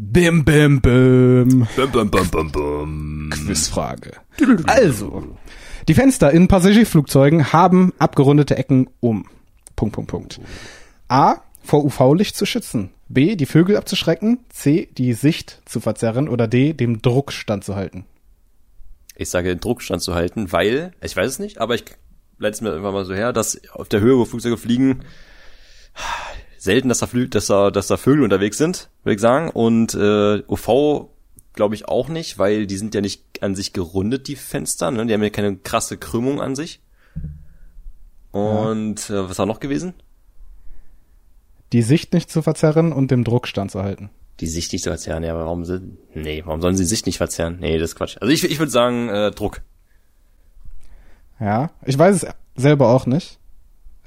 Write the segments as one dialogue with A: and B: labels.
A: Bim, bim, bim.
B: Bum, bum, bum, bum, bum.
A: Quizfrage. Also, die Fenster in Passagierflugzeugen haben abgerundete Ecken um. Punkt, Punkt, Punkt. A. Vor UV-Licht zu schützen. B. Die Vögel abzuschrecken. C. Die Sicht zu verzerren. Oder D. Dem Druck standzuhalten.
B: Ich sage, den Druck standzuhalten, weil, ich weiß es nicht, aber ich leite es mir einfach mal so her, dass auf der Höhe, wo Flugzeuge fliegen, selten, dass da, Flü dass da, dass da Vögel unterwegs sind, würde ich sagen. Und äh, UV glaube ich auch nicht, weil die sind ja nicht an sich gerundet, die Fenster. Ne? Die haben ja keine krasse Krümmung an sich. Und äh, was war noch gewesen?
A: Die Sicht nicht zu verzerren und dem Druck standzuhalten.
B: Die Sicht nicht zu verzerren, ja, aber warum sind. Nee, warum sollen sie die Sicht nicht verzerren? Nee, das ist Quatsch. Also ich, ich würde sagen, äh, Druck.
A: Ja, ich weiß es selber auch nicht.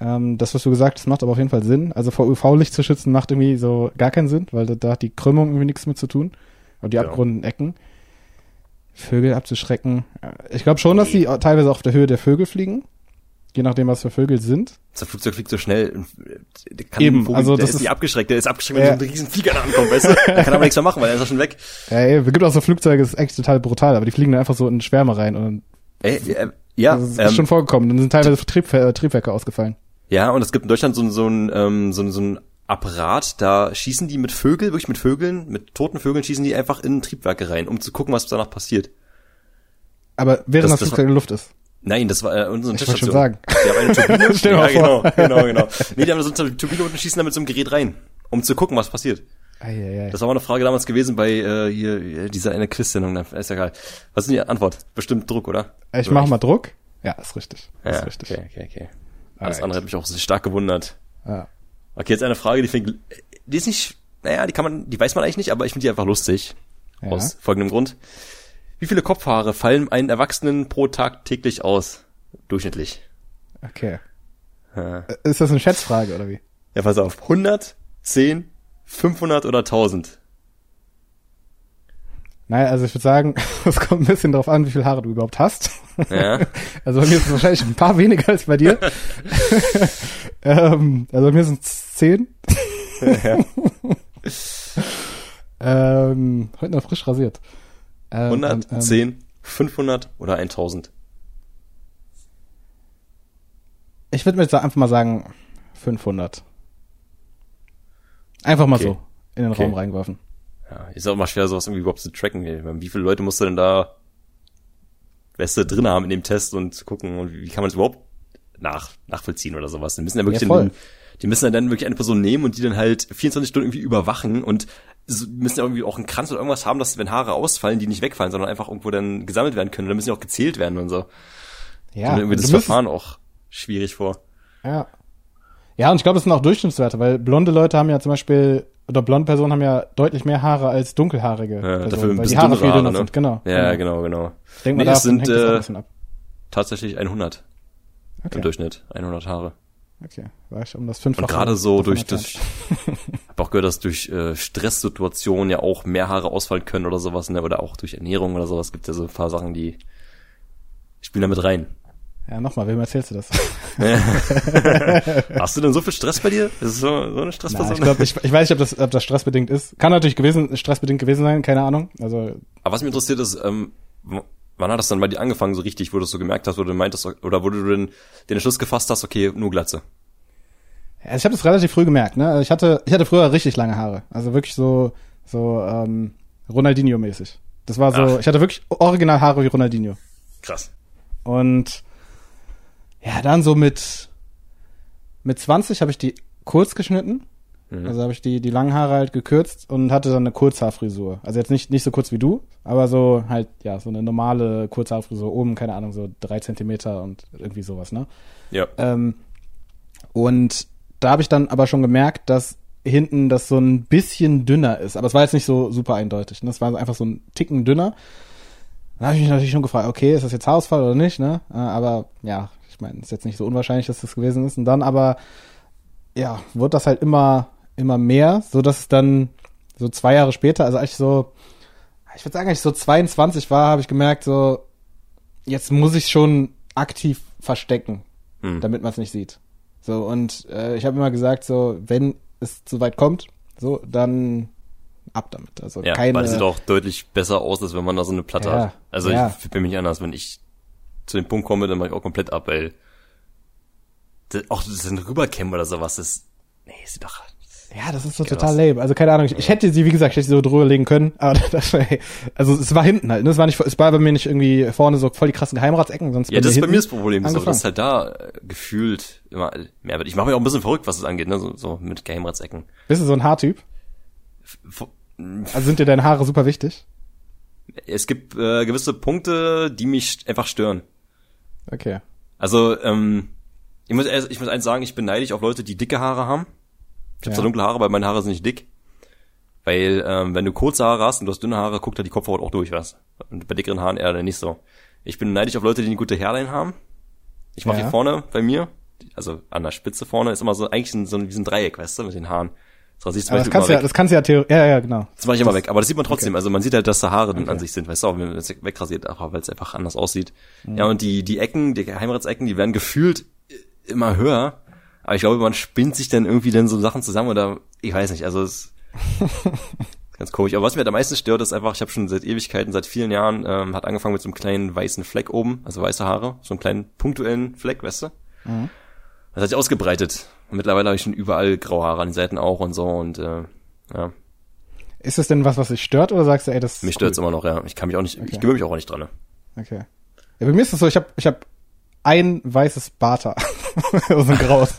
A: Ähm, das, was du gesagt hast, macht aber auf jeden Fall Sinn. Also vor UV-Licht zu schützen macht irgendwie so gar keinen Sinn, weil da, da hat die Krümmung irgendwie nichts mit zu tun. Oder die
B: Ja.
A: abgerunden Ecken. Vögel abzuschrecken. Äh, Ich glaube schon, dass die teilweise auf der Höhe der Vögel fliegen. Je nachdem, was für Vögel sind.
B: Das Flugzeug fliegt so schnell. Der kann
A: Eben,
B: Vogel,
A: also das
B: ist
A: ist-
B: nicht abgeschreckt, der ist abgeschreckt, wenn
A: Ja.
B: so ein riesen Flieger da ankommt, weißt du? Der kann aber nichts mehr machen, weil er ist ja schon weg.
A: Ja, ey, es gibt auch so Flugzeuge, das ist echt total brutal, aber die fliegen dann einfach so in Schwärme rein und
B: Ey, äh, ja,
A: das ist
B: ähm,
A: schon vorgekommen. Dann sind teilweise Trieb, äh, Triebwerke ausgefallen.
B: Ja, und es gibt in Deutschland so, ein- so ein, ähm, so, ein- so ein Apparat, da schießen die mit Vögeln, wirklich mit Vögeln, mit toten Vögeln schießen die einfach in Triebwerke rein, um zu gucken, was danach passiert.
A: Aber während
B: Das-
A: das, Flugzeug in der Luft ist.
B: Nein, das war äh, unsere
A: Ich wollte schon
B: Teststation.
A: sagen.
B: Die haben eine Turbine.
A: Stell
B: ja, genau,
A: vor.
B: genau, genau. Nee, die haben so eine Turbine und schießen da mit so einem Gerät rein, um zu gucken, was passiert.
A: Eieiei.
B: Das war mal eine Frage damals gewesen bei äh, hier äh, dieser eine Quiz-Sendung, ist ja egal. Was ist denn die Antwort? Bestimmt Druck, oder?
A: Ich
B: Oder
A: mach mal Druck. Ja, ist richtig.
B: Ja,
A: ist richtig.
B: okay, okay, okay. Alles
A: Alright.
B: andere hat mich auch sehr stark gewundert.
A: Ja.
B: Okay, jetzt eine Frage, die fängt, die ist nicht, naja, die kann man, die weiß man eigentlich nicht, aber ich finde die einfach lustig.
A: Ja.
B: Aus folgendem Grund. Wie viele Kopfhaare fallen einem Erwachsenen pro Tag täglich aus? Durchschnittlich.
A: Okay.
B: Ja,
A: Ist das eine Schätzfrage oder wie?
B: ja pass auf. 100, 10, 500 oder 1000?
A: Naja, also ich würde sagen, es kommt ein bisschen drauf an, wie viel Haare du überhaupt hast.
B: Ja.
A: Also bei mir ist es wahrscheinlich ein paar weniger als bei dir. ähm, also bei mir sind es zehn. ähm, heute noch frisch rasiert. Ähm,
B: 100,
A: ähm, ähm,
B: 10, 500 oder 1000?
A: Ich würde mir jetzt einfach mal sagen 500. Einfach mal
B: Okay.
A: so in den
B: Okay.
A: Raum reingeworfen.
B: Ja, ist auch mal schwer, sowas irgendwie überhaupt zu tracken. meine, Wie viele Leute musst du denn da Beste drin haben in dem Test und zu gucken, und wie kann man es überhaupt nach, nachvollziehen oder sowas. Die müssen ja wirklich
A: Ja,
B: den, die müssen ja dann wirklich eine Person nehmen und die dann halt 24 Stunden irgendwie überwachen und müssen ja irgendwie auch einen Kranz oder irgendwas haben, dass wenn Haare ausfallen, die nicht wegfallen, sondern einfach irgendwo dann gesammelt werden können. Und dann müssen die auch gezählt werden und so.
A: Ja,
B: und irgendwie das Verfahren auch schwierig vor.
A: Ja. Ja, und ich glaube, es sind auch Durchschnittswerte, weil blonde Leute haben ja zum Beispiel, oder blonde Personen haben ja deutlich mehr Haare als dunkelhaarige
B: Ja,
A: Personen,
B: dafür ein
A: weil die Haare viel dünner
B: ne?
A: sind. Genau.
B: Ja, genau, genau.
A: Ich denke mal,
B: Nee, es
A: davon
B: sind,
A: das auch ein
B: äh,
A: ab.
B: Tatsächlich 100
A: Okay.
B: im Durchschnitt. 100 Haare.
A: Okay, war ich um das fünffache.
B: Und gerade so durch
A: entfernt.
B: das, hab auch gehört, dass durch äh, Stresssituationen ja auch mehr Haare ausfallen können oder sowas, ne? Oder auch durch Ernährung oder sowas. Gibt ja so ein paar Sachen, die spielen da mit rein.
A: Ja, nochmal, wem erzählst du das?
B: Hast du denn so viel Stress bei dir? Ist es so, so eine
A: Na,
B: Stressperson?
A: ich glaube, ich, ich weiß nicht, ob das, ob das stressbedingt ist. Kann natürlich gewesen, stressbedingt gewesen sein, keine Ahnung. Also,
B: Aber was mich interessiert ist, ähm, wann hat das dann bei dir angefangen so richtig, wo du es so gemerkt hast, wo du meintest, oder wo du den, den Entschluss gefasst hast, okay, nur Glatze.
A: ja, ich habe das relativ früh gemerkt, ne? Also Ich hatte, ich hatte früher richtig lange Haare. Also wirklich so, so, ähm, Ronaldinho-mäßig. Das war so,
B: Ach.
A: ich hatte wirklich original Haare wie Ronaldinho.
B: Krass.
A: Und ja, dann so mit mit 20 habe ich die kurz geschnitten.
B: Mhm.
A: Also habe ich die die langen Haare halt gekürzt und hatte dann eine Kurzhaarfrisur. Also jetzt nicht nicht so kurz wie du, aber so halt ja so eine normale Kurzhaarfrisur oben, keine Ahnung, so drei Zentimeter und irgendwie sowas, ne?
B: Ja.
A: Ähm, und da habe ich dann aber schon gemerkt, dass hinten das so ein bisschen dünner ist. Aber es war jetzt nicht so super eindeutig. Ne? Es war einfach so ein Ticken dünner. Dann habe ich mich natürlich schon gefragt, okay, ist das jetzt Haarausfall oder nicht? Ne? Äh, Aber ja, ich meine, ist jetzt nicht so unwahrscheinlich, dass das gewesen ist. Und dann aber, ja, wurde das halt immer, immer mehr, so dass es dann so zwei Jahre später, also als ich so, ich würde sagen, als ich so 22 war, habe ich gemerkt, so, jetzt muss ich schon aktiv verstecken
B: Hm.
A: damit man es nicht sieht. So, und äh, ich habe immer gesagt, so, wenn es zu weit kommt, so, dann ab damit. Also
B: Ja,
A: keine.
B: weil es sieht auch deutlich besser aus, als wenn man da so eine Platte
A: Ja,
B: hat. Also
A: ja.
B: ich bin mich nicht anders. Wenn ich zu dem Punkt komme, dann mache ich auch komplett ab, weil das, auch das ein Rüberkämmen oder sowas, das, nee, sieht doch,
A: Ja, das ist so total lame. Also keine Ahnung. Ich, ich hätte sie, wie gesagt, ich hätte sie so drüber legen können, aber das war, also es war hinten halt. Ne? Es war nicht, es war bei mir nicht irgendwie vorne so voll die krassen Geheimratsecken, sonst
B: ja, das ist bei mir das Problem, so,
A: angefangen.
B: dass halt da äh, gefühlt immer mehr wird. Ich mache mich auch ein bisschen verrückt, was das angeht, ne, so, so mit Geheimratsecken.
A: Bist du so ein Haartyp? Also sind dir deine Haare super wichtig?
B: Es gibt äh, gewisse Punkte, die mich einfach stören.
A: Okay.
B: Also, ähm, ich muss, ich muss eins sagen, ich bin neidisch auf Leute, die dicke Haare haben. Ich habe
A: Ja.
B: zwar dunkle Haare, aber meine Haare sind nicht dick. Weil, ähm, wenn du kurze Haare hast und du hast dünne Haare, guckt da die Kopfhaut auch durch, was. Und bei dickeren Haaren eher nicht so. Ich bin neidisch auf Leute, die eine gute Hairline haben. Ich mache
A: Ja.
B: hier vorne bei mir, also an der Spitze vorne, ist immer so eigentlich ein, so ein, wie so ein Dreieck, weißt du, mit den Haaren. Das ich zum
A: das kannst du ja, das kannst du ja theoretisch, ja, ja, genau.
B: Das mache ich immer weg, aber das sieht man trotzdem.
A: Okay.
B: Also man sieht halt, dass da Haare dann an
A: Okay.
B: sich sind, weißt du, auch wenn man es wegrasiert, auch weil es einfach anders aussieht.
A: Mhm.
B: Ja, und die, die Ecken, die Geheimratsecken, die werden gefühlt immer höher. Aber ich glaube, man spinnt sich dann irgendwie dann so Sachen zusammen oder ich weiß nicht, also es ist ganz komisch. Aber was mir halt am meisten stört, ist einfach, ich habe schon seit Ewigkeiten, seit vielen Jahren, ähm, hat angefangen mit so einem kleinen weißen Fleck oben, also weiße Haare, so einen kleinen punktuellen Fleck, weißt du?
A: Mhm.
B: Das hat sich ausgebreitet. Und mittlerweile habe ich schon überall graue Haare an den Seiten auch und so und äh, ja.
A: Ist das denn was, was dich stört oder sagst du, ey, das ist
B: Mich
A: cool?
B: stört's immer noch, ja. Ich kann mich auch nicht,
A: Okay.
B: ich gewöhne mich auch nicht dran. Ne?
A: Okay. Ja, bei mir ist es so, ich habe ich hab ein weißes Barthaar. so ein graues.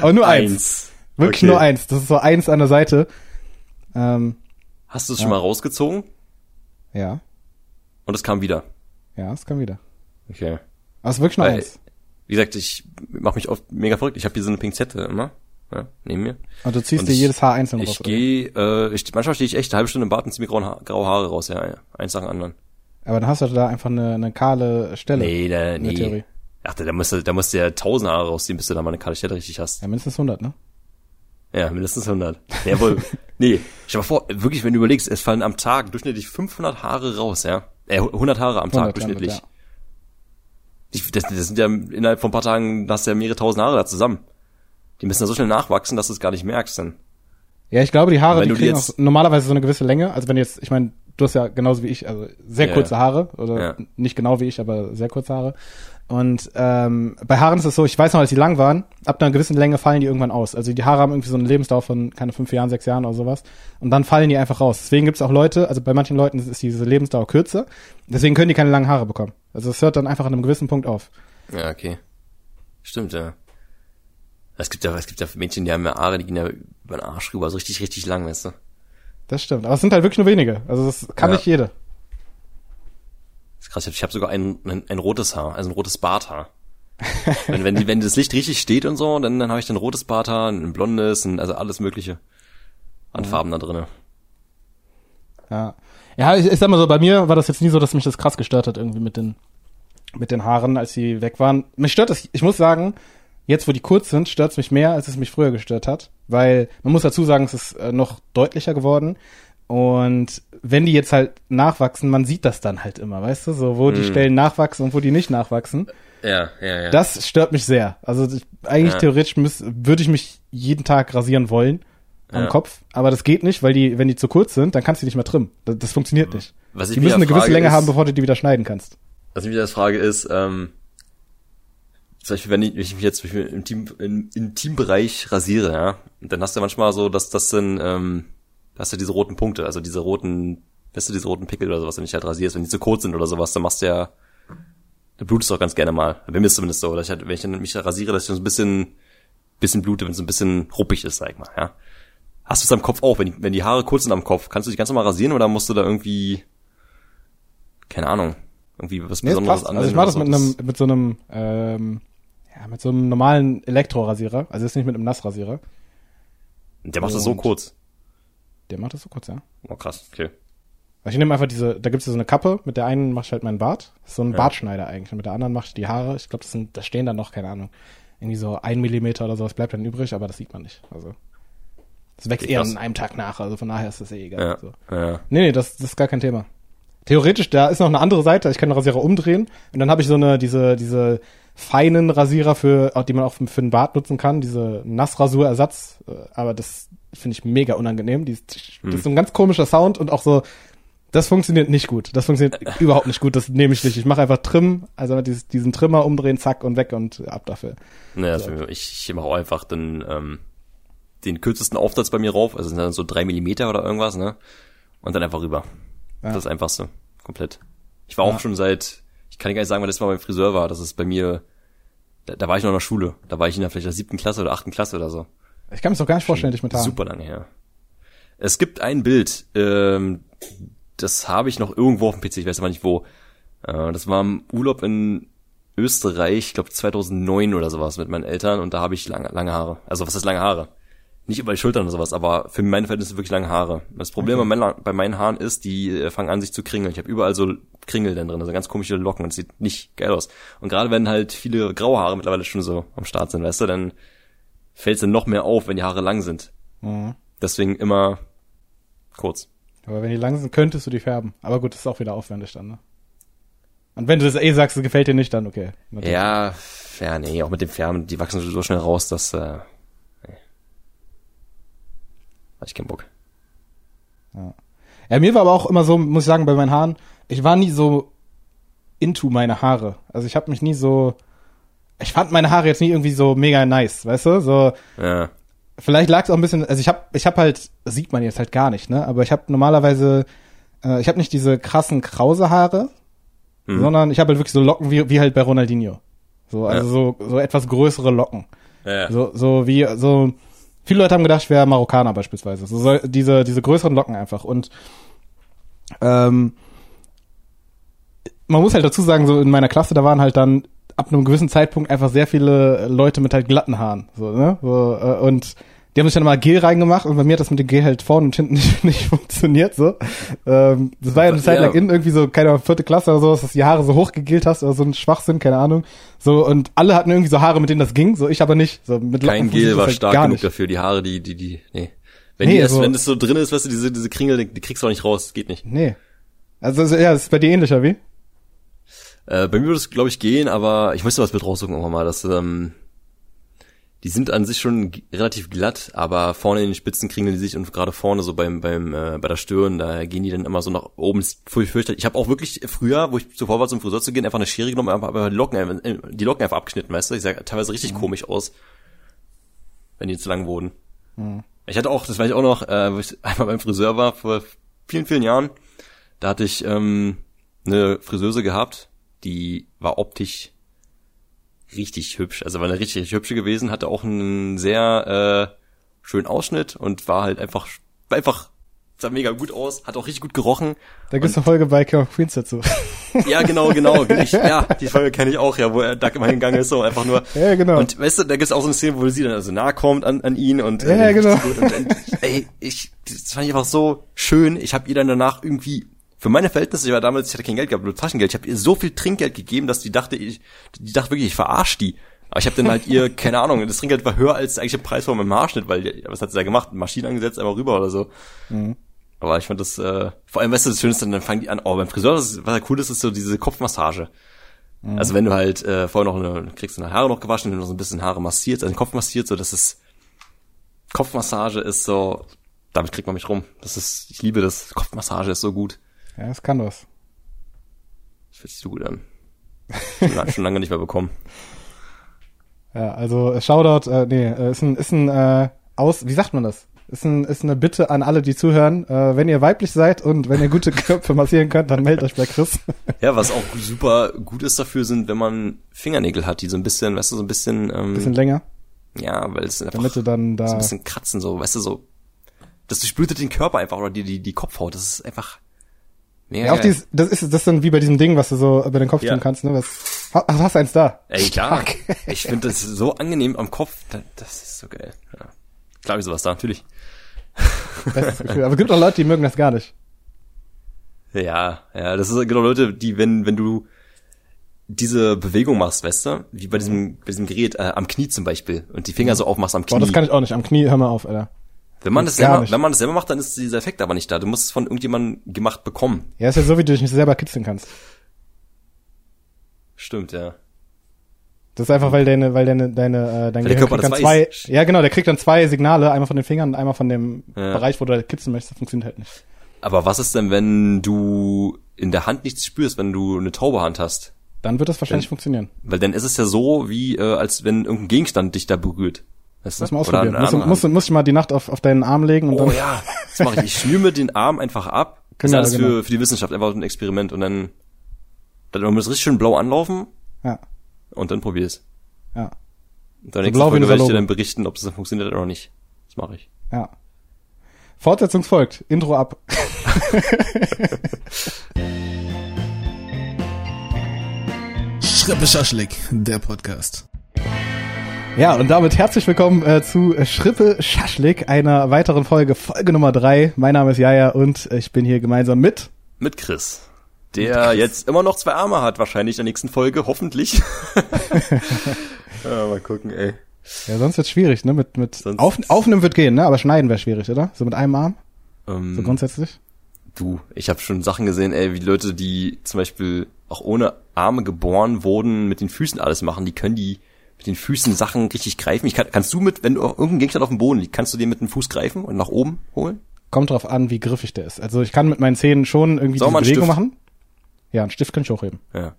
A: Aber nur eins. Wirklich
B: Okay.
A: nur eins. Das ist so eins an der Seite. Ähm,
B: Hast du es
A: Ja.
B: schon mal rausgezogen
A: ja.
B: und es kam wieder?
A: Ja, es kann wieder.
B: Okay.
A: Aber es ist wirklich nur
B: Weil-
A: eins.
B: Wie gesagt, ich mache mich oft mega verrückt. Ich habe hier so eine Pinzette immer, ja, neben mir.
A: Und du ziehst
B: Und
A: dir
B: ich-
A: jedes Haar einzeln raus.
B: Ich
A: oder?
B: gehe, äh, ich, manchmal stehe ich echt eine halbe Stunde im Bad und ziehe mir graue, Ha- graue Haare raus, ja, ja. Eins nach dem anderen.
A: Aber dann hast du da einfach eine, eine kahle Stelle.
B: Nee, da,
A: in der Theorie.
B: nee. Ach, da musst du, da musst du ja tausend Haare rausziehen, bis du da mal eine kahle Stelle richtig hast.
A: Ja, mindestens 100, ne?
B: Ja, mindestens 100. Jawohl. nee, stell mal vor, wirklich, wenn du überlegst, es fallen am Tag durchschnittlich 500 Haare raus, ja. Äh, 100 Haare am Tag
A: 100,
B: durchschnittlich.
A: ja.
B: Ich, das, das sind ja innerhalb von ein paar Tagen, hast du ja mehrere tausend Haare da zusammen. Die müssen ja so schnell nachwachsen, dass du es gar nicht merkst dann.
A: Ja, ich glaube, die Haare,
B: Wenn
A: die kriegen auch normalerweise so eine gewisse Länge. Also wenn jetzt, ich meine, du hast ja genauso wie ich, also sehr
B: Ja,
A: kurze. Haare oder
B: Ja.
A: nicht genau wie ich, aber sehr kurze Haare. Und ähm, bei Haaren ist es so, ich weiß noch, als die lang waren, ab einer gewissen Länge fallen die irgendwann aus. Also die Haare haben irgendwie so eine Lebensdauer von keine fünf Jahren, sechs Jahren oder sowas. Und dann fallen die einfach raus. Deswegen gibt es auch Leute, also bei manchen Leuten ist diese Lebensdauer kürzer. Deswegen können die keine langen Haare bekommen. Also es hört dann einfach an einem gewissen Punkt auf.
B: Ja, okay. Stimmt, ja. Es gibt ja, es gibt ja Mädchen, die haben ja Haare, die gehen ja über den Arsch rüber, so richtig, richtig lang, weißt du.
A: Das stimmt. Aber es sind halt wirklich nur wenige. Also das kann
B: Ja.
A: nicht jeder.
B: Krass, ich habe sogar ein, ein, ein rotes Haar, also ein rotes Barthaar. wenn, wenn, wenn das Licht richtig steht und so, dann, dann habe ich ein rotes Barthaar, ein blondes, ein, also alles mögliche an Farben da drinne.
A: Ja. Ja, ich, ich sag mal so, bei mir war das jetzt nie so, dass mich das krass gestört hat, irgendwie mit den, mit den Haaren, als sie weg waren. Mich stört das, ich muss sagen, jetzt wo die kurz sind, stört es mich mehr, als es mich früher gestört hat. Weil, man muss dazu sagen, es ist äh, noch deutlicher geworden. Und wenn die jetzt halt nachwachsen, man sieht das dann halt immer, weißt du, so wo die
B: Mhm.
A: Stellen nachwachsen und wo die nicht nachwachsen.
B: Ja, ja, ja.
A: Das stört mich sehr. Also ich, eigentlich
B: Ja.
A: theoretisch müß, würde ich mich jeden Tag rasieren wollen am
B: Ja.
A: Kopf, aber das geht nicht, weil die, wenn die zu kurz sind, dann kannst du die nicht mehr trimmen. Das, das funktioniert nicht.
B: Was ich
A: Die müssen eine gewisse Länge
B: ist,
A: haben, bevor du die wieder schneiden kannst.
B: Was ich mich jetzt frage ist, ähm, zum Beispiel, wenn ich, mich jetzt im, Team, im Intimbereich rasiere, ja, dann hast du manchmal so, dass das sind, ähm, hast du diese roten Punkte, also diese roten, weißt du, diese roten Pickel oder sowas, wenn du dich halt rasierst, wenn die zu kurz sind oder sowas, dann machst du ja, da blutest du auch ganz gerne mal. Bei mir ist zumindest so, dass ich halt, wenn ich dann mich rasiere, dass ich so ein bisschen, bisschen blute, wenn es so ein bisschen ruppig ist, sag ich mal, ja. Hast du es am Kopf auch, wenn die, wenn die Haare kurz sind am Kopf, kannst du dich ganz normal rasieren oder musst du da irgendwie, keine Ahnung, irgendwie was
A: Nee,
B: Besonderes
A: passt. Also ich mache das mit einem, mit so einem, ähm, ja, mit so einem normalen Elektrorasierer. Also jetzt nicht mit einem Nassrasierer.
B: Der macht das so
A: Und-
B: kurz.
A: Der macht das so kurz, ja.
B: Oh krass, okay.
A: Also ich nehme einfach diese, da gibt's ja so eine Kappe, mit der einen mache ich halt meinen Bart. Das ist so ein
B: Ja.
A: Bartschneider eigentlich. Und mit der anderen mache ich die Haare. Ich glaube, das sind, da stehen dann noch, keine Ahnung, irgendwie so ein Millimeter oder sowas bleibt dann übrig, aber das sieht man nicht. Also das wächst eher an einem Tag nach, also von daher ist das eh egal.
B: Ja,
A: So.
B: ja.
A: Nee, nee, das, das ist gar kein Thema. Theoretisch, da ist noch eine andere Seite, ich kann den Rasierer umdrehen und dann habe ich so eine, diese, diese feinen Rasierer für, die man auch für, für den Bart nutzen kann, diese Nassrasurersatz, äh, aber das finde ich mega unangenehm. Die ist, Das ist so ein ganz komischer Sound und auch so, das funktioniert nicht gut. Das funktioniert überhaupt nicht gut. Das nehme ich nicht. Ich mache einfach Trim, also dieses, diesen Trimmer umdrehen, zack und weg und ab dafür.
B: Naja, so. ich, ich mache auch einfach den, ähm, den kürzesten Aufsatz bei mir rauf, also sind dann so drei Millimeter oder irgendwas, ne? Und dann einfach rüber. Ja. Das ist einfachste. Komplett. Ich war ja. auch schon seit, ich kann gar nicht sagen, wann das mal beim Friseur war. Das ist bei mir, da, da war ich noch in der Schule. Da war ich in der vielleicht der siebten Klasse oder achten Klasse oder so.
A: Ich kann mir doch gar nicht vorstellen, dich mit
B: Haaren. Super lange her. Es gibt ein Bild, ähm, das habe ich noch irgendwo auf dem PC, ich weiß aber nicht wo. Äh, das war im Urlaub in Österreich, ich glaube 2009 oder sowas mit meinen Eltern und da habe ich lange, lange Haare. Also was ist lange Haare? Nicht über die Schultern oder sowas, aber für meine Verhältnisse wirklich lange Haare. Das Problem okay. bei, meinen, bei meinen Haaren ist, die äh, fangen an sich zu kringeln. Ich habe überall so Kringel dann drin, also ganz komische Locken. Das sieht nicht geil aus. Und gerade wenn halt viele graue Haare mittlerweile schon so am Start sind, weißt du, dann fällt es dann noch mehr auf, wenn die Haare lang sind. Mhm. Deswegen immer kurz.
A: Aber wenn die lang sind, könntest du die färben. Aber gut, das ist auch wieder aufwendig dann, ne? Und wenn du das eh sagst, es gefällt dir nicht, dann okay.
B: Ja, ja, nee, auch mit dem Färben, die wachsen so schnell raus, dass, äh, nee. Hatte ich keinen Bock.
A: Ja. ja, mir war aber auch immer so, muss ich sagen, bei meinen Haaren, ich war nie so into meine Haare. Also ich habe mich nie so, ich fand meine Haare jetzt nie irgendwie so mega nice, weißt du? So,
B: ja.
A: Vielleicht lag es auch ein bisschen, also ich habe ich hab halt, sieht man jetzt halt gar nicht, ne? Aber ich habe normalerweise, äh, ich habe nicht diese krassen krause Haare, mhm. sondern ich habe halt wirklich so Locken wie, wie halt bei Ronaldinho. So, also ja. so, so etwas größere Locken. Ja. So, so wie, so, viele Leute haben gedacht, ich wäre Marokkaner beispielsweise. So, so diese, diese größeren Locken einfach. Und ähm, man muss halt dazu sagen, so in meiner Klasse, da waren halt dann ab einem gewissen Zeitpunkt einfach sehr viele Leute mit halt glatten Haaren. So, ne? So, äh, und die haben sich dann mal Gel reingemacht und bei mir hat das mit dem Gel halt vorne und hinten nicht, nicht funktioniert. So. Ähm, das war ja eine Zeit lang in irgendwie so, keine Ahnung, vierte Klasse oder so, dass du die Haare so hochgegelt hast oder so ein Schwachsinn, keine Ahnung. So, und alle hatten irgendwie so Haare, mit denen das ging, so ich aber nicht. So, mit
B: Kein Gel war halt stark genug nicht. dafür, die Haare, die, die, die, nee. Wenn, nee, die erst, so, wenn das so drin ist, weißt du, diese, diese Kringel, die, die kriegst du auch nicht raus, geht nicht.
A: Nee. Also, ja, das ist bei dir ähnlicher, wie?
B: Äh, bei mir würde es, glaube ich, gehen, aber ich müsste was mit raussuchen irgendwann mal. Das, ähm, die sind an sich schon relativ glatt, aber vorne in den Spitzen kriegen die sich und gerade vorne so beim beim äh, bei der Stirn, da gehen die dann immer so nach oben. Fürchterlich. Ich habe auch wirklich früher, wo ich zuvor war zum Friseur zu gehen, einfach eine Schere genommen, aber die Locken, äh, die Locken einfach abgeschnitten, weißt du? Ich sah teilweise richtig mhm. komisch aus, wenn die zu lang wurden. Mhm. Ich hatte auch, das weiß ich auch noch, äh, wo ich einmal beim Friseur war vor vielen vielen Jahren, da hatte ich ähm, eine Friseuse gehabt die war optisch richtig hübsch. Also war eine richtig, richtig hübsche gewesen, hatte auch einen sehr äh, schönen Ausschnitt und war halt einfach, einfach sah mega gut aus, hat auch richtig gut gerochen.
A: Da gibt's eine Folge bei King of Queens dazu.
B: Ja, genau, genau. Ich, ja, die Folge kenne ich auch, ja, wo er Duck immer hingegangen ist, so einfach nur.
A: Ja, genau.
B: Und weißt du, da gibt's auch so eine Szene, wo sie dann also nahe kommt an, an ihn und
A: ja, äh, genau.
B: Und, und, ey, ich, das fand ich einfach so schön. Ich habe ihr dann danach irgendwie für meine Verhältnisse, ich war damals, ich hatte kein Geld gehabt, nur Taschengeld. Ich habe ihr so viel Trinkgeld gegeben, dass die dachte, ich, die dachte wirklich, ich verarsche die. Aber ich habe dann halt ihr, keine Ahnung, das Trinkgeld war höher als der eigentliche Preis von meinem Haarschnitt, weil, was hat sie da gemacht? Maschine angesetzt, einmal rüber oder so. Mhm. Aber ich fand das, äh, vor allem, weißt du, das Schönste, dann fangen die an, oh, beim Friseur, das, was halt cool ist, ist so diese Kopfmassage. Mhm. Also wenn du halt äh, vorher noch eine, kriegst du eine Haare noch gewaschen, wenn du noch so ein bisschen Haare massiert, also den Kopf massiert, so das ist Kopfmassage ist so, damit kriegt man mich rum. Das ist, ich liebe das. Kopfmassage ist so gut.
A: Ja, es kann was.
B: Das fühlt sich so gut an. Schon, schon lange nicht mehr bekommen.
A: Ja, also Shoutout, äh, nee, äh, ist ein, ist ein äh, aus, wie sagt man das? Ist, ein, ist eine Bitte an alle, die zuhören. Äh, wenn ihr weiblich seid und wenn ihr gute Köpfe massieren könnt, dann meldet euch bei Chris.
B: ja, was auch super gut ist dafür sind, wenn man Fingernägel hat, die so ein bisschen, weißt du, so ein bisschen ähm,
A: bisschen länger.
B: Ja, weil es einfach
A: Damit du dann da
B: so ein bisschen kratzen so, weißt du, so das durchblutet den Körper einfach oder die die die Kopfhaut, das ist einfach
A: Mega ja, auch dieses, das ist das dann wie bei diesem Ding, was du so über den Kopf ja. tun kannst, ne? Was, ach, hast du eins da?
B: Ey, klar. ich finde das so angenehm am Kopf, das ist so geil. Ja. Klar, wie sowas da, natürlich.
A: Aber es gibt auch Leute, die mögen das gar nicht.
B: Ja, ja, das ist genau Leute, die, wenn, wenn du diese Bewegung machst, weißt du, wie bei diesem, bei diesem Gerät, äh, am Knie zum Beispiel, und die Finger so aufmachst am Knie.
A: Boah, das kann ich auch nicht, am Knie, hör mal auf, Alter.
B: Wenn man das selber, wenn man das selber macht, dann ist dieser Effekt aber nicht da. Du musst es von irgendjemandem gemacht bekommen.
A: Ja, ist ja so, wie du dich nicht selber kitzeln kannst.
B: Stimmt, ja.
A: Das ist einfach, weil deine, weil deine, deine, äh, dein Gehirn
B: Körper
A: kriegt dann zwei,
B: weiß.
A: ja genau, der kriegt dann zwei Signale, einmal von den Fingern und einmal von dem
B: Ja.
A: Bereich, wo du halt kitzen möchtest, das funktioniert halt nicht.
B: Aber was ist denn, wenn du in der Hand nichts spürst, wenn du eine taube Hand hast?
A: Dann wird das wahrscheinlich
B: Wenn-
A: funktionieren.
B: Weil dann ist es ja so, wie äh, als wenn irgendein Gegenstand dich da berührt. Weißt du?
A: Lass mal
B: Oder
A: ausprobieren. Muss,
B: andere
A: muss, muss ich mal die Nacht auf, auf deinen Arm legen und
B: Oh
A: dann,
B: ja, das mache ich. Ich schnür mir den Arm einfach ab. Das
A: Genau,
B: ist alles
A: genau.
B: für, für die Wissenschaft, einfach so ein Experiment. Und dann, dann muss es richtig schön blau anlaufen
A: ja,
B: und dann probier es.
A: ja,
B: Und dann
A: So blau
B: Folge werde ich dir dann berichten, ob es dann funktioniert oder nicht. Das mache ich.
A: ja. Fortsetzung folgt. Intro ab.
C: Schrippe Schaschlik, der Podcast.
A: Ja, und damit herzlich willkommen äh, zu Schrippe Schaschlik, einer weiteren Folge, Folge Nummer drei. Mein Name ist Jaja und ich bin hier gemeinsam mit
B: Mit Chris. Der jetzt immer noch zwei Arme hat, wahrscheinlich in der nächsten Folge, hoffentlich. ja, mal gucken, ey.
A: Ja, sonst wird's schwierig, ne? Mit, mit
B: Sonst-
A: auf, Aufnehmen wird gehen, ne? Aber schneiden wäre schwierig, oder? So mit einem Arm,
B: Ähm,
A: so grundsätzlich.
B: Du, ich habe schon Sachen gesehen, ey, wie Leute, die zum Beispiel auch ohne Arme geboren wurden, mit den Füßen alles machen, die können die mit den Füßen Sachen richtig greifen. Ich kann, kannst du mit, wenn du irgendein Gegenstand auf dem Boden liegt, kannst du den mit dem Fuß greifen und nach oben holen?
A: Kommt drauf an, wie griffig der ist. Also ich kann mit meinen Zähnen schon irgendwie
B: einen
A: Bewegung
B: Stift.
A: machen. Ja, einen Stift kann ich hochheben.
B: Ja.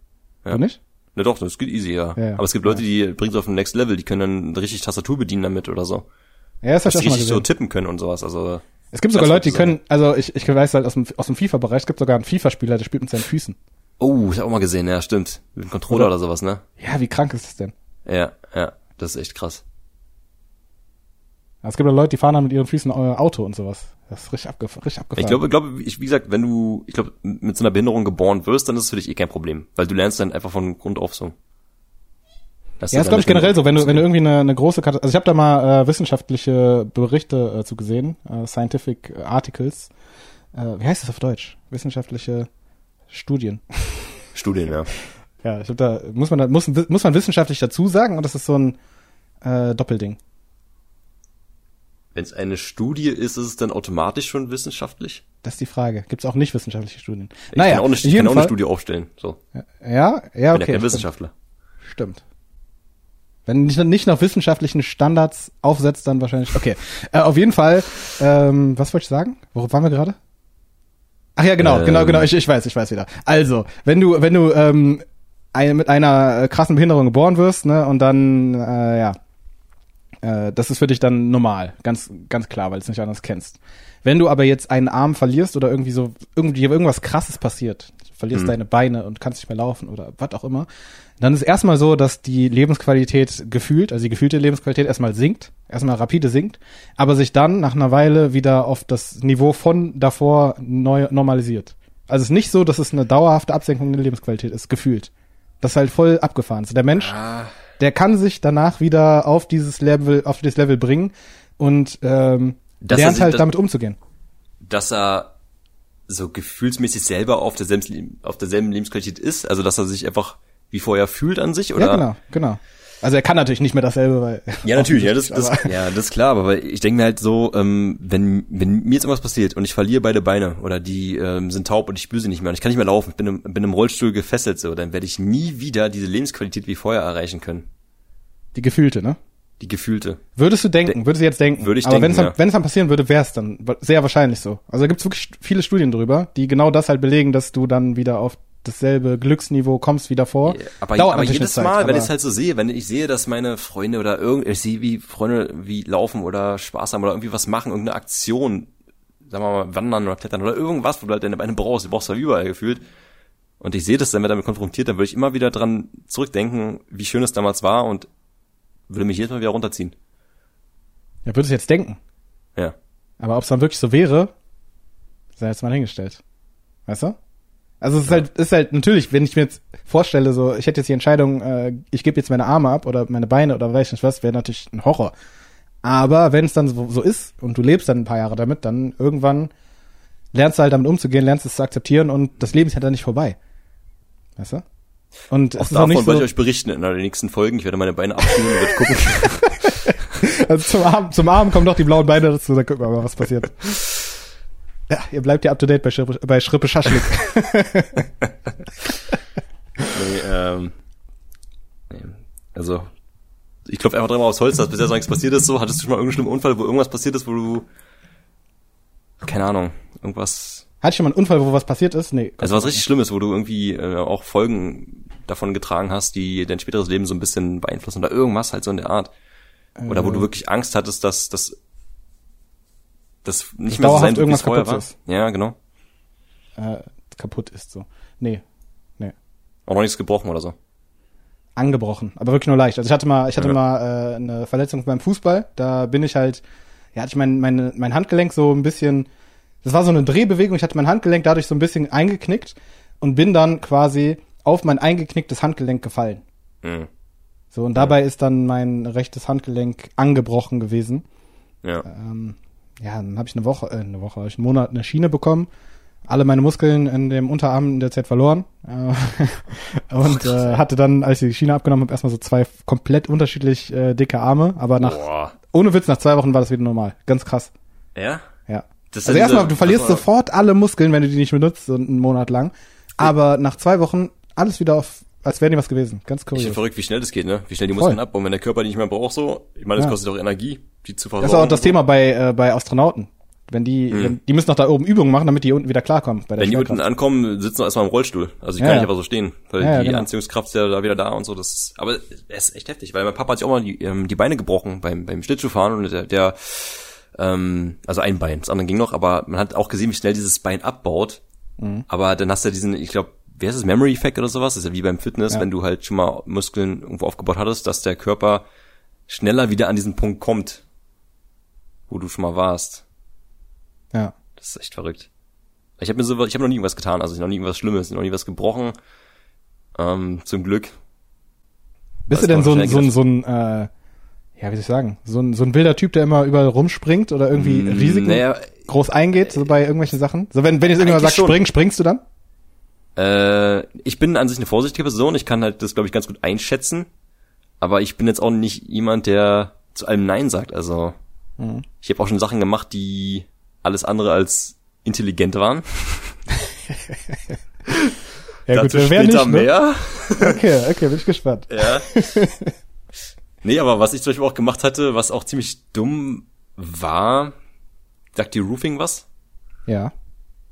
B: Ja.
A: Du nicht?
B: Na doch, das geht easy, ja.
A: Ja, ja.
B: Aber es gibt Leute, die bringen es auf den Next Level, die können dann richtig Tastatur bedienen damit oder so.
A: Ja, das
B: Dass die richtig so tippen können und sowas. Also
A: Es gibt sogar Leute, die können, also ich, ich weiß halt aus dem, aus dem FIFA-Bereich, es gibt sogar einen FIFA-Spieler, der spielt mit seinen Füßen.
B: Oh, ich hab auch mal gesehen, ja, stimmt. Mit dem Controller
A: Oder-
B: oder sowas, ne?
A: Ja, wie krank ist das denn?
B: Ja, ja. Das ist echt krass.
A: Es gibt ja Leute, die fahren dann mit ihren Füßen äh, Auto und sowas. Das ist richtig, abgef richtig abgefahren.
B: Ich glaube, glaube, ich, wie gesagt, wenn du, ich glaube, mit so einer Behinderung geboren wirst, dann ist es für dich eh kein Problem, weil du lernst dann einfach von Grund auf so. Dass
A: Ja, ist glaube ich generell so, wenn du, wenn du irgendwie eine, eine große Karte, also ich habe da mal äh, wissenschaftliche Berichte äh, zu gesehen, äh, Scientific Articles. Äh, wie heißt das auf Deutsch? Wissenschaftliche Studien.
B: Studien, ja.
A: Ja, ich glaube, da muss man muss, muss man wissenschaftlich dazu sagen und das ist so ein äh, Doppelding.
B: Wenn es eine Studie ist, ist es dann automatisch schon wissenschaftlich?
A: Das ist die Frage. Gibt es auch nicht wissenschaftliche Studien?
B: Ich kann auch eine, ich kann auch eine Studie aufstellen. So.
A: Ja, ja,
B: Ich bin ja
A: okay.
B: kein. Wissenschaftler.
A: Stimmt. Wenn nicht, nicht nach wissenschaftlichen Standards aufsetzt, dann wahrscheinlich. Okay. Äh, auf jeden Fall, ähm, was wollte ich sagen? Worauf waren wir gerade? Ach ja, genau,
B: Ähm.
A: genau, genau, ich, ich weiß, ich weiß wieder. Also, wenn du, wenn du ähm, ein, mit einer äh, krassen Behinderung geboren wirst, ne, und dann, äh, ja, äh, das ist für dich dann normal, ganz, ganz klar, weil du es nicht anders kennst. Wenn du aber jetzt einen Arm verlierst oder irgendwie so, irgendwie irgendwas krasses passiert, verlierst
B: Mhm.
A: deine Beine und kannst nicht mehr laufen oder was auch immer, dann ist erstmal so, dass die Lebensqualität gefühlt, also die gefühlte Lebensqualität erstmal sinkt, erstmal rapide sinkt, aber sich dann nach einer Weile wieder auf das Niveau von davor neu normalisiert. Also es ist nicht so, dass es eine dauerhafte Absenkung der Lebensqualität ist, gefühlt. Das ist halt voll abgefahren. Also der Mensch, der kann sich danach wieder auf dieses Level, auf dieses Level bringen und ähm,
B: Dass er
A: lernt
B: sich
A: halt
B: das-
A: damit umzugehen.
B: Dass er so gefühlsmäßig selber auf derselben, auf derselben Lebensqualität ist, also dass er sich einfach wie vorher fühlt an sich, oder?
A: Ja, genau, genau. Also er kann natürlich nicht mehr dasselbe, weil
B: Ja, natürlich, ja, das, das, ja, das ist klar, aber ich denke mir halt so, ähm, wenn, wenn mir jetzt irgendwas passiert und ich verliere beide Beine oder die ähm, sind taub und ich spüre sie nicht mehr und ich kann nicht mehr laufen, ich bin im, bin im Rollstuhl gefesselt so, dann werde ich nie wieder diese Lebensqualität wie vorher erreichen können.
A: die gefühlte, ne?
B: Die gefühlte.
A: Würdest du denken, würdest du jetzt denken?
B: Würde ich
A: Aber
B: denken,
A: wenn es dann,
B: ja.
A: wenn es dann passieren würde, wäre es dann sehr wahrscheinlich so. Also da gibt es wirklich viele Studien drüber, die genau das halt belegen, dass du dann wieder auf dasselbe Glücksniveau kommst wie davor.
B: Aber,
A: Dauert
B: aber jedes
A: Zeit,
B: Mal, wenn
A: aber-
B: ich es halt so sehe, wenn ich sehe, dass meine Freunde oder irgend, ich sehe, wie Freunde wie laufen oder Spaß haben oder irgendwie was machen, irgendeine Aktion, sagen wir mal, wandern oder klettern oder irgendwas, wo du halt deine Beine brauchst, du brauchst ja überall gefühlt. Und ich sehe das, dann wird damit konfrontiert, dann würde ich immer wieder dran zurückdenken, wie schön es damals war und würde mich jedes Mal wieder runterziehen.
A: Ja, würdest du jetzt denken.
B: Ja.
A: Aber ob es dann wirklich so wäre, sei jetzt mal hingestellt. Weißt du? Also es ist halt, ist halt natürlich, wenn ich mir jetzt vorstelle, so, ich hätte jetzt die Entscheidung, äh, ich gebe jetzt meine Arme ab oder meine Beine oder weiß ich nicht was, wäre natürlich ein Horror. Aber wenn es dann so, so ist und du lebst dann ein paar Jahre damit, dann irgendwann lernst du halt damit umzugehen, lernst es zu akzeptieren und das Leben ist ja dann nicht vorbei. Weißt du? Und
B: Auch davon
A: so,
B: ich euch berichten in einer der nächsten Folgen. Ich werde meine Beine abschneiden und werde gucken.
A: also zum Arm, zum Arm kommen doch die blauen Beine dazu, dann gucken wir mal, was passiert. Ja, ihr bleibt ja up to date bei Schrippe, bei Schrippe Schaschlik.
B: nee, ähm, nee. Also, ich klopfe einfach dreimal aufs Holz, dass bisher so nichts passiert ist. So, hattest du schon mal irgendeinen schlimmen Unfall, wo irgendwas passiert ist, wo du, keine Ahnung, irgendwas,
A: Hatte ich schon mal einen Unfall, wo was passiert ist? Nee.
B: also was richtig Schlimmes, wo du irgendwie äh, auch Folgen davon getragen hast, die dein späteres Leben so ein bisschen beeinflussen oder irgendwas halt so in der Art. Oder
A: Äh.
B: wo du wirklich Angst hattest, dass dass das nicht
A: Dass
B: mehr so sein wie
A: irgendwas
B: vorher
A: kaputt
B: war.
A: ist.
B: Ja, genau.
A: äh, kaputt ist so. Nee. Nee.
B: Auch noch nichts gebrochen oder so.
A: angebrochen, aber wirklich nur leicht. Also ich hatte mal, ich hatte
B: Ja.
A: mal äh, eine Verletzung beim Fußball. Da bin ich halt, ja, hatte ich mein, mein, mein Handgelenk so ein bisschen, das war so eine Drehbewegung. Ich hatte mein Handgelenk dadurch so ein bisschen eingeknickt und bin dann quasi auf mein eingeknicktes Handgelenk gefallen.
B: Mhm.
A: So und dabei ist dann mein rechtes Handgelenk angebrochen gewesen.
B: Ja.
A: Ähm, ja, dann habe ich eine Woche, äh, eine Woche, hab ich einen Monat eine Schiene bekommen. Alle meine Muskeln in dem Unterarm in der Zeit verloren. Äh, und äh, hatte dann, als ich die Schiene abgenommen habe, erstmal so zwei komplett unterschiedlich äh, dicke Arme. Aber nach,
B: Boah.
A: ohne Witz, nach zwei Wochen war das wieder normal. Ganz krass.
B: Ja?
A: Ja.
B: Das
A: Also erstmal, du verlierst sofort alle Muskeln, wenn du die nicht benutzt, so einen Monat lang. Aber nach zwei Wochen alles wieder auf, als wäre nie was gewesen. Ganz
B: Ich bin
A: kurios.
B: verrückt, wie schnell das geht, ne? Wie schnell die
A: Voll.
B: Muskeln abbauen, wenn der Körper die nicht mehr braucht, so. Ich meine, das
A: Ja.
B: kostet auch Energie, die zu versorgen.
A: Das ist auch das. Thema bei, äh, bei Astronauten. Wenn die, wenn, die müssen noch da oben Übungen machen, damit die unten wieder klarkommen.
B: Hm. Wenn die unten ankommen, sitzen wir erstmal im Rollstuhl. Also ich
A: Ja,
B: kann
A: ja.
B: nicht einfach so stehen, weil
A: Ja,
B: die
A: genau.
B: Anziehungskraft ist ja da wieder da und so. Das ist, aber es ist echt heftig, weil mein Papa hat sich auch mal die, ähm, die Beine gebrochen beim, beim Schlittschuhfahren und der, der ähm, also ein Bein, das andere ging noch, aber man hat auch gesehen, wie schnell dieses Bein abbaut.
A: Mhm.
B: Aber dann hast du ja diesen, ich glaube, wer ist es, Memory Effect oder sowas? Das ist ja wie beim Fitness, wenn du halt schon mal Muskeln irgendwo aufgebaut hattest, dass der Körper schneller wieder an diesen Punkt kommt, wo du schon mal warst.
A: Ja.
B: Das ist echt verrückt. Ich habe mir so, ich habe noch nie irgendwas getan, also ich noch nie irgendwas Schlimmes, noch nie was gebrochen. Ähm, zum Glück.
A: Bist du denn so ein, so ein, so ein, äh, ja, wie soll ich sagen, so ein, so ein wilder Typ, der immer überall rumspringt oder irgendwie
B: Mm,
A: Risiken
B: naja.
A: groß eingeht, so bei irgendwelchen Sachen? So, wenn, wenn jetzt irgendjemand sagt,
B: schon.
A: spring, springst du dann?
B: Äh, ich bin an sich eine vorsichtige Person, ich kann halt das, glaube ich, ganz gut einschätzen. Aber ich bin jetzt auch nicht jemand, der zu allem Nein sagt. Also
A: Mhm.
B: ich habe auch schon Sachen gemacht, die alles andere als intelligent waren.
A: Ja
B: Dazu
A: wer
B: später
A: nicht, ne?
B: mehr.
A: Okay, okay, bin ich gespannt.
B: Ja. nee, aber was ich zum Beispiel auch gemacht hatte, was auch ziemlich dumm war, sagt die Roofing was?
A: Ja.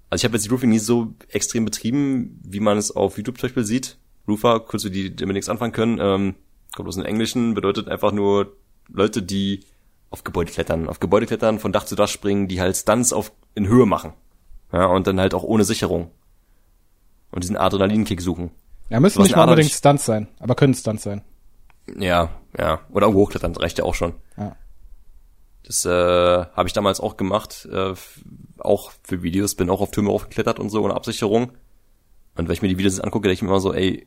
B: Also ich habe jetzt die Roofing nie so extrem betrieben, wie man es auf YouTube zum Beispiel sieht. Roofer, kurz für die, die damit nichts anfangen können, ähm, kommt aus dem Englischen, bedeutet einfach nur Leute, die auf Gebäude klettern, auf Gebäude klettern, von Dach zu Dach springen, die halt Stunts auf, in Höhe machen. Ja, und dann halt auch ohne Sicherung. Und diesen Adrenalinkick suchen.
A: Ja, müssen
B: Was
A: nicht mal unbedingt Stunts sein, aber können Stunts sein.
B: Ja, ja. Oder irgendwo hochklettern, reicht ja auch schon.
A: Ja.
B: Das äh, habe ich damals auch gemacht, äh, auch für Videos, bin auch auf Türme aufgeklettert und so ohne Absicherung. Und wenn ich mir die Videos angucke, denke ich mir immer so, ey,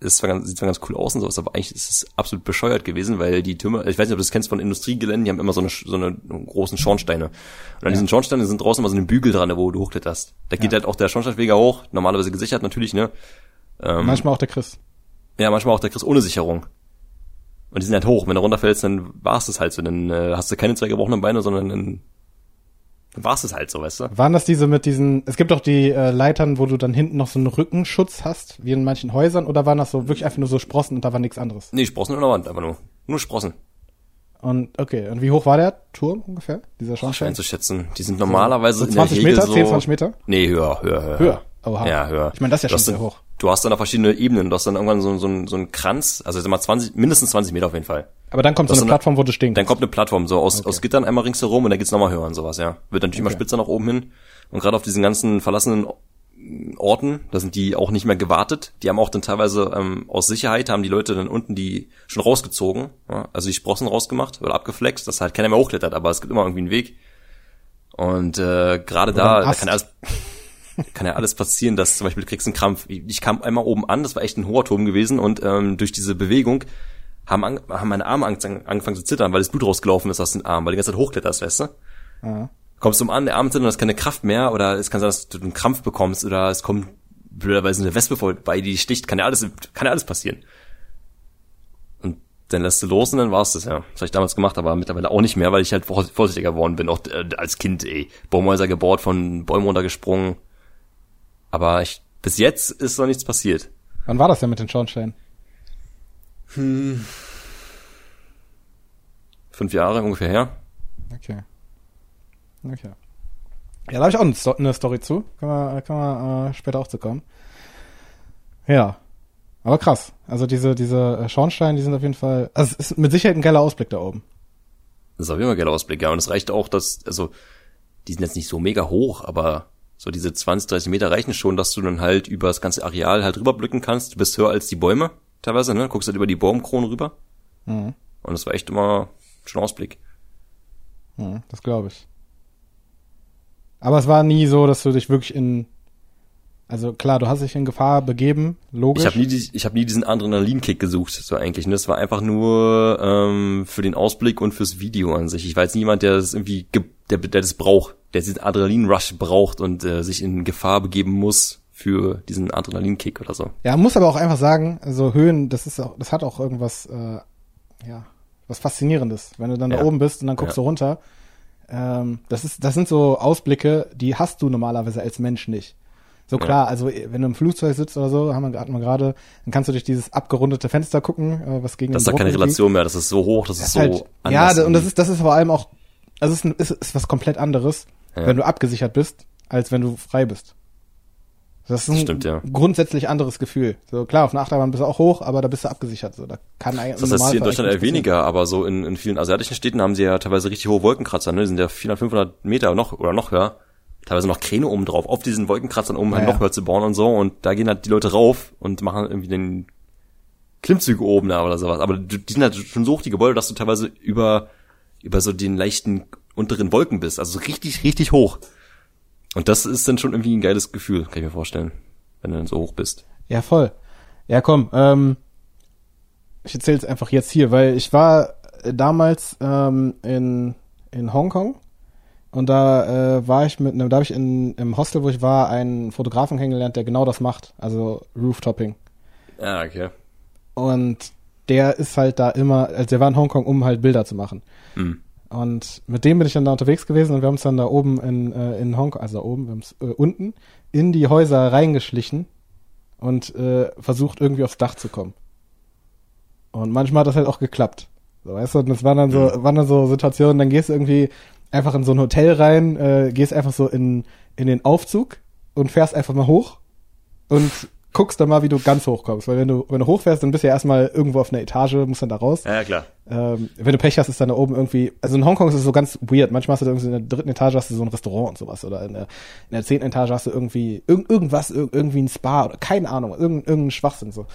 B: das zwar ganz, sieht zwar ganz cool aus und sowas, aber eigentlich ist es absolut bescheuert gewesen, weil die Türme, ich weiß nicht, ob du das kennst von Industriegeländen, die haben immer so eine, so eine großen Schornsteine. Und an diesen Schornsteinen sind draußen immer so eine Bügel dran, wo du hochkletterst. Da geht halt auch der Schornsteinfeger hoch, normalerweise gesichert natürlich, ne? Ähm,
A: Manchmal auch der Chris.
B: ja, manchmal auch der Chris ohne Sicherung. Und die sind halt hoch. Wenn du runterfällst, dann war's das halt so. Dann äh, hast du keine zwei gebrochenen Beine, sondern dann, dann war's das halt so, weißt du?
A: Waren das diese mit diesen, es gibt doch die äh, Leitern, wo du dann hinten noch so einen Rückenschutz hast, wie in manchen Häusern, oder waren das so wirklich einfach nur so Sprossen und da war nichts anderes?
B: Nee, Sprossen an der Wand, einfach nur. Nur Sprossen.
A: Und okay, und wie hoch war der Turm ungefähr, dieser Schornstein?
B: Einzuschätzen. Die sind normalerweise
A: So
B: in der
A: 20
B: Regel
A: Meter,
B: so,
A: 10, 20 Meter?
B: Nee, höher, höher, höher.
A: Höher. Oha.
B: Ja, höher.
A: Ich meine, das ist ja schon sehr hoch.
B: Du hast dann da verschiedene Ebenen. Du hast dann irgendwann so, so, einen- so einen Kranz, also sag mal 20, mindestens 20 Meter auf jeden Fall.
A: Aber dann kommt so
B: Das
A: eine
B: ist eine-
A: Plattform, wo du stehen
B: Dann kommt eine Plattform so aus, aus Gittern einmal ringsherum und dann geht's nochmal höher und sowas, ja. Wird natürlich immer
A: Okay.
B: spitzer nach oben hin. Und gerade auf diesen ganzen verlassenen Orten, da sind die auch nicht mehr gewartet. Die haben auch dann teilweise ähm, aus Sicherheit haben die Leute dann unten die schon rausgezogen, ja, also die Sprossen rausgemacht oder abgeflext, dass halt keiner mehr hochklettert, aber es gibt immer irgendwie einen Weg. Und äh, gerade da, da kann alles kann ja alles passieren, dass zum Beispiel du kriegst einen Krampf. Ich kam einmal oben an, das war echt ein hoher Turm gewesen und ähm, durch diese Bewegung haben, an, haben meine Arme angefangen, zu zittern, weil das Blut rausgelaufen ist aus den Armen, weil du die ganze Zeit hochkletterst, weißt du?
A: Ja.
B: Kommst du um an, der Arm zittert und hast keine Kraft mehr oder es kann sein, dass du einen Krampf bekommst oder es kommt blöderweise eine Wespe vorbei, die dich sticht, kann ja alles, kann ja alles passieren. Und dann lässt du los und dann war's das, ja. Das habe ich damals gemacht, aber mittlerweile auch nicht mehr, weil ich halt vor- vorsichtiger geworden bin, auch äh, als Kind, ey. Baumhäuser gebohrt, von Bäumen runtergesprungen. Aber ich, bis jetzt ist noch nichts passiert.
A: Wann war das denn mit den Schornsteinen?
B: Hm. Fünf Jahre ungefähr her.
A: Okay. Okay. Ja, da habe ich auch eine, Sto eine Story zu. Können wir, können wir äh, später auch zu kommen. Ja. Aber krass. Also diese, diese äh, Schornsteine, die sind auf jeden Fall. Also es ist mit Sicherheit ein geiler Ausblick da oben.
B: Das ist auf jeden Fall ein geiler Ausblick, ja. Und es reicht auch, dass, also, die sind jetzt nicht so mega hoch, aber so diese 20, 30 Meter reichen schon, dass du dann halt über das ganze Areal halt rüberblicken kannst. Du bist höher als die Bäume teilweise, ne? Guckst halt über die Baumkronen rüber.
A: Mhm.
B: Und das war echt immer schon Ausblick.
A: Mhm, das glaube ich. Aber es war nie so, dass du dich wirklich in also klar, du hast dich in Gefahr begeben, logisch.
B: Ich habe nie, die- ich hab nie diesen Adrenalinkick gesucht, so eigentlich. Ne? Das war einfach nur ähm, für den Ausblick und fürs Video an sich. Ich war jetzt niemand, der das irgendwie, ge- der, der das braucht, der diesen Adrenalin-Rush braucht und äh, sich in Gefahr begeben muss für diesen Adrenalinkick oder so.
A: Ja, muss aber auch einfach sagen, also Höhen, das ist auch, das hat auch irgendwas, äh, ja, was Faszinierendes. Wenn du dann
B: Ja.
A: da oben bist und dann guckst
B: Ja.
A: du runter, ähm, das ist, das sind so Ausblicke, die hast du normalerweise als Mensch nicht. So
B: Ja.
A: klar, also wenn du im Flugzeug sitzt oder so, haben wir, hatten wir gerade, dann kannst du durch dieses abgerundete Fenster gucken, äh, was gegen
B: Das ist da keine Relation mehr, das ist so hoch, das,
A: Das
B: ist so
A: halt, ja,
B: anders
A: und das ist, das ist vor allem auch, also es ist, ein, ist, ist was komplett anderes,
B: Ja.
A: wenn du abgesichert bist, als wenn du frei bist. Das ist ein
B: Das stimmt, ja.
A: grundsätzlich anderes Gefühl. So klar, auf einer Achterbahn bist du auch hoch, aber da bist du abgesichert. So, da kann eigentlich
B: Das heißt hier in Deutschland eher weniger, aber so in, in vielen asiatischen Städten haben sie ja teilweise richtig hohe Wolkenkratzer, ne? Die sind ja 400, 500 Meter noch oder noch höher. Teilweise noch Kräne oben drauf, auf diesen Wolkenkratzern, um halt
A: Ja,
B: noch
A: ja.
B: höher zu bauen und so. Und da gehen halt die Leute rauf und machen irgendwie den Klimmzüge oben da oder sowas. Aber die die sind halt schon so hoch, die Gebäude, dass du teilweise über, über so den leichten unteren Wolken bist. Also so richtig, richtig hoch. Und das ist dann schon irgendwie ein geiles Gefühl, kann ich mir vorstellen, wenn du dann so hoch bist.
A: Ja, voll. Ja, komm, ähm, ich erzähle es einfach jetzt hier, weil ich war äh, damals ähm, in, in Hongkong und da äh, war ich mit einem, da habe ich in, im Hostel, wo ich war, einen Fotografen kennengelernt, der genau das macht, also Rooftopping.
B: Ja, okay.
A: Und der ist halt da immer, also der war in Hongkong, um halt Bilder zu machen.
B: Hm.
A: Und mit dem bin ich dann da unterwegs gewesen und wir haben uns dann da oben in, äh, in Hongkong, also da oben, wir haben uns äh, unten in die Häuser reingeschlichen und äh, versucht irgendwie aufs Dach zu kommen. Und manchmal hat das halt auch geklappt. So, weißt du, und das waren dann so, waren dann so Situationen, dann gehst du irgendwie einfach in so ein Hotel rein, äh, gehst einfach so in, in den Aufzug und fährst einfach mal hoch und guckst dann mal, wie du ganz hoch kommst. Weil wenn du, wenn du hochfährst, dann bist du ja erstmal irgendwo auf einer Etage, musst dann da raus.
B: Ja, klar.
A: Ähm, wenn du Pech hast, ist dann da oben irgendwie, also in Hongkong ist es so ganz weird. Manchmal hast du da irgendwie in der dritten Etage hast du so ein Restaurant und sowas oder in der, in der zehnten Etage hast du irgendwie irg irgendwas, irg irgendwie ein Spa oder keine Ahnung, irgendein, irgendein Schwachsinn so.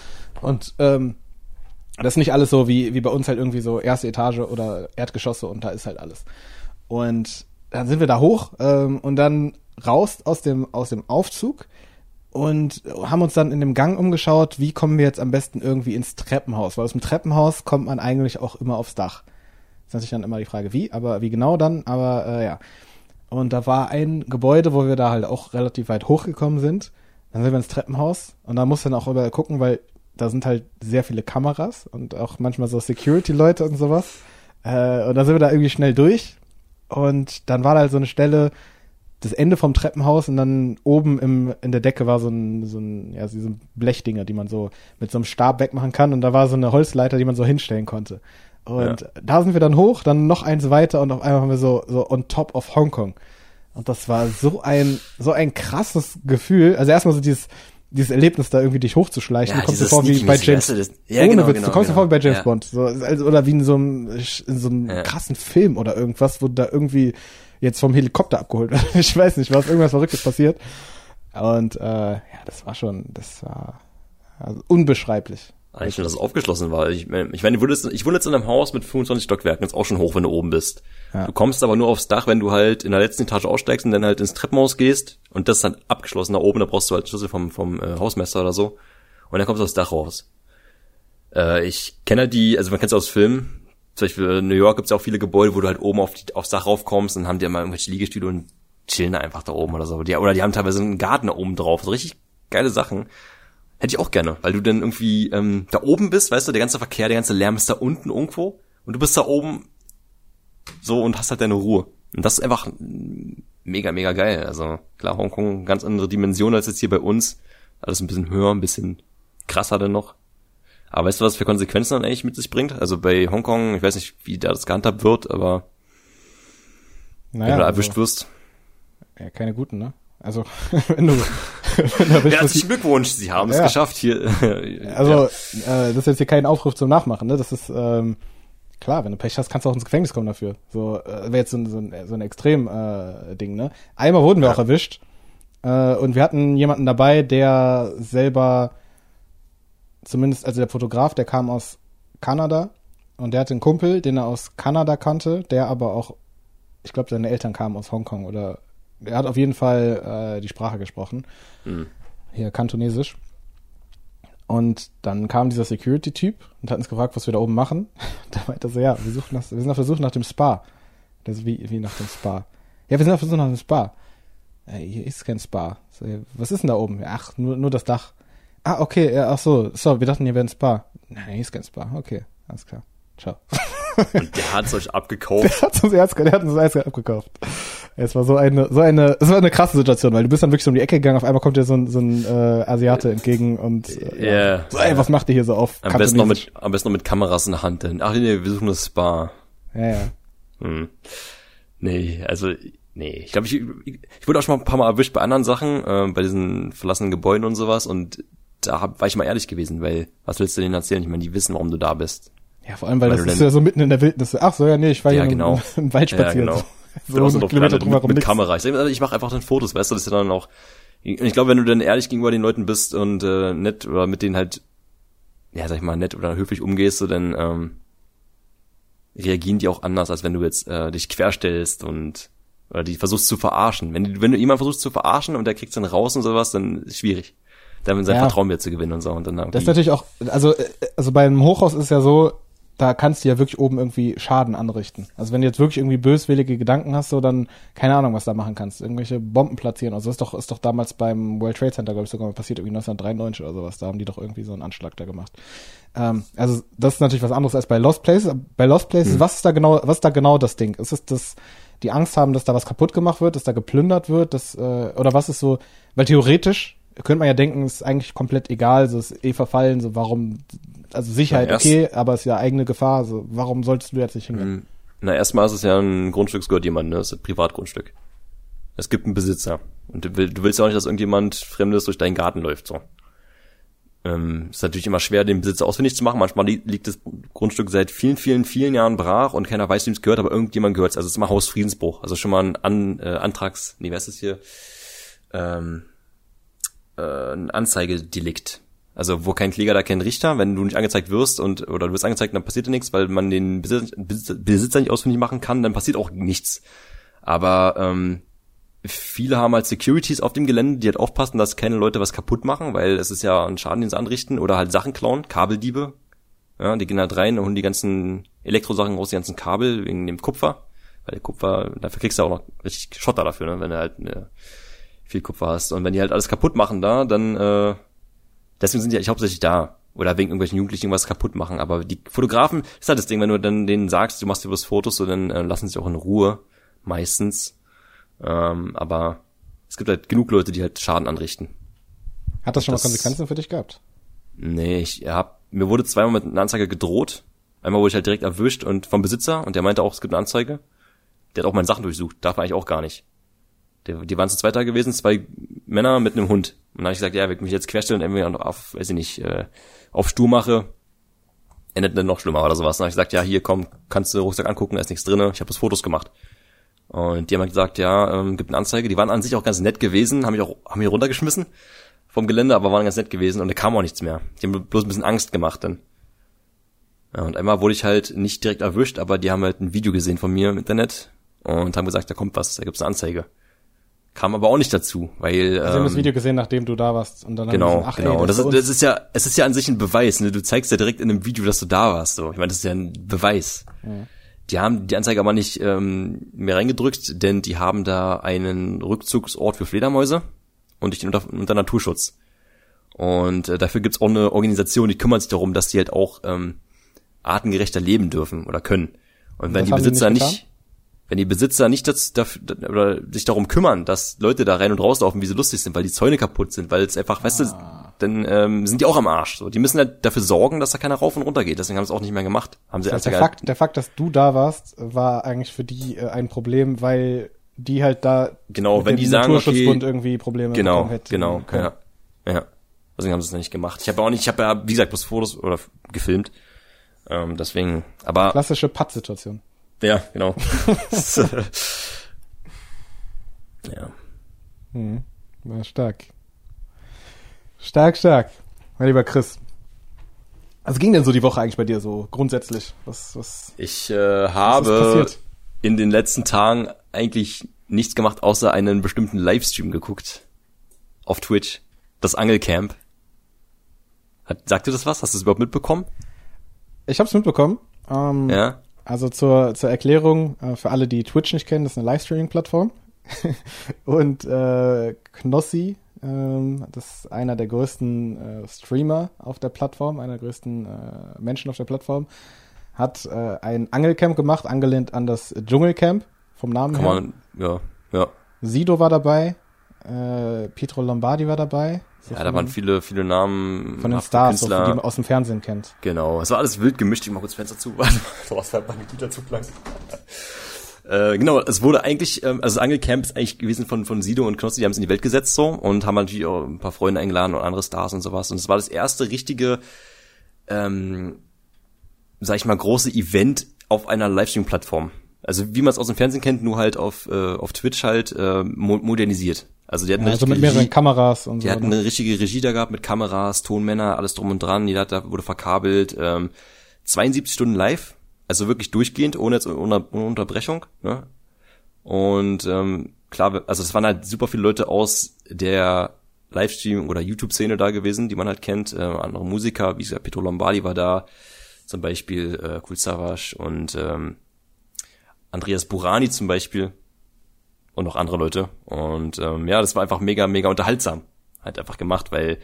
A: Und ähm, das ist nicht alles so wie, wie bei uns halt irgendwie so erste Etage oder Erdgeschosse und da ist halt alles. Und dann sind wir da hoch ähm, und dann raus aus dem, aus dem Aufzug und haben uns dann in dem Gang umgeschaut, wie kommen wir jetzt am besten irgendwie ins Treppenhaus, weil aus dem Treppenhaus kommt man eigentlich auch immer aufs Dach. Das ist natürlich dann immer die Frage, wie, aber wie genau dann, aber äh, ja. Und da war ein Gebäude, wo wir da halt auch relativ weit hochgekommen sind. Dann sind wir ins Treppenhaus und da musst du dann auch über gucken, weil da sind halt sehr viele Kameras und auch manchmal so Security-Leute und sowas. Äh, und dann sind wir da irgendwie schnell durch. Und dann war da halt so eine Stelle, das Ende vom Treppenhaus und dann oben im, in der Decke war so ein, so ein, ja, so diese Blechdinger, die man so mit so einem Stab wegmachen kann und da war so eine Holzleiter, die man so hinstellen konnte. Und
B: Ja.
A: da sind wir dann hoch, dann noch eins weiter und auf einmal haben wir so, so on top of Hongkong. Und das war so ein, so ein krasses Gefühl. Also erstmal so dieses, dieses Erlebnis da irgendwie dich hochzuschleichen.
B: Ja,
A: du kommst dir vor wie bei James,
B: weißt du, das- ja,
A: ohne
B: genau,
A: Witz,
B: genau,
A: du kommst dir
B: genau.
A: vor wie bei James
B: Ja.
A: Bond. So, also, oder wie in so einem, in so einem
B: Ja.
A: krassen Film oder irgendwas, wo da irgendwie jetzt vom Helikopter abgeholt wird. Ich weiß nicht, was, irgendwas Verrücktes passiert. Und äh, ja, das war schon, das war also unbeschreiblich.
B: Eigentlich nur, dass es aufgeschlossen war. Ich meine, ich, meine, ich wohne jetzt- ich wohne jetzt in einem Haus mit 25 Stockwerken, ist auch schon hoch, wenn du oben bist.
A: Ja.
B: Du kommst aber nur aufs Dach, wenn du halt in der letzten Etage aussteigst und dann halt ins Treppenhaus gehst und das ist dann abgeschlossen da oben, da brauchst du halt Schlüssel vom, vom äh, Hausmeister oder so und dann kommst du aufs Dach raus. Äh, ich kenne halt die, also man kennt es aus Filmen, zum Beispiel in New York gibt es ja auch viele Gebäude, wo du halt oben auf die, aufs Dach raufkommst und haben die immer irgendwelche Liegestühle und chillen einfach da oben oder so. Die, oder die haben teilweise einen Garten da oben drauf, so richtig geile Sachen. Hätte ich auch gerne, weil du dann irgendwie ähm, da oben bist, weißt du, der ganze Verkehr, der ganze Lärm ist da unten irgendwo und du bist da oben so und hast halt deine Ruhe. Und das ist einfach mega, mega geil. Also klar, Hongkong, ganz andere Dimension als jetzt hier bei uns. Alles ein bisschen höher, ein bisschen krasser dann noch. Aber weißt du, was für Konsequenzen dann eigentlich mit sich bringt? Also bei Hongkong, ich weiß nicht, wie da das gehandhabt wird, aber
A: Naja,
B: wenn du
A: also,
B: erwischt wirst.
A: ja, keine guten, ne? Also, wenn du,
B: Herzlichen Glückwunsch, Sie haben es
A: Ja.
B: geschafft hier.
A: Also, äh, das ist jetzt hier kein Aufruf zum Nachmachen, ne? Das ist, ähm, klar, wenn du Pech hast, kannst du auch ins Gefängnis kommen dafür. So, äh, wäre jetzt so ein, so ein, so ein Extrem, äh, Ding, ne? Einmal wurden wir
B: Ja.
A: auch erwischt, äh, und wir hatten jemanden dabei, der selber, zumindest, also der Fotograf, der kam aus Kanada, und der hatte einen Kumpel, den er aus Kanada kannte, der aber auch, ich glaube, seine Eltern kamen aus Hongkong, oder, er hat auf jeden Fall, äh, die Sprache gesprochen.
B: Mhm.
A: Hier, kantonesisch. Und dann kam dieser Security-Typ und hat uns gefragt, was wir da oben machen. Da meinte er so, ja, wir, suchen nach, wir sind auf der Suche nach dem Spa. Das wie, wie nach dem Spa. Ja, wir sind auf der Suche nach dem Spa. Äh, hier ist kein Spa. So, was ist denn da oben? Ach, nur, nur das Dach. Ah, okay, ja, ach so, so, wir dachten, hier wäre ein Spa. Nein, hier ist kein Spa. Okay, alles klar. Ciao.
B: Und der hat's euch abgekauft.
A: Der hat uns Erz, der hat uns Eis abgekauft. Es war so eine, so eine, es war eine krasse Situation, weil du bist dann wirklich so um die Ecke gegangen, auf einmal kommt dir so ein, so ein äh, Asiate entgegen und äh,
B: Ja.
A: so, ey, was macht ihr hier so auf?
B: Am besten noch mit, am besten noch mit Kameras in der Hand, denn, ach nee, wir suchen das Spa.
A: Ja, ja.
B: Hm. Nee, also, nee. Ich glaube, ich, ich wurde auch schon mal ein paar Mal erwischt bei anderen Sachen, äh, bei diesen verlassenen Gebäuden und sowas und da hab, war ich mal ehrlich gewesen, weil was willst du denen erzählen? Ich meine, die wissen, warum du da bist.
A: Ja, vor allem, weil,
B: Weil
A: das ist ja so mitten in der Wildnis. Ach so, ja, nee, ich war
B: Ja, genau.
A: im, im Wald spazieren.
B: Ja, genau.
A: So, so Kilometer
B: mit,
A: drumherum
B: mit
A: nix.
B: Kamera. Ich, ich mache einfach dann Fotos, weißt du, das ist ja dann auch. Und ich glaube, wenn du dann ehrlich gegenüber den Leuten bist und äh, nett oder mit denen halt, ja, sag ich mal, nett oder höflich umgehst, so dann ähm, reagieren die auch anders, als wenn du jetzt äh, dich querstellst und oder die versuchst zu verarschen. Wenn, du- wenn du jemanden versuchst zu verarschen und der kriegst dann raus und sowas, dann ist schwierig. Dann sein
A: Ja.
B: Vertrauen wieder zu gewinnen und so. Und dann
A: Das ist natürlich auch, also, äh, also beim Hochhaus ist ja so, da kannst du ja wirklich oben irgendwie Schaden anrichten. Also wenn du jetzt wirklich irgendwie böswillige Gedanken hast, so dann, keine Ahnung, was da machen kannst. Irgendwelche Bomben platzieren. Also das ist doch, ist doch damals beim World Trade Center, glaube ich, sogar mal passiert, irgendwie 1993 oder sowas. Da haben die doch irgendwie so einen Anschlag da gemacht. Ähm, also das ist natürlich was anderes als bei Lost Places. Bei Lost Places, was ist da genau, was ist da genau das Ding? Ist es das, die Angst haben, dass da was kaputt gemacht wird, dass da geplündert wird, dass, äh, oder was ist so, weil theoretisch könnte man ja denken, ist eigentlich komplett egal, so ist eh verfallen, so warum, also Sicherheit
B: Na,
A: okay, aber es ist ja eigene Gefahr, so warum solltest du jetzt nicht hingehen?
B: Mhm. Na, erstmal ist es ja ein Grundstück, es gehört jemandem, ne? Das ist ein Privatgrundstück. Es gibt einen Besitzer. Und du, will, du willst ja auch nicht, dass irgendjemand Fremdes durch deinen Garten läuft, so. Ähm, ist natürlich immer schwer, den Besitzer ausfindig zu machen. Manchmal li liegt das Grundstück seit vielen, vielen, vielen Jahren brach und keiner weiß, wem es gehört, aber irgendjemand gehört Also es ist immer Hausfriedensbruch. Also schon mal ein An, äh, Antrags, nee, wer ist das hier? Ähm, äh, ein Anzeigedelikt. Also wo kein Kläger, da kein Richter. Wenn du nicht angezeigt wirst und oder du wirst angezeigt, dann passiert ja nichts, weil man den Besitzer, Besitzer, nicht ausfindig machen kann, dann passiert auch nichts. Aber ähm, viele haben halt Securities auf dem Gelände, die halt aufpassen, dass keine Leute was kaputt machen, weil es ist ja ein Schaden, den sie anrichten oder halt Sachen klauen, Kabeldiebe. Ja, die gehen halt rein und holen die ganzen Elektrosachen raus, die ganzen Kabel wegen dem Kupfer. Weil der Kupfer, dafür kriegst du auch noch richtig Schotter dafür, ne, wenn du halt äh, viel Kupfer hast. Und wenn die halt alles kaputt machen da, dann äh, deswegen sind die eigentlich hauptsächlich da. Oder wegen irgendwelchen Jugendlichen was kaputt machen. Aber die Fotografen, ist halt das Ding, wenn du dann denen sagst, du machst dir bloß Fotos, so dann äh, lassen sie auch in Ruhe. Meistens. Ähm, aber es gibt halt genug Leute, die halt Schaden anrichten.
A: Hat das schon
B: das-
A: mal Konsequenzen für dich gehabt?
B: Nee, ich hab, mir wurde zweimal mit einer Anzeige gedroht. Einmal wurde ich halt direkt erwischt und vom Besitzer und der meinte auch, es gibt eine Anzeige. Der hat auch meine Sachen durchsucht. Darf er eigentlich auch gar nicht. Der, die waren zu zweit da gewesen, zwei Männer mit einem Hund. Und dann habe ich gesagt, ja, wenn ich mich jetzt querstellen und irgendwie noch auf, weiß ich nicht, äh, auf Stur mache, endet dann noch schlimmer oder sowas. Dann habe ich gesagt, ja, hier komm, kannst du den Rucksack angucken, da ist nichts drinne. Ich habe das Fotos gemacht. Und die haben halt gesagt, ja, ähm, gibt eine Anzeige. Die waren an sich auch ganz nett gewesen, haben mich auch haben mich runtergeschmissen vom Gelände, aber waren ganz nett gewesen und da kam auch nichts mehr. Die haben bloß ein bisschen Angst gemacht dann. Ja, und einmal wurde ich halt nicht direkt erwischt, aber die haben halt ein Video gesehen von mir im Internet und haben gesagt, da kommt was, da gibt's eine Anzeige. Kam aber auch nicht dazu, weil
A: Sie haben das
B: ähm,
A: Video gesehen, nachdem du da warst und dann
B: Genau,
A: gesagt, ach,
B: genau.
A: Ey,
B: und das,
A: für
B: das ist ja, es ist ja an sich ein Beweis. Ne? Du zeigst ja direkt in einem Video, dass du da warst. So, ich meine, das ist ja ein Beweis. Die haben die Anzeige aber nicht ähm, mehr reingedrückt, denn die haben da einen Rückzugsort für Fledermäuse und ich den unter, unter Naturschutz. Und äh, dafür gibt's auch eine Organisation, die kümmert sich darum, dass die halt auch ähm, artengerechter leben dürfen oder können. Und wenn die Besitzer
A: nicht
B: nicht? Wenn die Besitzer nicht das, dafür, oder sich darum kümmern, dass Leute da rein und rauslaufen, wie sie lustig sind, weil die Zäune kaputt sind, weil es einfach, weißt du, dann ähm, sind die auch am Arsch. So, die müssen halt dafür sorgen, dass da keiner rauf und runter geht. Deswegen haben sie es auch nicht mehr gemacht. Haben sie
A: Das heißt, der, Fakt, der Fakt, dass du da warst, war eigentlich für die äh, ein Problem, weil die halt da
B: Genau, wenn die sagen,
A: Naturschutzbund
B: okay,
A: irgendwie Probleme
B: genau,
A: hätten
B: genau,
A: können.
B: ja, ja. Deswegen haben sie es nicht gemacht. Ich habe auch nicht, ich habe ja wie gesagt bloß Fotos oder gefilmt. Ähm, deswegen, aber
A: Klassische Patt-Situation.
B: Ja, genau. ja.
A: Mhm. War stark. Stark, stark. Mein lieber Chris. Was ging denn so die Woche eigentlich bei dir so grundsätzlich? Was, was,
B: Ich äh, habe in den letzten Tagen eigentlich nichts gemacht, außer einen bestimmten Livestream geguckt. Auf Twitch. Das Angelcamp. Hat, sagt dir das was? Hast du es überhaupt mitbekommen?
A: Ich hab's mitbekommen. Ähm,
B: Ja.
A: Also zur, zur Erklärung, äh, für alle, die Twitch nicht kennen, das ist eine Livestreaming-Plattform. Und äh, Knossi, ähm, das ist einer der größten äh, Streamer auf der Plattform, einer der größten äh, Menschen auf der Plattform, hat äh, ein Angelcamp gemacht, angelehnt an das Dschungelcamp vom Namen
B: Kann
A: her.
B: man, ja, ja.
A: Sido war dabei, äh, Pietro Lombardi war dabei. So
B: Ja, da waren viele, viele Namen
A: von den Stars, so, die man aus dem Fernsehen kennt.
B: Genau, es war alles wild gemischt. Ich mach kurz Fenster zu. Warte, so was fällt mein Gitter zu lang. Äh, genau, es wurde eigentlich, ähm, also das Angelcamp ist eigentlich gewesen von, von Sido und Knossi, die haben es in die Welt gesetzt so und haben natürlich auch ein paar Freunde eingeladen und andere Stars und sowas. Und es war das erste richtige, ähm, sag ich mal, große Event auf einer Livestream-Plattform. Also wie man es aus dem Fernsehen kennt, nur halt auf, äh, auf Twitch halt äh, mo modernisiert. Also die hatten
A: Ja,
B: eine
A: also mit
B: richtige
A: mehreren
B: Regie-
A: Kameras und
B: die
A: so.
B: hatten
A: ne?
B: eine richtige Regie da gehabt mit Kameras, Tonmänner, alles drum und dran. Jeder hat, da wurde verkabelt. Ähm, 72 Stunden live, also wirklich durchgehend, ohne, jetzt, ohne, ohne Unterbrechung. Ne? Und ähm, klar, also es waren halt super viele Leute aus der Livestream- oder YouTube-Szene da gewesen, die man halt kennt. Äh, andere Musiker, wie gesagt, Petro Lombardi war da, zum Beispiel äh, Kul Savas und ähm, Andreas Burani zum Beispiel und noch andere Leute. Und ähm, ja, das war einfach mega, mega unterhaltsam. Halt einfach gemacht, weil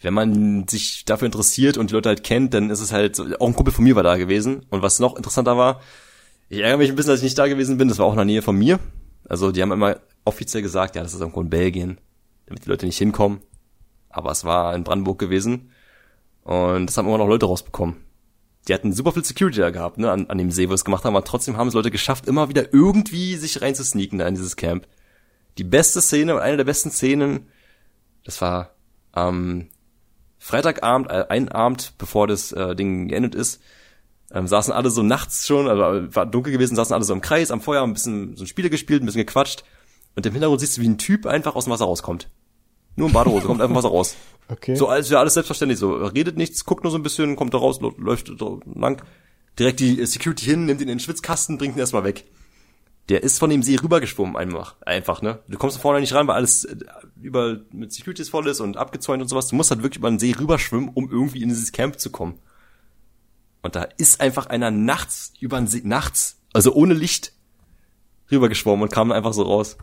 B: wenn man sich dafür interessiert und die Leute halt kennt, dann ist es halt, auch ein Kumpel von mir war da gewesen. Und was noch interessanter war, ich ärgere mich ein bisschen, dass ich nicht da gewesen bin, das war auch in der Nähe von mir. Also die haben immer offiziell gesagt, ja, das ist irgendwo in Belgien, damit die Leute nicht hinkommen. Aber es war in Brandenburg gewesen. Und das haben immer noch Leute rausbekommen. Die hatten super viel Security da gehabt, ne, an, an dem See, wo es gemacht haben, aber trotzdem haben es Leute geschafft, immer wieder irgendwie sich reinzusneaken da in dieses Camp. Die beste Szene, eine der besten Szenen, das war am Freitagabend, äh, ein Abend, bevor das äh, Ding geendet ist, ähm, saßen alle so nachts schon, also war dunkel gewesen, saßen alle so im Kreis am Feuer, ein bisschen so ein Spiele gespielt, ein bisschen gequatscht. Und im Hintergrund siehst du, wie ein Typ einfach aus dem Wasser rauskommt. Nur in Badehose, kommt einfach Wasser raus.
A: Okay.
B: So als wäre alles selbstverständlich so. Redet nichts, guckt nur so ein bisschen, kommt da raus, läuft lang. Direkt die äh, Security hin, nimmt ihn in den Schwitzkasten, bringt ihn erstmal weg. Der ist von dem See rübergeschwommen einfach, einfach, ne? Du kommst da vorne nicht rein, weil alles äh, über mit Securities voll ist und abgezäunt und sowas. Du musst halt wirklich über den See rüberschwimmen, um irgendwie in dieses Camp zu kommen. Und da ist einfach einer nachts über den See, nachts, also ohne Licht, rübergeschwommen und kam einfach so raus.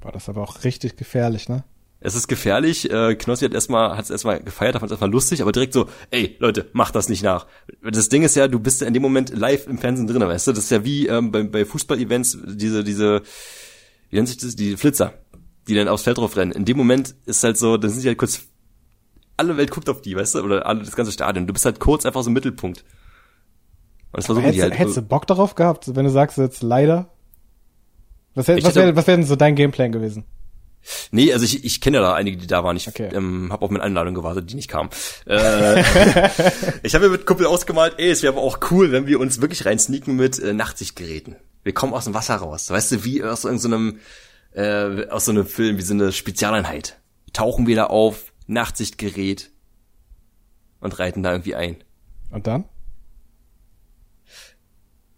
A: War das aber auch richtig gefährlich, ne?
B: Es ist gefährlich. Äh, Knossi hat erstmal hat es erstmal gefeiert, fand es erstmal lustig, aber direkt so, ey Leute, macht das nicht nach. Das Ding ist ja, du bist ja in dem Moment live im Fernsehen drin, weißt du? Das ist ja wie ähm, bei, bei Fußball-Events diese diese wie nennt sich das die Flitzer, die dann aufs Feld drauf rennen. In dem Moment ist halt so, dann sind die halt kurz alle Welt guckt auf die, weißt du, oder alle, das ganze Stadion. Du bist halt kurz einfach so im Mittelpunkt. Und das versuchen
A: Hättest,
B: die halt.
A: hättest du Bock darauf gehabt, wenn du sagst jetzt leider? Was, wär, was wäre was wär denn so dein Gameplan gewesen?
B: Nee, also ich, ich kenne ja da einige, die da waren. Ich
A: Okay.
B: ähm, habe auf meine Einladung gewartet, die nicht kam. Äh, ich habe mir mit Kumpel ausgemalt, ey, es wäre aber auch cool, wenn wir uns wirklich reinsneaken mit äh, Nachtsichtgeräten. Wir kommen aus dem Wasser raus. Weißt du, wie aus irgendeinem äh, aus so einem Film, wie so eine Spezialeinheit. Tauchen wir da auf, Nachtsichtgerät und reiten da irgendwie ein.
A: Und dann?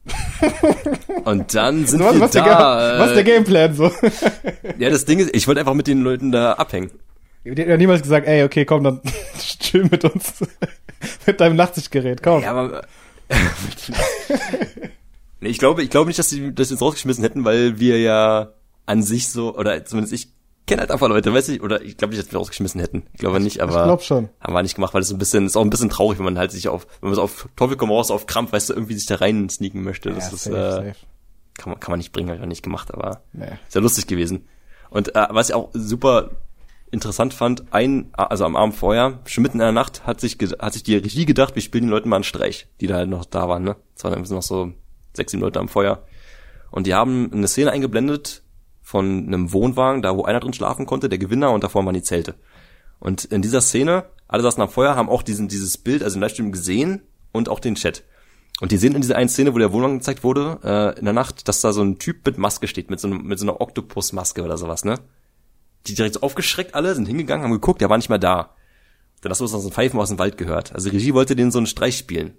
B: Und dann sind
A: Was,
B: wir
A: was, der,
B: da.
A: Ga- was ist der
B: äh,
A: Gameplan so?
B: ja, das Ding ist, ich wollte einfach mit den Leuten da abhängen.
A: Die hat ja niemals gesagt, ey, okay, komm, dann chill mit uns. mit deinem Nachtsichtgerät, komm.
B: Ja, aber ich glaube, ich glaube nicht, dass sie das jetzt rausgeschmissen hätten, weil wir ja an sich so oder zumindest ich kenne halt einfach Leute, weiß ich, oder ich glaube nicht, dass wir rausgeschmissen hätten. Ich glaube nicht, aber
A: ich glaub schon.
B: haben wir nicht gemacht, weil es ein bisschen ist auch ein bisschen traurig, wenn man halt sich auf wenn man so auf Teufel komm raus auf Krampf, weißt du, irgendwie sich da rein sneaken möchte. Das
A: Ja,
B: ist
A: safe,
B: äh,
A: safe.
B: kann man kann man nicht bringen, habe ich auch nicht gemacht, aber
A: Nee.
B: ist ja lustig gewesen. Und äh, was ich auch super interessant fand, ein, also am Abend vorher, schon mitten in der Nacht, hat sich, hat sich die Regie gedacht, wir spielen den Leuten mal einen Streich, die da halt noch da waren, ne? Es waren noch so sechs, sieben Leute am Feuer. Und die haben eine Szene eingeblendet von einem Wohnwagen, da wo einer drin schlafen konnte, der Gewinner, und davor waren die Zelte. Und in dieser Szene, alle saßen am Feuer, haben auch diesen, dieses Bild, also im Livestream gesehen und auch den Chat. Und die sehen in dieser einen Szene, wo der Wohnwagen gezeigt wurde, äh, in der Nacht, dass da so ein Typ mit Maske steht, mit so, einem, mit so einer Oktopusmaske oder sowas, ne? Die direkt so aufgeschreckt alle, sind hingegangen, haben geguckt, der war nicht mehr da. Dann hast du so ein Pfeifen aus dem Wald gehört. Also Regie wollte denen so einen Streich spielen.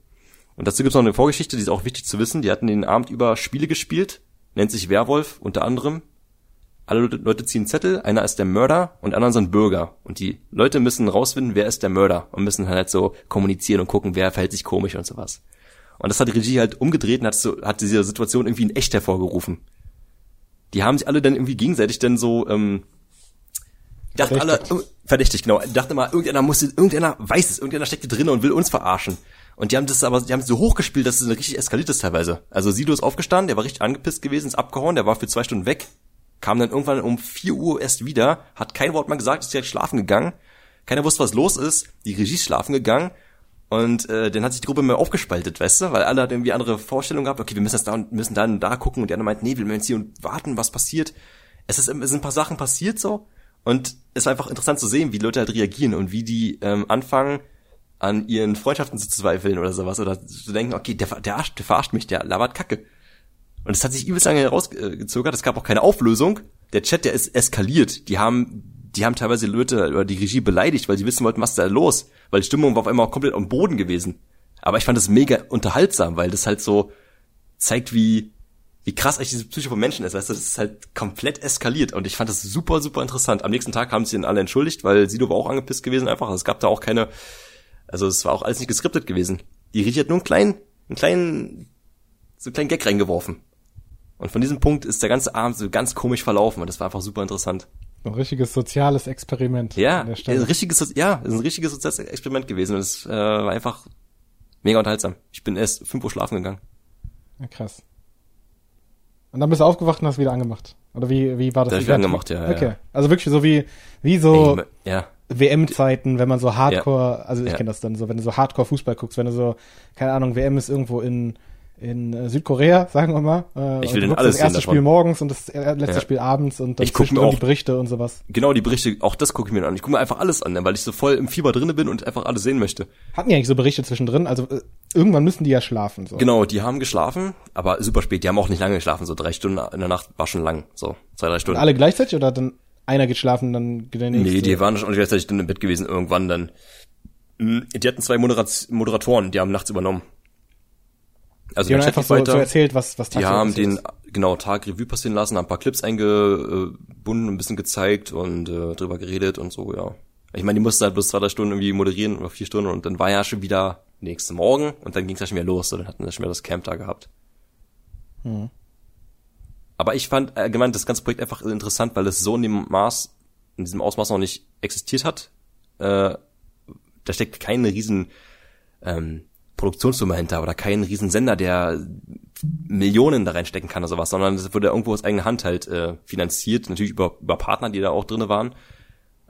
B: Und dazu gibt's noch eine Vorgeschichte, die ist auch wichtig zu wissen. Die hatten den Abend über Spiele gespielt, nennt sich Werwolf unter anderem. Alle Leute ziehen Zettel, einer ist der Mörder und anderen sind Bürger. Und die Leute müssen rausfinden, wer ist der Mörder und müssen halt so kommunizieren und gucken, wer verhält sich komisch und sowas. Und das hat die Regie halt umgedreht und hat, so, hat diese Situation irgendwie in echt hervorgerufen. Die haben sich alle dann irgendwie gegenseitig dann so, ähm, dachten alle, verdächtig, genau, dachte mal, irgendeiner muss, irgendeiner weiß es, irgendeiner steckt hier drin und will uns verarschen. Und die haben das aber, die haben so hochgespielt, dass es richtig eskaliert ist teilweise. Also Sido ist aufgestanden, der war richtig angepisst gewesen, ist abgehauen, der war für zwei Stunden weg, kam dann irgendwann um vier Uhr erst wieder, hat kein Wort mehr gesagt, ist direkt schlafen gegangen. Keiner wusste, was los ist. Die Regie ist schlafen gegangen. Und äh, dann hat sich die Gruppe mehr aufgespaltet, weißt du, weil alle hatten irgendwie andere Vorstellungen gehabt. Okay, wir müssen jetzt da und müssen da und da gucken. Und die anderen meinten, nee, wir müssen jetzt hier und warten, was passiert. Es, ist, es sind ein paar Sachen passiert so. Und es war einfach interessant zu sehen, wie Leute halt reagieren und wie die ähm, anfangen, an ihren Freundschaften zu zweifeln oder sowas. Oder zu denken, okay, der, der, der verarscht mich, der labert Kacke. Und es hat sich übelst lange herausgezögert. Es gab auch keine Auflösung. Der Chat, der ist eskaliert. Die haben, die haben teilweise Leute oder die Regie beleidigt, weil sie wissen wollten, was da los. Weil die Stimmung war auf einmal komplett am Boden gewesen. Aber ich fand das mega unterhaltsam, weil das halt so zeigt, wie, wie krass eigentlich diese Psyche von Menschen ist. Weißt du, das ist halt komplett eskaliert. Und ich fand das super, super interessant. Am nächsten Tag haben sie dann alle entschuldigt, weil Sido war auch angepisst gewesen einfach. Also es gab da auch keine, also es war auch alles nicht geskriptet gewesen. Die Regie hat nur einen kleinen, einen kleinen, so einen kleinen Gag reingeworfen. Und von diesem Punkt ist der ganze Abend so ganz komisch verlaufen und das war einfach super interessant.
A: Ein richtiges soziales Experiment.
B: Ja, ein richtiges, ja, ist ein richtiges soziales Experiment gewesen und es äh, war einfach mega unterhaltsam. Ich bin erst fünf Uhr schlafen gegangen.
A: Ja, krass. Und dann bist du aufgewacht und hast wieder angemacht. Oder wie, wie war das?
B: Da ich wieder angemacht, ja.
A: Okay.
B: Ja.
A: Also wirklich so wie, wie so
B: ja.
A: WM-Zeiten, wenn man so Hardcore, also ich
B: Ja.
A: kenne das dann so, wenn du so Hardcore-Fußball guckst, wenn du so, keine Ahnung, WM ist irgendwo in, in äh, Südkorea, sagen wir mal. Äh,
B: Ich
A: und
B: will denn alles
A: das erste
B: sehen
A: Spiel
B: davon.
A: morgens und das letzte
B: Ja.
A: Spiel abends und dann
B: Ich guck mir auch-
A: die Berichte und sowas.
B: Genau, die Berichte, auch das gucke ich mir an. Ich gucke mir einfach alles an, ne, weil ich so voll im Fieber drinne bin und einfach alles sehen möchte.
A: Hatten die eigentlich so Berichte zwischendrin? Also äh, irgendwann müssen die ja schlafen. So.
B: Genau, die haben geschlafen, aber super spät. Die haben auch nicht lange geschlafen, so drei Stunden in der Nacht war schon lang, so zwei, drei Stunden.
A: Alle gleichzeitig oder dann einer geht schlafen, dann geht der nächste?
B: Nee, die waren schon gleichzeitig dann im Bett gewesen irgendwann dann. Mm, Die hatten zwei Moderat Moderatoren, die haben nachts übernommen. Also
A: Die haben einfach so,
B: weiter.
A: so erzählt, was, was
B: die
A: tagsüber
B: haben den, genau, Tag Revue passieren lassen, haben ein paar Clips eingebunden, ein bisschen gezeigt und äh, drüber geredet und so, ja. Ich meine, die mussten halt bloß zwei, drei Stunden irgendwie moderieren oder vier Stunden und dann war ja schon wieder nächste Morgen und dann ging es ja schon wieder los, so, dann hatten wir schon wieder das Camp da gehabt.
A: Hm.
B: Aber ich fand allgemein das ganze Projekt einfach interessant, weil es so in dem Maß, in diesem Ausmaß noch nicht existiert hat. Äh, da steckt keine riesen ähm, Produktionssumme hinter oder kein riesen Sender, der Millionen da reinstecken kann oder sowas, sondern es wurde irgendwo aus eigener Hand halt äh, finanziert, natürlich über, über Partner, die da auch drinne waren.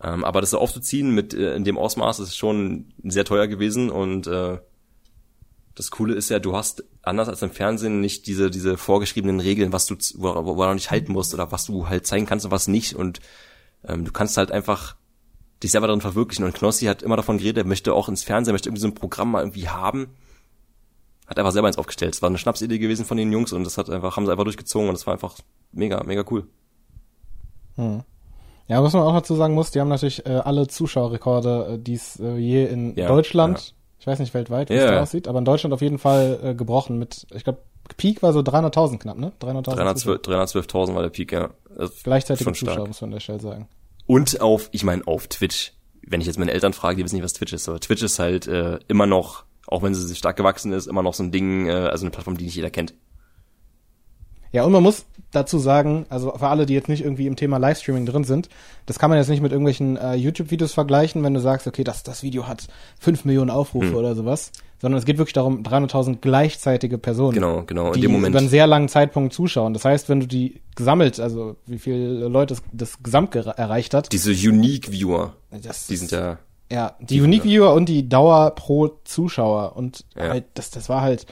B: Ähm, aber das so aufzuziehen mit äh, in dem Ausmaß ist schon sehr teuer gewesen und äh, das Coole ist ja, du hast anders als im Fernsehen nicht diese diese vorgeschriebenen Regeln, was du z- wo, wo du nicht halten musst oder was du halt zeigen kannst und was nicht und ähm, du kannst halt einfach dich selber darin verwirklichen und Knossi hat immer davon geredet, er möchte auch ins Fernsehen, möchte irgendwie so ein Programm mal irgendwie haben. Hat einfach selber eins aufgestellt. Es war eine Schnapsidee gewesen von den Jungs und das hat einfach haben sie einfach durchgezogen und es war einfach mega mega cool.
A: Hm. Ja, was man auch dazu sagen muss, die haben natürlich äh, alle Zuschauerrekorde, äh, die es äh, je in
B: Ja,
A: Deutschland,
B: ja.
A: ich weiß nicht weltweit, wie es da
B: ja.
A: aussieht, aber in Deutschland auf jeden Fall äh, gebrochen mit, ich glaube, Peak war so 300.000 knapp, ne? 300.000 Zuschauer.
B: 312 312.000 war der Peak, ja. Das ist
A: Gleichzeitige
B: schon
A: Zuschauer,
B: stark.
A: muss man an der Stelle sagen.
B: Und auf, ich meine, auf Twitch. Wenn ich jetzt meine Eltern frage, die wissen nicht, was Twitch ist. Aber Twitch ist halt äh, immer noch, auch wenn sie stark gewachsen ist, immer noch so ein Ding, äh, also eine Plattform, die nicht jeder kennt.
A: Ja, und man muss dazu sagen, also für alle, die jetzt nicht irgendwie im Thema Livestreaming drin sind, das kann man jetzt nicht mit irgendwelchen äh, YouTube-Videos vergleichen, wenn du sagst, okay, das, das Video hat fünf Millionen Aufrufe
B: Hm.
A: oder sowas. Sondern es geht wirklich darum, 300.000 gleichzeitige Personen.
B: Genau, genau, in
A: die
B: dem Moment.
A: über einen sehr langen Zeitpunkt zuschauen. Das heißt, wenn du die gesammelt, also wie viele Leute das, das gesamt erreicht hat,
B: Diese Unique Viewer,
A: das
B: die sind ja,
A: ja, die Unique Viewer und die Dauer pro Zuschauer und
B: Ja.
A: halt, das, das war halt,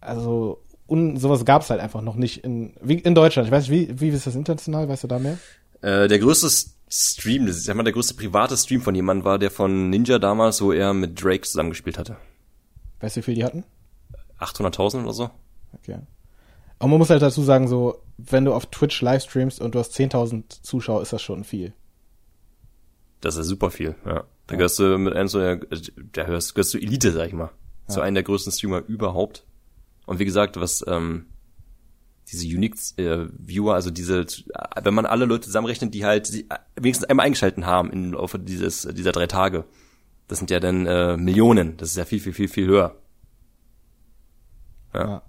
A: also un, sowas gab's halt einfach noch nicht in, wie in Deutschland. Ich weiß nicht, wie, wie ist das international? Weißt du da mehr?
B: äh, der größte Stream, das ist, sag mal, der größte private Stream von jemandem war der von Ninja damals, wo er mit Drake zusammengespielt hatte.
A: Weißt du, wie viel die hatten?
B: 800.000 oder so?
A: Okay. Aber man muss halt dazu sagen, so, wenn du auf Twitch livestreamst und du hast 10.000 Zuschauer, ist das schon viel.
B: Das ist super viel, ja. Da gehörst du mit einem so, der, da hörst, gehörst du Elite, sag ich mal. Zu einem der größten Streamer überhaupt. Und wie gesagt, was, ähm, diese Unique äh, Viewer, also diese, wenn man alle Leute zusammenrechnet, die halt sie, äh, wenigstens einmal eingeschalten haben im Laufe dieses, dieser drei Tage, das sind ja dann äh, Millionen. Das ist ja viel, viel, viel, viel höher. Ja.
A: Ja.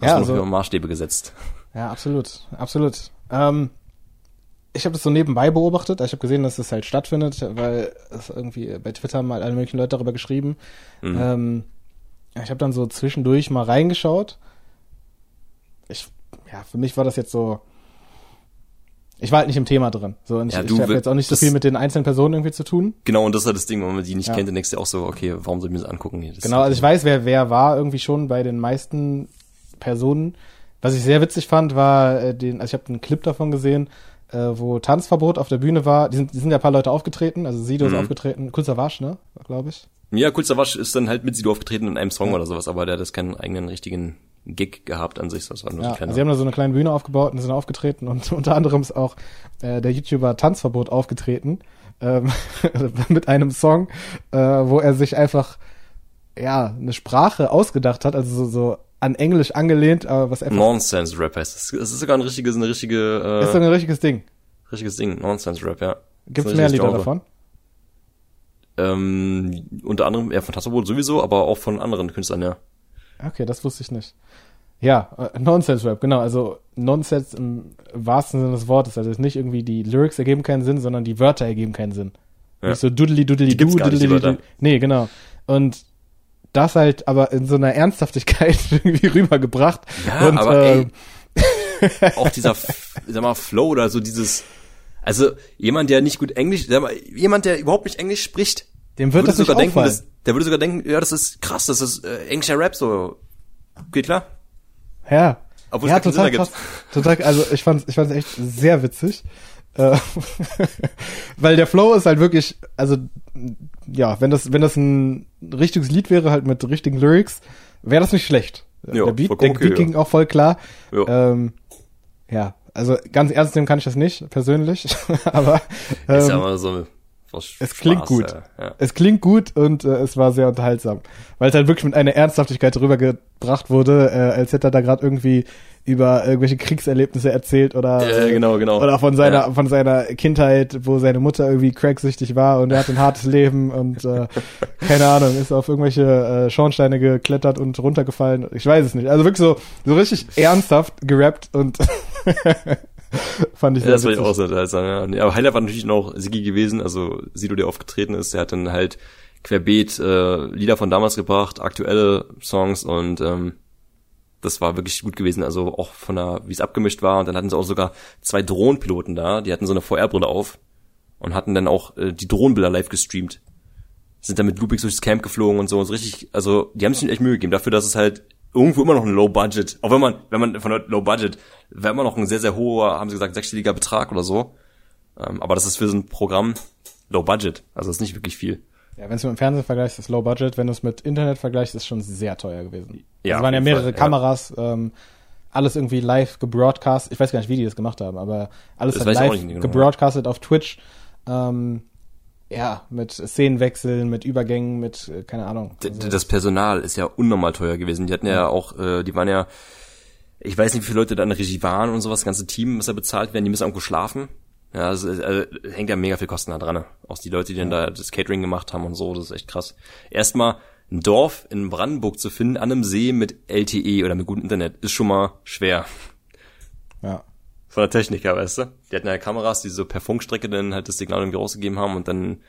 B: Ja,
A: Ja,
B: also, Maßstäbe gesetzt.
A: Ja, absolut, absolut. Ähm, ich habe das so nebenbei beobachtet. Ich habe gesehen, dass das halt stattfindet, weil es irgendwie bei Twitter haben halt alle möglichen Leute darüber geschrieben. Ähm, ja, ich habe dann so zwischendurch mal reingeschaut. Ich, ja, für mich war das jetzt so. Ich war halt nicht im Thema drin. So, und ich,
B: Ja,
A: ich
B: du
A: habe jetzt auch nicht so viel mit den einzelnen Personen irgendwie zu tun.
B: Genau, und das ist halt das Ding, wenn man die nicht
A: Ja.
B: kennt, dann denkst du auch so, okay, warum soll ich mir das angucken? hier? Das
A: Genau, also ich weiß, wer wer war irgendwie schon bei den meisten Personen. Was ich sehr witzig fand, war äh, den, also ich habe einen Clip davon gesehen, äh, wo Tanzverbot auf der Bühne war. Die sind, die sind ja ein paar Leute aufgetreten, also Sido ist
B: Mhm.
A: aufgetreten, Kurzer Wasch, ne, glaube ich.
B: Ja, Cool Savage ist dann halt mit Sido aufgetreten in einem Song oder sowas, aber der hat jetzt keinen eigenen richtigen Gig gehabt an sich, das war nur
A: Ja,
B: so
A: also sie haben da so eine kleine Bühne aufgebaut und sind aufgetreten und unter anderem ist auch äh, der YouTuber Tanzverbot aufgetreten ähm, mit einem Song, äh, wo er sich einfach ja eine Sprache ausgedacht hat, also so, so an Englisch angelehnt, aber was einfach
B: Nonsense Rap heißt es. Ist sogar ein richtiges, eine richtige, äh,
A: ist so ein richtiges Ding.
B: richtiges Ding. Nonsense Rap, ja.
A: Gibt's mehr Lieder
B: Genre.
A: davon?
B: Ähm, unter anderem, ja, von Tassobot sowieso, aber auch von anderen Künstlern, ja.
A: Okay, das wusste ich nicht. Ja, äh, Nonsense-Rap, genau. Also Nonsense im wahrsten Sinne des Wortes. Also es ist nicht irgendwie die Lyrics ergeben keinen Sinn, sondern die Wörter ergeben keinen Sinn.
B: Ja.
A: Nicht so
B: nicht, die
A: duddeli
B: Wörter.
A: du. Nee, genau. Und das halt aber in so einer Ernsthaftigkeit irgendwie rübergebracht.
B: Ja,
A: und,
B: aber
A: äh,
B: ey, auch dieser, sag mal, Flow oder so dieses, also jemand, der nicht gut Englisch, sag mal, jemand, der überhaupt nicht Englisch spricht,
A: Dem wird
B: würde
A: das nicht
B: sogar denken,
A: auffallen.
B: das, der würde sogar denken, ja, das ist krass, das ist äh, englischer Rap, so, geht klar.
A: Ja.
B: Obwohl es
A: ja,
B: keinen
A: total krass. Total, also ich fand's, ich fand's echt sehr witzig. Äh, Weil der Flow ist halt wirklich, also ja, wenn das, wenn das ein richtiges Lied wäre, halt mit richtigen Lyrics, wäre das nicht schlecht.
B: Ja,
A: der Beat, der
B: okay,
A: Beat
B: ja.
A: ging auch voll klar.
B: Ja.
A: Ähm, ja, also ganz ernst nehmen kann ich das nicht, persönlich. Aber
B: ist ja
A: ähm,
B: immer so
A: es klingt gut.
B: äh, ja.
A: es klingt gut und äh, es war sehr unterhaltsam. Weil es halt wirklich mit einer Ernsthaftigkeit rübergebracht wurde, äh, als hätte er da gerade irgendwie über irgendwelche Kriegserlebnisse erzählt oder
B: Ja, genau, genau.
A: oder von seiner
B: Ja.
A: von seiner Kindheit, wo seine Mutter irgendwie cracksüchtig war und er hat ein hartes Leben und äh, keine Ahnung, ist auf irgendwelche äh, Schornsteine geklettert und runtergefallen. Ich weiß es nicht. Also wirklich so so richtig ernsthaft gerappt und fand ich
B: Ja,
A: sehr
B: das war ich
A: witzig.
B: auch so unterhaltsam, ja. Nee, Aber Highlight war natürlich noch Sigi gewesen, also Sido, der aufgetreten ist, der hat dann halt querbeet äh, Lieder von damals gebracht, aktuelle Songs und ähm, das war wirklich gut gewesen, also auch von der, wie es abgemischt war. Und dann hatten sie auch sogar zwei Drohnenpiloten da, die hatten so eine VR-Brille auf und hatten dann auch äh, die Drohnenbilder live gestreamt. Sind dann mit Loopings durchs Camp geflogen und so. Und so richtig, also die haben sich echt Mühe gegeben, dafür, dass es halt irgendwo immer noch ein Low Budget, auch wenn man, wenn man von Low Budget, wäre immer noch ein sehr, sehr hoher, haben sie gesagt, sechsstelliger Betrag oder so. Ähm, aber das ist für so ein Programm Low Budget, also das ist nicht wirklich viel.
A: Ja, wenn du mit dem Fernsehen vergleichst, ist Low Budget. Wenn du es mit Internet vergleichst, ist schon sehr teuer gewesen.
B: Ja,
A: es waren ja mehrere
B: Fall, ja.
A: Kameras, ähm, alles irgendwie live gebroadcast. Ich weiß gar nicht, wie die das gemacht haben, aber alles live
B: genau.
A: gebroadcastet auf Twitch. Ähm, ja, mit Szenenwechseln, mit Übergängen, mit, äh, keine Ahnung. Also,
B: Das Personal ist ja unnormal teuer gewesen. Die hatten ja auch, äh, die waren ja, ich weiß nicht, wie viele Leute da in der Regie waren und sowas, das ganze Team muss ja bezahlt werden, die müssen irgendwo schlafen. Ja, das ist, äh, hängt ja mega viel Kosten da dran. ne? Auch die Leute, die dann da das Catering gemacht haben und so, das ist echt krass. Erstmal ein Dorf in Brandenburg zu finden, an einem See mit LTE oder mit gutem Internet, ist schon mal schwer.
A: ja.
B: Von der Technik weißt du? Die hatten ja Kameras, die so per Funkstrecke dann halt das Signal irgendwie rausgegeben haben und dann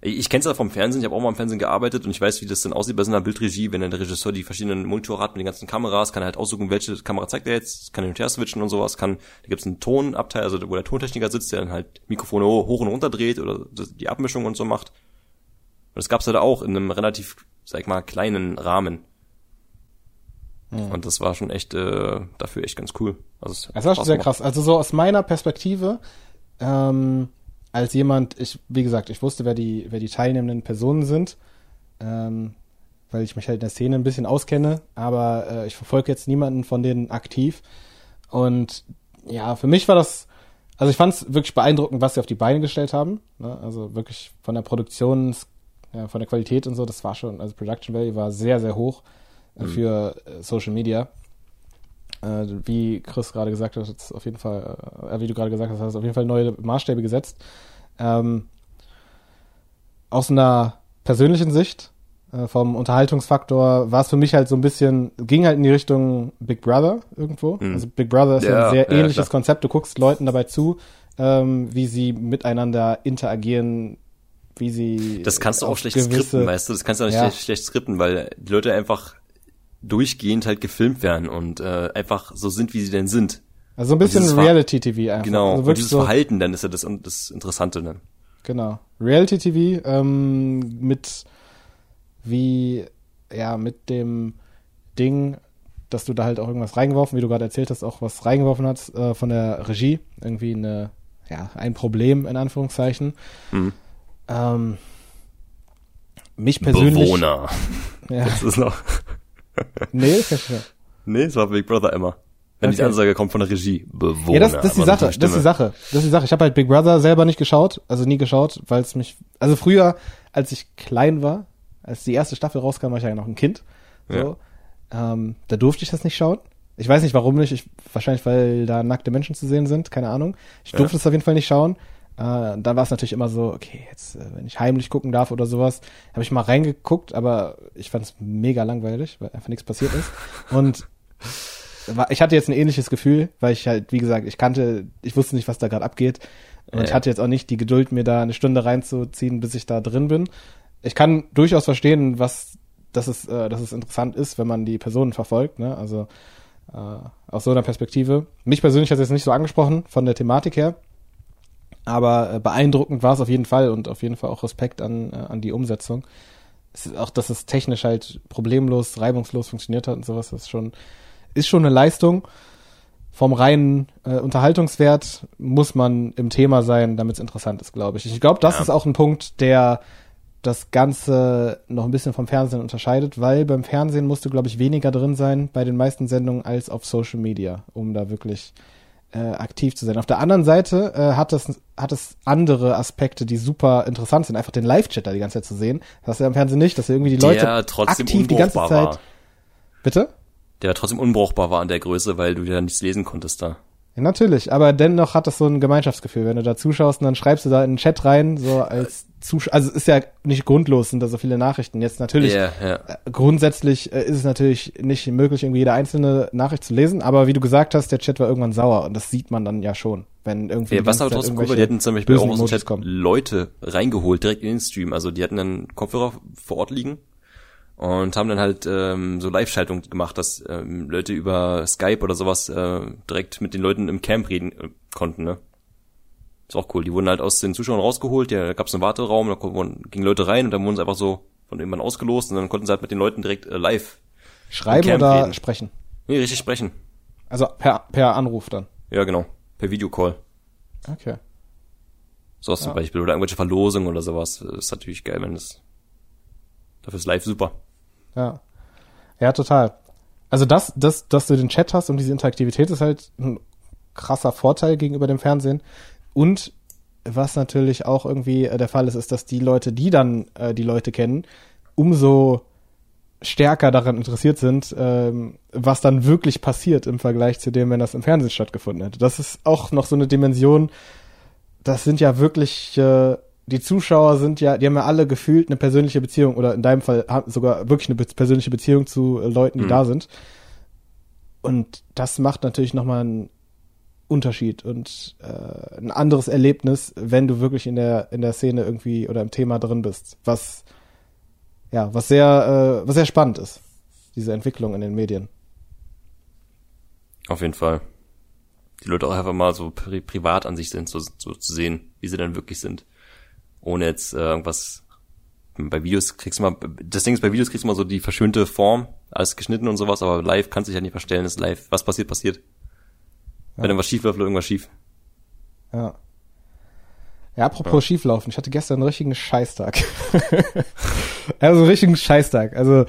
B: Ich kenne es ja vom Fernsehen, ich habe auch mal im Fernsehen gearbeitet und ich weiß, wie das dann aussieht bei so einer Bildregie, wenn dann der Regisseur die verschiedenen Monitore hat mit den ganzen Kameras, kann er halt aussuchen, welche Kamera zeigt er jetzt, kann hin und her switchen und sowas, kann, da gibt's einen Tonabteil, also wo der Tontechniker sitzt, der dann halt Mikrofone hoch und runter dreht oder die Abmischung und so macht. Und das gab's halt auch in einem relativ, sag ich mal, kleinen Rahmen. Mhm. Und das war schon echt äh, dafür echt ganz cool.
A: Also das war schon sehr krass. Also so aus meiner Perspektive, ähm, als jemand, ich, wie gesagt, ich wusste, wer die, wer die teilnehmenden Personen sind, ähm, weil ich mich halt in der Szene ein bisschen auskenne, aber äh, ich verfolge jetzt niemanden von denen aktiv. Und ja, für mich war das, also ich fand es wirklich beeindruckend, was sie auf die Beine gestellt haben. Ne? Also wirklich von der Produktion, ja, von der Qualität und so, das war schon, also Production Value war sehr, sehr hoch mhm. für äh, Social Media. Äh, wie Chris gerade gesagt hat, auf jeden Fall, äh, wie du gerade gesagt hast, hast auf jeden Fall neue Maßstäbe gesetzt. Ähm, aus einer persönlichen Sicht, vom Unterhaltungsfaktor, war es für mich halt so ein bisschen, ging halt in die Richtung Big Brother irgendwo. Mhm. Also Big Brother ist ja, ein sehr ja, ähnliches klar. Konzept. Du guckst Leuten dabei zu, ähm, wie sie miteinander interagieren, wie sie.
B: Das kannst du auch schlecht skripten, weißt du? Das kannst du auch nicht ja. schlecht, schlecht skripten, weil die Leute einfach durchgehend halt gefilmt werden und äh, einfach so sind, wie sie denn sind.
A: Also ein bisschen Reality-TV
B: einfach. Genau, also und dieses so Verhalten dann ist ja das, das Interessante dann.
A: Genau. Reality-TV ähm, mit wie, ja, mit dem Ding, dass du da halt auch irgendwas reingeworfen, wie du gerade erzählt hast, auch was reingeworfen hast äh, von der Regie. Irgendwie eine, ja, ein Problem in Anführungszeichen. Mhm. Ähm, mich persönlich.
B: Bewohner. Ja. Das ist noch.
A: Nee, das ist ja.
B: Nee, es war Big Brother immer. Wenn okay. die Ansage kommt von der Regie, Bewohner.
A: Ja, das, das ist die Sache, das ist die Sache. Das ist die Sache. Ich habe halt Big Brother selber nicht geschaut, also nie geschaut, weil es mich, also früher, als ich klein war, als die erste Staffel rauskam, war ich ja noch ein Kind. So, ja. ähm, da durfte ich das nicht schauen. Ich weiß nicht, warum nicht. Ich, wahrscheinlich, weil da nackte Menschen zu sehen sind, keine Ahnung. Ich durfte es ja. auf jeden Fall nicht schauen. Äh, dann war es natürlich immer so, okay, jetzt, äh, wenn ich heimlich gucken darf oder sowas, habe ich mal reingeguckt, aber ich fand es mega langweilig, weil einfach nichts passiert ist. Und ich hatte jetzt ein ähnliches Gefühl, weil ich halt, wie gesagt, ich kannte, ich wusste nicht, was da gerade abgeht. Und ich hatte jetzt auch nicht die Geduld, mir da eine Stunde reinzuziehen, bis ich da drin bin. Ich kann durchaus verstehen, was, dass es, äh, dass es interessant ist, wenn man die Personen verfolgt, ne? Also äh, aus so einer Perspektive. Mich persönlich hat es jetzt nicht so angesprochen von der Thematik her. Aber äh, beeindruckend war es auf jeden Fall und auf jeden Fall auch Respekt an, äh, an die Umsetzung. Ist auch, dass es technisch halt problemlos, reibungslos funktioniert hat und sowas, das ist schon, ist schon eine Leistung. Vom reinen äh, Unterhaltungswert muss man im Thema sein, damit es interessant ist, glaube ich. Ich glaube, das ja. ist auch ein Punkt, der das Ganze noch ein bisschen vom Fernsehen unterscheidet, weil beim Fernsehen musst du, glaube ich, weniger drin sein bei den meisten Sendungen als auf Social Media, um da wirklich äh, aktiv zu sein. Auf der anderen Seite äh, hat es hat es andere Aspekte, die super interessant sind, einfach den Live-Chat da die ganze Zeit zu sehen. Das hast du ja im Fernsehen nicht, dass irgendwie die Leute aktiv die ganze Zeit. War. Bitte?
B: Der trotzdem unbrauchbar war an der Größe, weil du ja nichts lesen konntest da.
A: Ja, natürlich, aber dennoch hat das so ein Gemeinschaftsgefühl, wenn du da zuschaust und dann schreibst du da in den Chat rein, so als Zuschauer, also es ist ja nicht grundlos, sind da so viele Nachrichten. Jetzt natürlich, yeah, yeah. Äh, grundsätzlich äh, ist es natürlich nicht möglich, irgendwie jede einzelne Nachricht zu lesen, aber wie du gesagt hast, der Chat war irgendwann sauer und das sieht man dann ja schon, wenn irgendwie.
B: Ja, was aber trotzdem cool war, die hätten zum Beispiel auch aus dem Chat kommen. Leute reingeholt, direkt in den Stream, also die hatten dann Kopfhörer vor Ort liegen und haben dann halt ähm, so Live-Schaltung gemacht, dass ähm, Leute über Skype oder sowas äh, direkt mit den Leuten im Camp reden äh, konnten, ne? Ist auch cool. Die wurden halt aus den Zuschauern rausgeholt, ja, da gab es einen Warteraum, da gingen Leute rein und dann wurden sie einfach so von irgendwann ausgelost und dann konnten sie halt mit den Leuten direkt äh, live
A: schreiben oder reden. sprechen.
B: Nee, richtig sprechen.
A: Also per per Anruf dann.
B: Ja, genau, per Videocall.
A: Okay.
B: So ja. zum Beispiel oder irgendwelche Verlosungen oder sowas. ist natürlich geil, wenn das dafür ist live super.
A: Ja. Ja, total. Also das, das, dass du den Chat hast und diese Interaktivität ist halt ein krasser Vorteil gegenüber dem Fernsehen. Und was natürlich auch irgendwie äh, der Fall ist, ist, dass die Leute, die dann äh, die Leute kennen, umso stärker daran interessiert sind, ähm, was dann wirklich passiert im Vergleich zu dem, wenn das im Fernsehen stattgefunden hätte. Das ist auch noch so eine Dimension. Das sind ja wirklich äh, die Zuschauer sind ja, die haben ja alle gefühlt eine persönliche Beziehung oder in deinem Fall sogar wirklich eine persönliche Beziehung zu äh, Leuten, die mhm. da sind. Und das macht natürlich nochmal einen Unterschied und äh, ein anderes Erlebnis, wenn du wirklich in der in der Szene irgendwie oder im Thema drin bist, was ja, was sehr äh, was sehr spannend ist, diese Entwicklung in den Medien.
B: Auf jeden Fall. Die Leute auch einfach mal so pri privat an sich sind, so, so zu sehen, wie sie dann wirklich sind. Ohne jetzt äh, irgendwas bei Videos kriegst du mal, das Ding ist, bei Videos kriegst du mal so die verschönte Form, alles geschnitten und sowas, aber live kannst du dich ja nicht verstellen, ist live. Was passiert, passiert. Wenn
A: Ja.
B: irgendwas schief läuft, läuft irgendwas schief.
A: Ja. Ja, apropos schieflaufen, ich hatte gestern einen richtigen Scheißtag. also einen richtigen Scheißtag. Also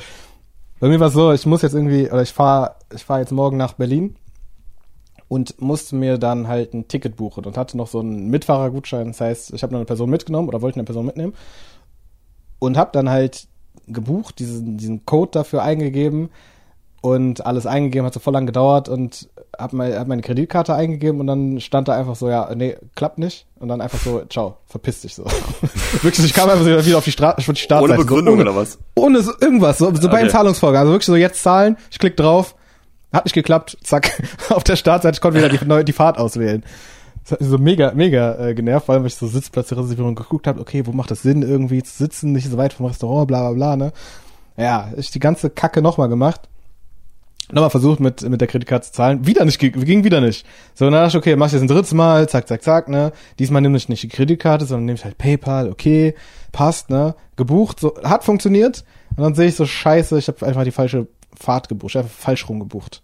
A: bei mir war es so, ich muss jetzt irgendwie, oder ich fahre ich fahr jetzt morgen nach Berlin und musste mir dann halt ein Ticket buchen und hatte noch so einen Mitfahrergutschein. Das heißt, ich habe noch eine Person mitgenommen oder wollte eine Person mitnehmen und habe dann halt gebucht, diesen, diesen Code dafür eingegeben und alles eingegeben, hat so voll lang gedauert und hab, mein, hab meine Kreditkarte eingegeben und dann stand da einfach so, ja, nee, klappt nicht. Und dann einfach so, ciao, verpiss dich so. wirklich, ich kam einfach so wieder auf die, Stra auf die Startseite.
B: Ohne Begründung
A: so,
B: oder was?
A: Ohne so, irgendwas, so, so bei den
B: Okay.
A: Zahlungsvorgang. Also wirklich so, jetzt zahlen, ich klick drauf, hat nicht geklappt, zack, auf der Startseite, ich konnte wieder die, neue, die Fahrt auswählen. Das hat mich so mega, mega äh, genervt, vor allem, weil ich so Sitzplatzreservierung geguckt habe, okay, wo macht das Sinn, irgendwie zu sitzen, nicht so weit vom Restaurant, bla bla bla, ne? Ja, ich die ganze Kacke nochmal gemacht. Nochmal versucht mit, mit der Kreditkarte zu zahlen. Wieder nicht, ging wieder nicht. So, dann dachte ich, okay, mach ich jetzt ein drittes Mal, zack, zack, zack, ne. Diesmal nehme ich nicht die Kreditkarte, sondern nehme ich halt PayPal, okay, passt, ne. Gebucht, so, hat funktioniert. Und dann sehe ich so, scheiße, ich habe einfach die falsche Fahrt gebucht, einfach falsch rum gebucht.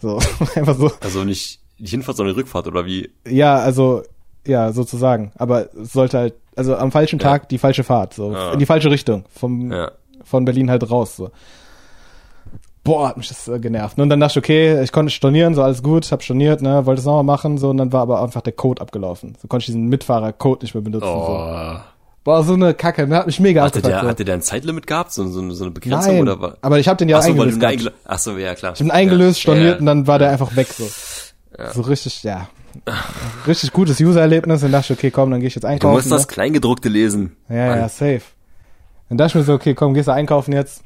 A: So, einfach so.
B: Also nicht die Hinfahrt, sondern die Rückfahrt oder wie?
A: Ja, also, ja, sozusagen. Aber es sollte halt, also am falschen
B: Ja.
A: Tag die falsche Fahrt, so,
B: Ah.
A: in die falsche Richtung, vom,
B: Ja.
A: von Berlin halt raus, so. Boah, hat mich das äh, genervt. Und dann dachte ich, okay, ich konnte stornieren, so alles gut, hab storniert, ne, wollte es nochmal machen, so, und dann war aber einfach der Code abgelaufen. So konnte ich diesen Mitfahrer-Code nicht mehr benutzen, so.
B: Oh.
A: Boah, so eine Kacke, ne, hat mich mega
B: Hatte der,
A: abgefuckt,
B: hatte der ein Zeitlimit gehabt? So, so, so eine Begrenzung
A: Nein,
B: oder was?
A: aber ich habe den ja
B: Ach so, weil du
A: eingelöst.
B: ihn eingel Ach so, ja, klar.
A: Ich bin eingelöst,
B: ja.
A: storniert
B: ja.
A: und dann war der einfach weg so. So richtig, ja. Richtig gutes User-Erlebnis. Dann dachte ich, okay, komm, dann gehe ich jetzt
B: Du
A: einkaufen.
B: musst
A: ne?
B: das Kleingedruckte lesen.
A: Ja,
B: Mann.
A: ja, safe. Dann dachte ich mir so, okay, komm, gehst du einkaufen jetzt.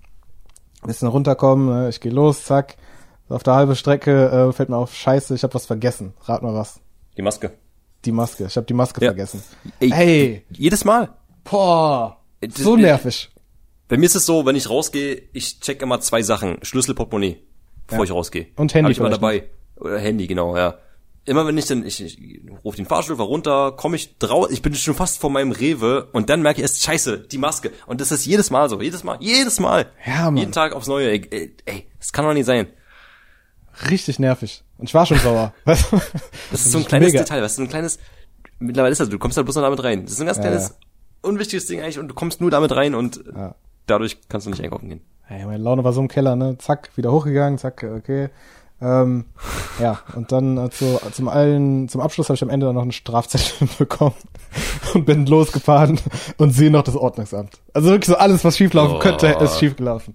A: Bisschen runterkommen, ne? ich gehe los, zack. Auf der halben Strecke äh, fällt mir auf, scheiße, ich habe was vergessen. Rat mal was.
B: Die Maske.
A: Die Maske. Ich habe die Maske
B: Ja.
A: vergessen.
B: Ey,
A: Hey.
B: Jedes Mal.
A: Boah.
B: Das-
A: So nervig.
B: Bei mir ist es so, wenn ich rausgehe, ich check immer zwei Sachen. Schlüssel, Portemonnaie, bevor
A: Ja.
B: ich rausgehe.
A: Und Handy
B: Hab ich immer
A: vielleicht
B: dabei. Oder Handy, genau, ja. Immer wenn ich dann, ich, ich rufe den Fahrstuhl runter, komme ich drauf, ich bin schon fast vor meinem Rewe und dann merke ich erst, scheiße, die Maske. Und das ist jedes Mal so, jedes Mal, jedes Mal.
A: Ja, Mann.
B: Jeden Tag aufs Neue. Ey, ey, ey das kann doch nicht sein.
A: Richtig nervig. Und ich war schon sauer. Du?
B: Das ist so ein kleines
A: mega.
B: Detail, du, so ein kleines, mittlerweile ist das, du kommst da bloß noch damit rein. Das ist ein ganz
A: Ja,
B: kleines,
A: ja.
B: unwichtiges Ding eigentlich und du kommst nur damit rein und
A: Ja.
B: dadurch kannst du nicht einkaufen gehen.
A: Hey, meine Laune war so im Keller, ne? Zack, wieder hochgegangen, zack, okay. Ähm, ja, und dann äh, zu, zum allen, zum Abschluss habe ich am Ende dann noch einen Strafzettel bekommen und bin losgefahren und sehe noch das Ordnungsamt. Also wirklich so alles, was schieflaufen
B: Oh.
A: könnte, ist schiefgelaufen.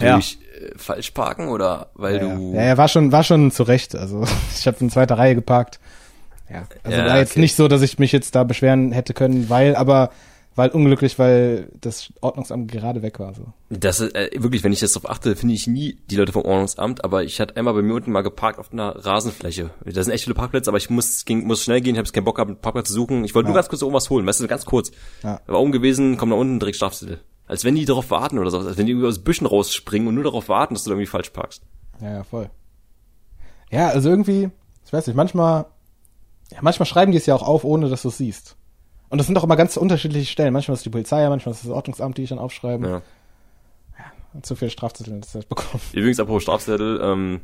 A: Ja.
B: Durch äh, falsch parken oder weil
A: Ja,
B: du
A: ja, ja, war schon, war schon zurecht. Also ich habe in zweiter Reihe geparkt. Ja, also
B: Ja,
A: war jetzt
B: okay.
A: nicht so, dass ich mich jetzt da beschweren hätte können, weil, aber weil unglücklich, weil das Ordnungsamt gerade weg war. So.
B: Das ist äh, wirklich, wenn ich jetzt darauf achte, finde ich nie die Leute vom Ordnungsamt, aber ich hatte einmal bei mir unten mal geparkt auf einer Rasenfläche. Da sind echt viele Parkplätze, aber ich muss, ging, muss schnell gehen, ich habe keinen Bock gehabt, einen Parkplatz zu suchen. Ich wollte nur ganz kurz oben was holen, weißt du, ganz kurz.
A: Ja.
B: War oben gewesen, komm nach unten, direkt Strafzettel. Als wenn die darauf warten oder so, als wenn die irgendwie aus Büschen rausspringen und nur darauf warten, dass du da irgendwie falsch parkst.
A: Ja, ja, voll. Ja, also irgendwie, ich weiß nicht, manchmal, ja, manchmal schreiben die es ja auch auf, ohne dass du es siehst. Und das sind doch immer ganz unterschiedliche Stellen. Manchmal ist die Polizei, manchmal ist das Ordnungsamt, die ich dann aufschreiben.
B: Ja.
A: Und zu viele Strafzettel in der Zeit bekommen.
B: Übrigens, apropos Strafzettel, ähm,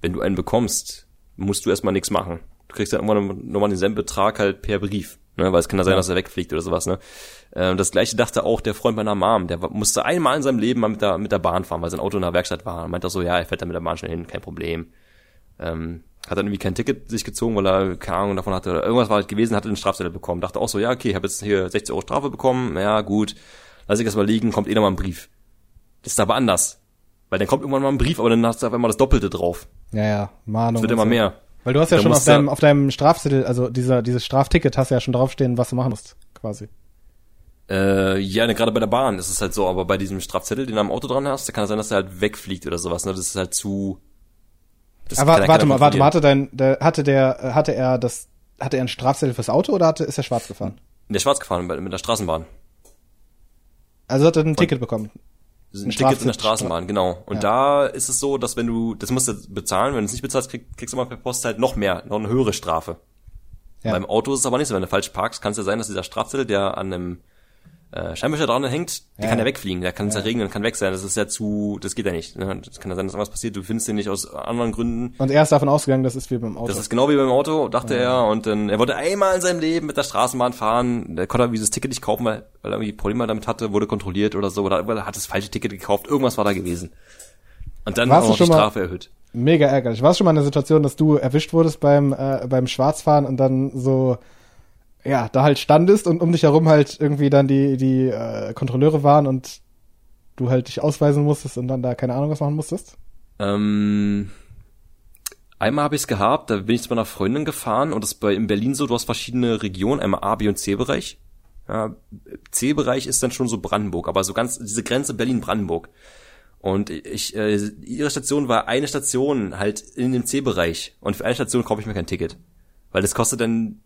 B: wenn du einen bekommst, musst du erstmal nichts machen. Du kriegst dann irgendwann nochmal denselben Betrag halt per Brief. Ne? Weil es kann ja sein,
A: Ja.
B: dass er wegfliegt oder sowas. Ne? Ähm, das gleiche dachte auch der Freund meiner Mom. Der musste einmal in seinem Leben mal mit der, mit der Bahn fahren, weil sein Auto in der Werkstatt war. Er meinte auch so, ja, er fährt da mit der Bahn schnell hin, kein Problem. Ähm, hat dann irgendwie kein Ticket sich gezogen, weil er keine Ahnung davon hatte. Oder irgendwas war halt gewesen, hatte einen Strafzettel bekommen. Dachte auch so, ja, okay, ich habe jetzt hier 60 Euro Strafe bekommen. Ja, gut. Lass ich das mal liegen, kommt eh nochmal ein Brief. Das ist aber anders. Weil dann kommt irgendwann mal ein Brief, aber dann hast du auf einmal das Doppelte drauf.
A: Ja, ja, Mahnung.
B: Es wird immer
A: so.
B: mehr.
A: Weil du hast ja
B: Da
A: schon auf deinem, auf deinem Strafzettel, also dieser, dieses Strafticket hast du ja schon draufstehen, was du machen musst, quasi.
B: Äh, ja, ne, gerade bei der Bahn ist es halt so, aber bei diesem Strafzettel, den du am Auto dran hast, da kann es sein, dass er halt wegfliegt oder sowas. Ne? Das ist halt zu, Das
A: Aber
B: kann-
A: warte mal, warte mal, hatte dein, der, hatte der, hatte er das, hatte er ein Strafzettel fürs Auto oder hatte, ist er schwarz gefahren?
B: Der ist schwarz gefahren mit der Straßenbahn.
A: Also hat er ein Ticket bekommen. Ein
B: ein Ticket in der Straßenbahn, genau. Und
A: Ja.
B: da ist es so, dass wenn du, das musst du bezahlen, wenn du es nicht bezahlst, krieg, kriegst du mal per Post halt noch mehr, noch eine höhere Strafe.
A: Ja.
B: Beim Auto ist es aber nicht so, wenn du falsch parkst, kann es ja sein, dass dieser Strafzettel, der an einem äh, Scheinwischer dran hängt, der
A: Ja.
B: kann ja wegfliegen, der kann zerregnen und kann weg sein. Das ist ja zu, das geht ja nicht. Ne? Das kann ja sein, dass irgendwas passiert, du findest den nicht aus anderen Gründen.
A: Und er ist davon ausgegangen, das ist wie beim Auto.
B: Das ist genau wie beim Auto, dachte er. Und dann, er wollte einmal in seinem Leben mit der Straßenbahn fahren. Der konnte aber dieses Ticket nicht kaufen, weil, weil er irgendwie Probleme damit hatte, wurde kontrolliert oder so. Oder er hat das falsche Ticket gekauft. Irgendwas war da gewesen. Und dann
A: Warst
B: auch
A: du
B: noch die Strafe erhöht.
A: Mega ärgerlich. War es schon mal eine Situation, dass du erwischt wurdest beim, äh, beim Schwarzfahren und dann so, ja, da halt standest und um dich herum halt irgendwie dann die, die äh, Kontrolleure waren und du halt dich ausweisen musstest und dann da keine Ahnung was machen musstest?
B: Ähm, einmal habe ich es gehabt, da bin ich zu meiner Freundin gefahren und das bei in Berlin so, du hast verschiedene Regionen, einmal A, B und C-Bereich. Ja, C-Bereich ist dann schon so Brandenburg, aber so ganz diese Grenze Berlin-Brandenburg. Und ich, äh, ihre Station war eine Station halt in dem C-Bereich und für eine Station kaufe ich mir kein Ticket, weil das kostet dann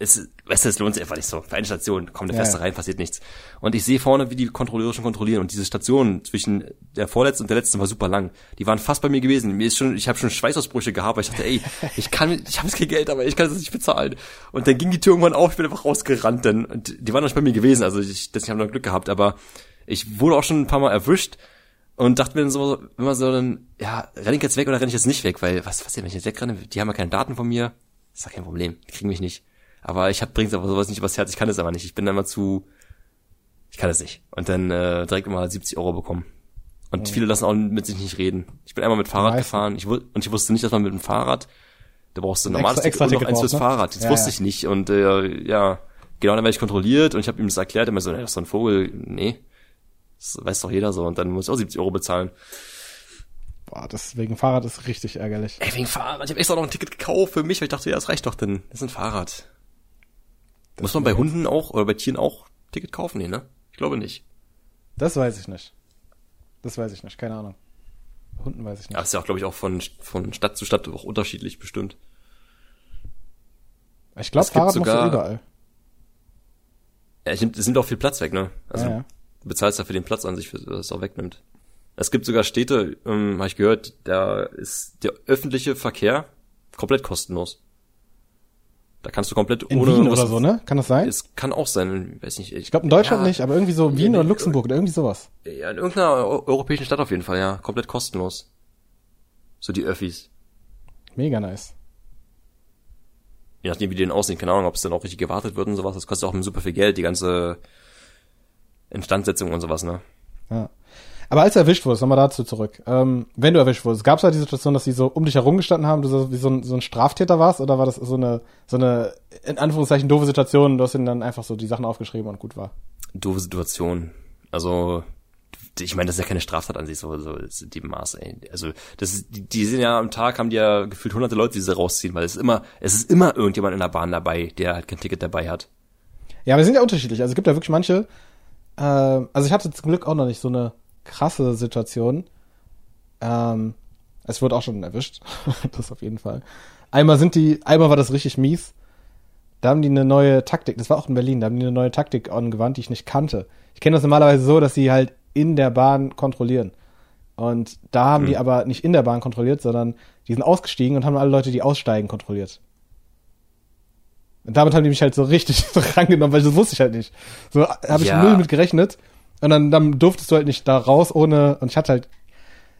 B: es, weißt du, es lohnt sich einfach nicht so. Für eine Station kommt eine
A: Ja,
B: Feste rein, passiert nichts. Und ich sehe vorne, wie die Kontrolleure schon kontrollieren. Und diese Station zwischen der vorletzten und der letzten war super lang. Die waren fast bei mir gewesen. Mir ist schon, ich habe schon Schweißausbrüche gehabt, weil ich dachte, ey, ich kann, ich habe jetzt kein Geld, aber ich kann es nicht bezahlen. Und dann ging die Tür irgendwann auf, ich bin einfach rausgerannt. Dann, und die waren noch nicht bei mir gewesen. Also ich, das, ich habe noch Glück gehabt, aber ich wurde auch schon ein paar Mal erwischt und dachte mir dann so, immer so dann, ja, renn ich jetzt weg oder renn ich jetzt nicht weg? Weil, was, was denn, wenn ich jetzt wegrenne? Die haben ja keine Daten von mir. ist doch kein Problem. Die kriegen mich nicht. Aber ich hab, bring's aber sowas nicht übers Herz. Ich kann das aber nicht. Ich bin dann immer zu, ich kann das nicht. Und dann äh, direkt immer 70 Euro bekommen. Und viele lassen auch mit sich nicht reden. Ich bin einmal mit Fahrrad gefahren. Ich, und ich wusste nicht, dass man mit dem Fahrrad, da brauchst du ein normales
A: extra- extra
B: Ticket und noch eins fürs
A: ne?
B: Fahrrad. Das
A: Ja,
B: wusste
A: ja.
B: ich nicht. Und äh, ja, genau, dann werde ich kontrolliert und ich habe ihm das erklärt. Er mir so, nee, das ist doch ein Vogel. Nee, das weiß doch jeder so. Und dann muss ich auch 70 Euro bezahlen.
A: Boah, das wegen Fahrrad ist richtig ärgerlich.
B: Ey, wegen Fahrrad. Ich habe extra noch ein Ticket gekauft für mich, weil ich dachte, ja, das reicht doch denn. Das ist ein Fahrrad. Muss man bei Hunden auch oder bei Tieren auch Ticket kaufen? Nee, ne? Ich glaube nicht.
A: Das weiß ich nicht. Das weiß ich nicht, keine Ahnung. Hunden weiß ich nicht.
B: Ja, ist ja auch, glaube ich, auch von, von Stadt zu Stadt auch unterschiedlich bestimmt.
A: ich glaube, Fahrrad musst du
B: sogar-
A: überall.
B: Ja, ich, es nimmt auch viel Platz weg, ne? Also
A: Ja, ja.
B: du bezahlst ja für den Platz an sich, dass es auch wegnimmt. Es gibt sogar Städte, ähm, habe ich gehört, da ist der öffentliche Verkehr komplett kostenlos. Da kannst du komplett
A: In
B: ohne
A: Wien oder so, ne? Kann das sein?
B: Es kann auch sein, weiß nicht.
A: Ich glaube in Deutschland
B: ja,
A: nicht, aber irgendwie so Wien oder Luxemburg oder irgendwie sowas.
B: Ja, in irgendeiner eu- europäischen Stadt auf jeden Fall, ja. Komplett kostenlos. So die Öffis.
A: Mega nice.
B: Je nachdem, wie die denn aussehen, keine Ahnung, ob es dann auch richtig gewartet wird und sowas. Das kostet auch super viel Geld, die ganze Instandsetzung und sowas, ne?
A: Ja. Aber als du erwischt wurdest, nochmal dazu zurück. Ähm, wenn du erwischt wurdest, gab es halt die Situation, dass die so um dich herum gestanden haben, du so wie so ein, so ein Straftäter warst, oder war das so eine, so eine, in Anführungszeichen, doofe Situation, du hast ihnen dann einfach so die Sachen aufgeschrieben und gut war?
B: Doofe Situation. Also, ich meine, das ist ja keine Straftat an sich, so, so in dem Maß, ey. Also, das ist, die, die sind ja am Tag, haben die ja gefühlt hunderte Leute, die sie rausziehen, weil es ist immer, es ist immer irgendjemand in der Bahn dabei, der halt kein Ticket dabei hat.
A: Ja, aber sind ja unterschiedlich. Also es gibt ja wirklich manche, äh, also ich hatte zum Glück auch noch nicht so eine krasse Situation. Ähm, es wurde auch schon erwischt, das auf jeden Fall. Einmal sind die, einmal war das richtig mies. Da haben die eine neue Taktik, das war auch in Berlin, da haben die eine neue Taktik angewandt, die ich nicht kannte. Ich kenne das normalerweise so, dass sie halt in der Bahn kontrollieren. Und da haben die aber nicht in der Bahn kontrolliert, sondern die sind ausgestiegen und haben alle Leute, die aussteigen, kontrolliert. Und damit haben die mich halt so richtig so rangenommen, weil das wusste ich halt nicht. So habe ich
B: Ja.
A: null mit gerechnet. Und dann, dann durftest du halt nicht da raus ohne, und ich hatte halt,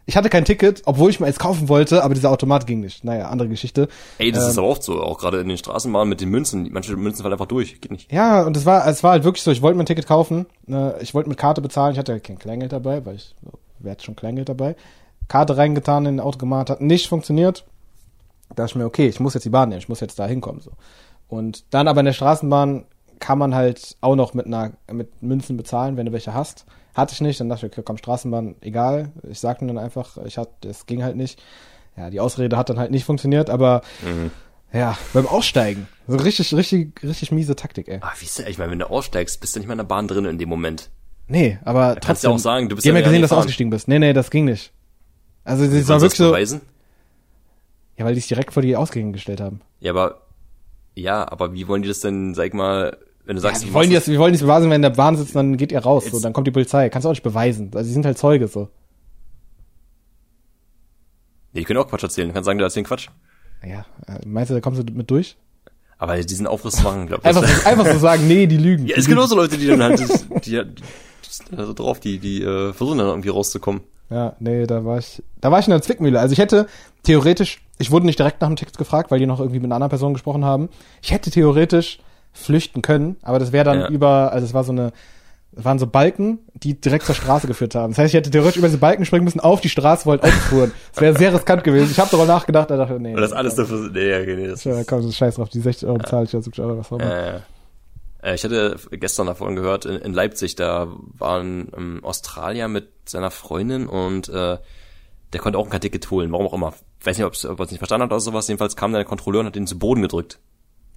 A: ich hatte kein Ticket, obwohl ich mir eins kaufen wollte, aber dieser Automat ging nicht. Naja, andere Geschichte.
B: Ey, das
A: Ähm,
B: ist aber oft so, auch gerade in den Straßenbahnen mit den Münzen. Manche Münzen fallen einfach durch, geht nicht.
A: Ja, und es war, es war halt wirklich so, ich wollte mir ein Ticket kaufen, äh, ich wollte mit Karte bezahlen, ich hatte kein Kleingeld dabei, weil ich, wer hat schon Kleingeld dabei? Karte reingetan in den Automat, hat nicht funktioniert. Da dachte ich mir, okay, ich muss jetzt die Bahn nehmen, ich muss jetzt da hinkommen, so. Und dann aber in der Straßenbahn kann man halt auch noch mit einer, mit Münzen bezahlen, wenn du welche hast. Hatte ich nicht, dann dachte ich, okay, komm, Straßenbahn, egal. Ich sagte dann einfach, ich hatte, es ging halt nicht. Ja, die Ausrede hat dann halt nicht funktioniert, aber, ja, beim Aussteigen. So richtig, richtig, richtig miese Taktik, ey.
B: Ah, wie ist der? Ich meine, wenn du aussteigst, bist du nicht mal in der Bahn drin in dem Moment.
A: Nee, aber
B: kannst
A: trotzdem.
B: du auch sagen, du bist
A: die haben
B: ja
A: ja gesehen, dass du
B: fahren.
A: ausgestiegen bist. Nee, nee, das ging nicht. Also, es war
B: Kannst
A: wirklich so? Ja, weil die sich direkt vor die Ausgänge gestellt haben.
B: Ja, aber, ja, aber wie wollen die das denn, sag ich mal, wenn du sagst,
A: Ja, wie wollen die das, wie wollen die das beweisen, wenn in der Bahn sitzen, dann geht ihr raus, so,
B: Jetzt-
A: dann kommt die Polizei. Kannst du auch nicht beweisen. Also, die sind halt Zeuge, so.
B: Nee, die können auch Quatsch erzählen. Du kannst sagen, du erzählst Quatsch.
A: Ja, äh, meinst du, da kommst du mit durch?
B: Aber diesen Aufriss zu machen, glaub ich.
A: Einfach, so- einfach so sagen, nee, die lügen.
B: ja, es gibt auch so Leute, die dann halt, die, die, die sind da so drauf, die, die äh, versuchen dann irgendwie rauszukommen.
A: Ja, nee, da war ich, da war ich in der Zwickmühle. Also ich hätte theoretisch, ich wurde nicht direkt nach dem Ticket gefragt, weil die noch irgendwie mit einer anderen Person gesprochen haben. Ich hätte theoretisch flüchten können, aber das wäre dann
B: Ja.
A: über, also es war so eine, es waren so Balken, die direkt zur Straße geführt haben. Das heißt, ich hätte theoretisch über diese Balken springen müssen, auf die Straße, wollte auffuhren. Das wäre sehr riskant gewesen. Ich habe darüber nachgedacht, da dachte nee.
B: Und das alles dafür, nee, ja, okay, nee, das
A: Ja,
B: ist,
A: komm, das ist scheiß drauf, die 60 Euro bezahle ich, oder 70 Euro, was auch immer.
B: äh, ich hatte gestern davon gehört, in, in Leipzig, da war ein ähm, Australier mit seiner Freundin und äh, der konnte auch kein Ticket holen, warum auch immer. Ich weiß nicht, ob er es nicht verstanden hat oder sowas. Jedenfalls kam der Kontrolleur und hat ihn zu Boden gedrückt.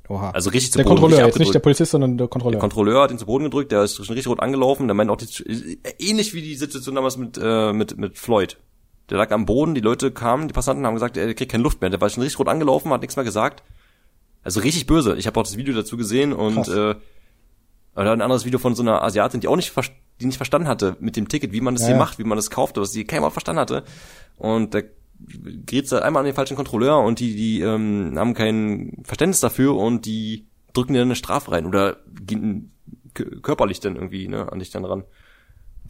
A: Oha.
B: Also richtig zu
A: der
B: Boden,
A: Kontrolleur, jetzt nicht der. Polizist, sondern der Kontrolleur.
B: Der Kontrolleur hat ihn zu Boden gedrückt, der ist schon richtig rot angelaufen. Der meint auch, die, ähnlich wie die Situation damals mit, äh, mit, mit Floyd. Der lag am Boden, die Leute kamen, die Passanten haben gesagt, er kriegt keine Luft mehr. Der war schon richtig rot angelaufen, hat nichts mehr gesagt. Also richtig böse. Ich habe auch das Video dazu gesehen und
A: Krass.
B: äh, oder ein anderes Video von so einer Asiatin, die auch nicht, die nicht verstanden hatte mit dem Ticket, wie man das
A: Ja,
B: hier
A: ja.
B: macht, wie man das kauft, was sie kein Wort verstanden hatte. Und der gerät da einmal an den falschen Kontrolleur und die, die ähm, haben kein Verständnis dafür und die drücken dir dann eine Strafe rein oder gehen körperlich dann irgendwie ne, an dich dann ran.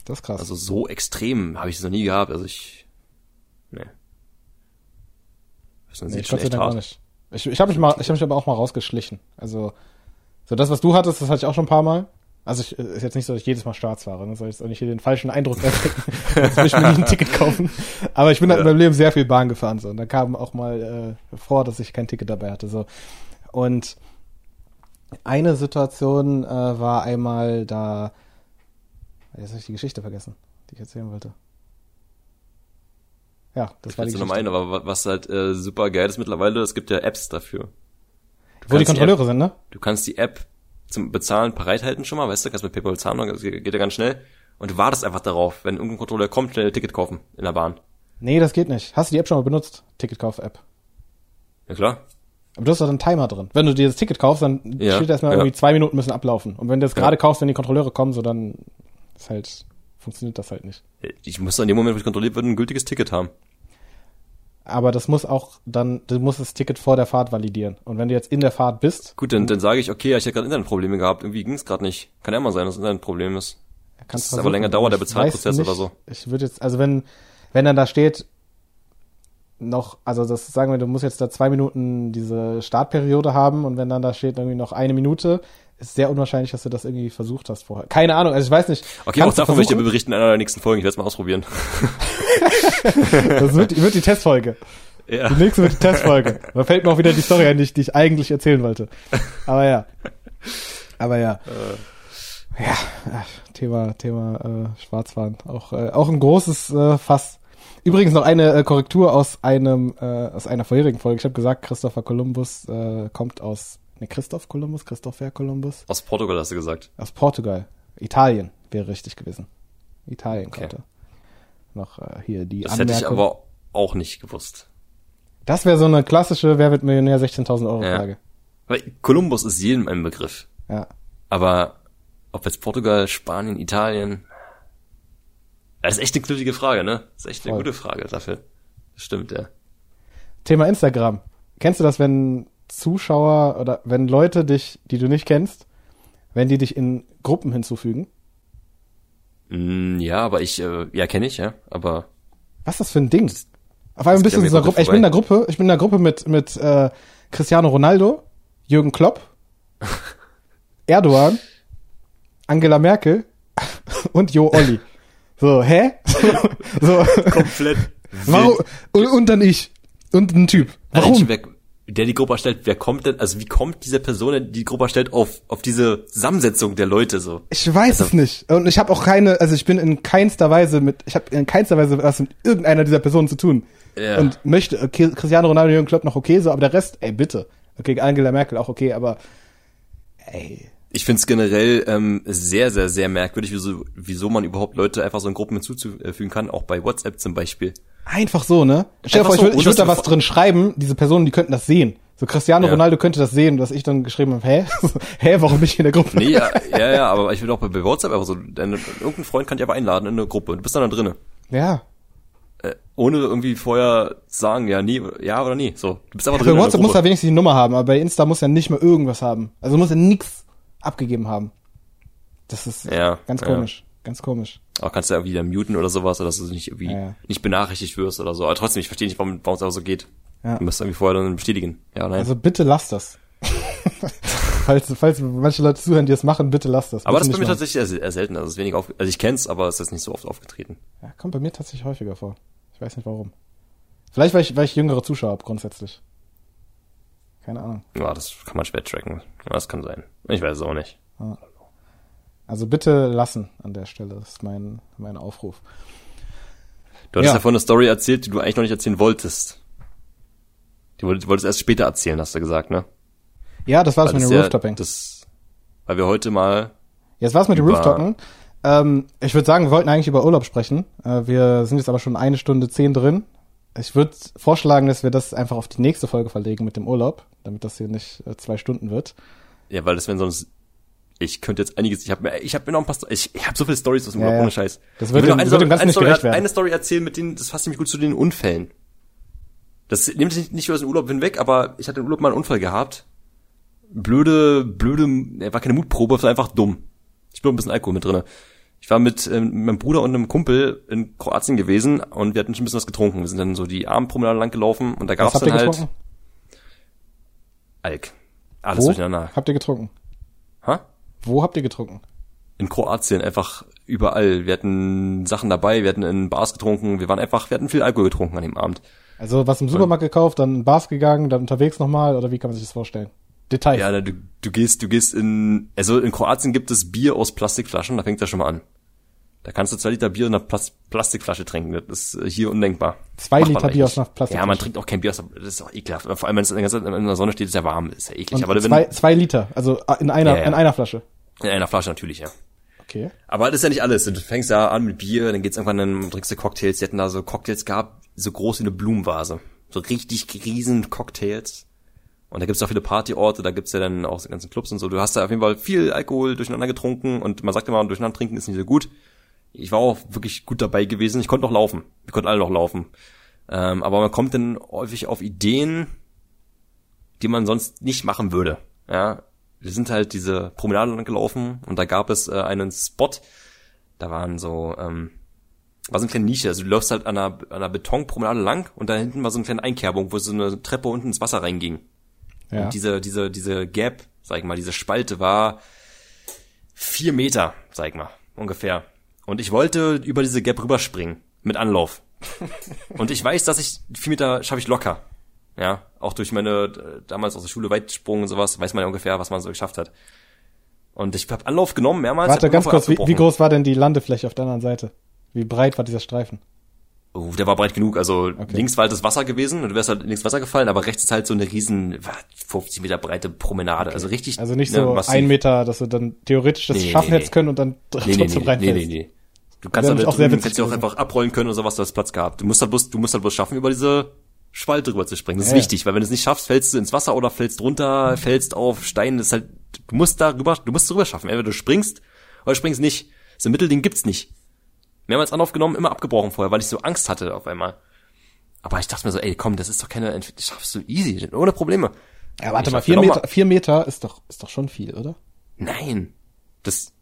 A: Das ist krass.
B: Also so extrem habe ich es noch nie gehabt. Also ich, ne. Das
A: Nee, Gott sei Dank auch nicht. Ich, ich habe mich mal, ich habe mich aber auch mal rausgeschlichen. Also so das, was du hattest, das hatte ich auch schon ein paar Mal. Also ich, ist jetzt nicht so, dass ich jedes Mal Staats fahre, ne? soll ich jetzt auch nicht hier den falschen Eindruck erwecken. Will ich mir nie ein Ticket kaufen. Aber ich bin halt in
B: Ja.
A: meinem Leben sehr viel Bahn gefahren so. Und da kam auch mal äh, vor, dass ich kein Ticket dabei hatte so. Und eine Situation äh, war einmal da. Jetzt habe ich die Geschichte vergessen, die ich erzählen wollte. Ja, das
B: Ich
A: war die
B: noch
A: Geschichte.
B: meinen, aber wa- was halt äh, super geil ist mittlerweile, es gibt ja Apps dafür. Du
A: Wo die
B: kannst die
A: Kontrolleure sind, ne?
B: Du kannst die App zum Bezahlen bereithalten schon mal, weißt du, kannst mit PayPal bezahlen, das geht ja ganz schnell. Und du wartest einfach darauf, wenn irgendein Kontrolleur kommt, schnell ein Ticket kaufen in der Bahn.
A: Nee, das geht nicht. Hast du die App schon mal benutzt? Ticketkauf-App.
B: Ja klar.
A: Aber du hast doch einen Timer drin. Wenn du dir das Ticket kaufst, dann
B: Ja,
A: steht erstmal
B: ja.
A: irgendwie zwei Minuten müssen ablaufen. Und wenn du das
B: Ja.
A: gerade kaufst, wenn die Kontrolleure kommen, so dann ist halt, funktioniert das halt nicht.
B: Ich muss in dem Moment, wo ich kontrolliert werde, ein gültiges Ticket haben.
A: Aber das muss auch dann, du musst das Ticket vor der Fahrt validieren. Und wenn du jetzt in der Fahrt bist,
B: Gut, dann, dann sage ich, okay, ich habe gerade Internetprobleme gehabt, irgendwie ging's gerade nicht. Kann ja mal sein, dass das Internetproblem ist.
A: kannst
B: es
A: du
B: aber länger dauert, der Bezahlprozess oder so.
A: Ich würde jetzt, also wenn, wenn dann da steht, noch, also das sagen wir, du musst jetzt da zwei Minuten diese Startperiode haben und wenn dann da steht irgendwie noch eine Minute, ist sehr unwahrscheinlich, dass du das irgendwie versucht hast vorher. Keine Ahnung, also ich weiß nicht.
B: Okay, auch davon will ich dir berichten in einer der nächsten Folgen. Ich werde es mal ausprobieren.
A: Das wird, wird die Testfolge.
B: ja.
A: Die nächste wird die Testfolge. Da fällt mir auch wieder die Story ein, die ich, die ich eigentlich erzählen wollte. Aber ja. Aber ja. Ja, ach, Thema, Thema äh, Schwarzfahren. Auch, äh, auch ein großes äh, Fass. Übrigens noch eine äh, Korrektur aus einem äh, aus einer vorherigen Folge. Ich habe gesagt, Christopher Columbus äh, kommt aus ne, Christoph Columbus, Christopher Columbus
B: Aus Portugal hast du gesagt.
A: aus Portugal. Italien wäre richtig gewesen. Italien
B: Okay.
A: kommt er. Noch äh, hier die
B: Das hätte ich
A: Anmerkung.
B: aber auch nicht gewusst.
A: Das wäre so eine klassische Wer wird Millionär 16.000 Euro
B: Ja.
A: Frage.
B: Weil Kolumbus ist jedem ein Begriff.
A: Ja.
B: Aber ob jetzt Portugal, Spanien, Italien, das ist echt eine knüttige Frage, ne? Das ist echt eine
A: Voll.
B: gute Frage dafür. Das stimmt, ja.
A: Thema Instagram. Kennst du das, wenn Zuschauer oder wenn Leute dich, die du nicht kennst, wenn die dich in Gruppen hinzufügen?
B: Mm, ja, aber ich, äh, ja, kenne ich, ja. Aber
A: Was ist das für ein Ding? Auf einmal du
B: geht
A: in dieser
B: gut
A: Gruppe. Ich bin in der Gruppe. Ich bin in der Gruppe mit mit äh, Cristiano Ronaldo, Jürgen Klopp, Erdogan, Angela Merkel und Jo Olli. So, hä? so,
B: komplett.
A: warum? Und, und dann ich und ein Typ.
B: Warum? Wer, der die Gruppe erstellt, wer kommt denn, also wie kommt diese Person, die die Gruppe erstellt, auf, auf diese Zusammensetzung der Leute so?
A: Ich weiß es nicht. Und ich habe auch keine, also ich bin in keinster Weise mit, ich habe in keinster Weise was mit irgendeiner dieser Personen zu tun.
B: Ja.
A: Und möchte, okay, Cristiano Ronaldo, Jürgen Klopp noch okay, so, aber der Rest, ey, bitte. Okay, Angela Merkel auch okay, aber ey,
B: Ich finde es generell ähm, sehr, sehr, sehr merkwürdig, wieso, wieso man überhaupt Leute einfach so in Gruppen hinzufügen kann, auch bei WhatsApp zum Beispiel.
A: Einfach so, ne? Stell dir vor, ich
B: so,
A: würde ich
B: ohne
A: würd da was drin schreiben, diese Personen, die könnten das sehen. So Cristiano
B: Ja.
A: Ronaldo könnte das sehen, dass ich dann geschrieben habe, hä? hä, warum bin ich in der Gruppe?
B: Nee, ja, ja, ja, aber ich will auch bei, bei WhatsApp einfach so, deine, irgendein Freund kann dich aber einladen in eine Gruppe. Du bist dann da drinne.
A: Ja.
B: Äh, ohne irgendwie vorher sagen, ja, nee, ja oder nee. So, du bist einfach
A: Bei
B: drin. in der
A: WhatsApp muss er wenigstens die Nummer haben, aber bei Insta muss er nicht mal irgendwas haben. Also muss er nix abgegeben haben. Das ist
B: Ja,
A: ganz
B: ja.
A: komisch. Ganz komisch.
B: Aber kannst du ja irgendwie dann muten oder sowas, oder dass du nicht irgendwie
A: Ja, ja.
B: nicht benachrichtigt wirst oder so. Aber trotzdem, ich verstehe nicht, warum warum es aber so geht.
A: Ja.
B: Du musst irgendwie vorher dann bestätigen. Ja, nein.
A: Also bitte lasst das. falls, falls manche Leute zuhören, die das machen, bitte lasst das.
B: aber das ist bei mir
A: nicht
B: tatsächlich eher, selten. Also es ist wenig auf, also ich kenn's, aber es ist nicht so oft aufgetreten.
A: machen. Ja, kommt bei mir tatsächlich häufiger vor. Ich weiß nicht warum. Vielleicht, weil ich, weil ich jüngere Zuschauer habe, grundsätzlich. Keine Ahnung.
B: Ja, das kann man schwer tracken. Ja, Das kann sein. Ich weiß es auch nicht.
A: Also bitte lassen an der Stelle. Das ist mein, mein Aufruf.
B: Du hattest
A: Ja.
B: ja vorhin eine Story erzählt, die du eigentlich noch nicht erzählen wolltest. Die wolltest, wolltest erst später erzählen, hast du gesagt, ne?
A: Ja, das war's
B: Weil
A: mit
B: das
A: dem
B: ja-
A: Rooftopping.
B: Das, weil wir heute mal,
A: Jetzt war's mit dem Rooftoppen. Ähm, ich würde sagen, wir wollten eigentlich über Urlaub sprechen. Äh, wir sind jetzt aber schon eine Stunde zehn drin. Ich würde vorschlagen, dass wir das einfach auf die nächste Folge verlegen mit dem Urlaub, damit das hier nicht äh, zwei Stunden wird.
B: ja, weil das wenn sonst, ich könnte jetzt einiges, ich habe mir, ich habe mir noch ein paar, ich, ich habe so viele Stories aus dem
A: Ja,
B: Urlaub, ohne Scheiß.
A: Das
B: Ich
A: wird
B: will
A: dem-
B: noch eine,
A: wird dem Ganzen
B: eine,
A: nicht
B: Story,
A: gerecht werden.
B: eine Story erzählen, mit denen, das fasst nämlich gut zu den Unfällen. Das nimmt sich nicht, nicht über den Urlaub hinweg, aber ich hatte im Urlaub mal einen Unfall gehabt. Blöde, blöde, er war keine Mutprobe, war einfach dumm. Ich bin ein bisschen Alkohol mit drinne. Ich war mit ähm, meinem Bruder und einem Kumpel in Kroatien gewesen und wir hatten schon ein bisschen was getrunken. Wir sind dann so die Abendpromenade lang gelaufen und da
A: Was
B: gab's
A: habt
B: dann
A: ihr
B: halt
A: getrunken?
B: Alk. Alles
A: Wo
B: durcheinander.
A: habt ihr getrunken?
B: Ha?
A: Wo habt ihr getrunken?
B: in Kroatien einfach überall. Wir hatten Sachen dabei, wir hatten in Bars getrunken, wir waren einfach, wir hatten viel Alkohol getrunken an dem Abend.
A: Also was im Supermarkt gekauft, dann in Bars gegangen, dann unterwegs nochmal oder wie kann man sich das vorstellen? Details.
B: Ja, du, du gehst, du gehst in, also in Kroatien gibt es Bier aus Plastikflaschen, da fängt das schon mal an. Da kannst du zwei Liter Bier in einer Plas Plastikflasche trinken. Das ist äh, hier undenkbar.
A: Zwei
B: Macht
A: Liter Bier aus einer. Plastikflasche.
B: Ja, man trinkt auch kein Bier aus, der- das ist auch ekelhaft. Vor allem, wenn es in der ganzen Zeit in der Sonne steht, ist ja warm, ist ja eklig.
A: Und
B: Aber wenn,
A: zwei, zwei Liter, also äh, in einer,
B: Ja, ja.
A: in einer Flasche.
B: in einer Flasche natürlich, ja.
A: Okay.
B: Aber das ist ja nicht alles. Du fängst ja an mit Bier, dann geht's irgendwann, dann trinkst du Cocktails. Die hatten da so Cocktails gehabt, so groß wie eine Blumenvase. So richtig riesen Cocktails. Und da gibt's auch viele Partyorte, da gibt's ja dann auch so ganzen Clubs und so. Du hast da auf jeden Fall viel Alkohol durcheinander getrunken und man sagt immer, durcheinander trinken ist nicht so gut. Ich war auch wirklich gut dabei gewesen. Ich konnte noch laufen. Wir konnten alle noch laufen. Ähm, aber man kommt dann häufig auf Ideen, die man sonst nicht machen würde. Ja, wir sind halt diese Promenade lang gelaufen und da gab es äh, einen Spot, da waren so, ähm, war so eine kleine Nische, also du läufst halt an einer, an einer Betonpromenade lang und da hinten war so eine kleine Einkerbung, wo so eine Treppe unten ins Wasser reinging.
A: Ja.
B: Und diese, diese, diese Gap, sag ich mal, diese Spalte war vier Meter, sag ich mal, ungefähr. Und ich wollte über diese Gap rüberspringen, mit Anlauf. Und ich weiß, dass ich vier Meter schaffe ich locker. Ja, auch durch meine äh, damals aus der Schule Weitsprung und sowas, weiß man ja ungefähr, was man so geschafft hat. Und ich habe Anlauf genommen mehrmals.
A: Warte ganz kurz, wie, wie groß war denn die Landefläche auf der anderen Seite? Wie breit war dieser Streifen?
B: Oh, der war breit genug. Also links war halt das Wasser gewesen und du wärst halt links Wasser gefallen, aber rechts ist halt so eine riesen was, 50 Meter breite Promenade. Also richtig.
A: Also nicht
B: ne,
A: so
B: massiv.
A: ein Meter, dass du dann theoretisch das
B: Nee,
A: schaffen
B: nee,
A: hättest können und dann
B: Nee, nee,
A: trotzdem
B: nee,
A: reinfällst.
B: nee, nee, nee. Du kannst halt
A: auch
B: drüben, kannst ja auch einfach abrollen können und sowas, du hast Platz gehabt. Du musst halt bloß, du musst halt bloß schaffen, über diese Spalte drüber zu springen. Das ist
A: Ja, ja.
B: wichtig, weil wenn du es nicht schaffst, fällst du ins Wasser oder fällst runter, fällst auf Steine, das ist halt, du musst da rüber, du musst drüber schaffen. Entweder du springst oder springst nicht. So ein Mittelding gibt's nicht. Mehrmals Anlauf genommen, immer abgebrochen vorher, weil ich so Angst hatte auf einmal. Aber ich dachte mir so, ey, komm, das ist doch keine, das schaffst du easy, ohne Probleme.
A: Ja, warte mal, vier Meter, vier Meter ist doch, ist doch schon viel, oder?
B: Nein. Das,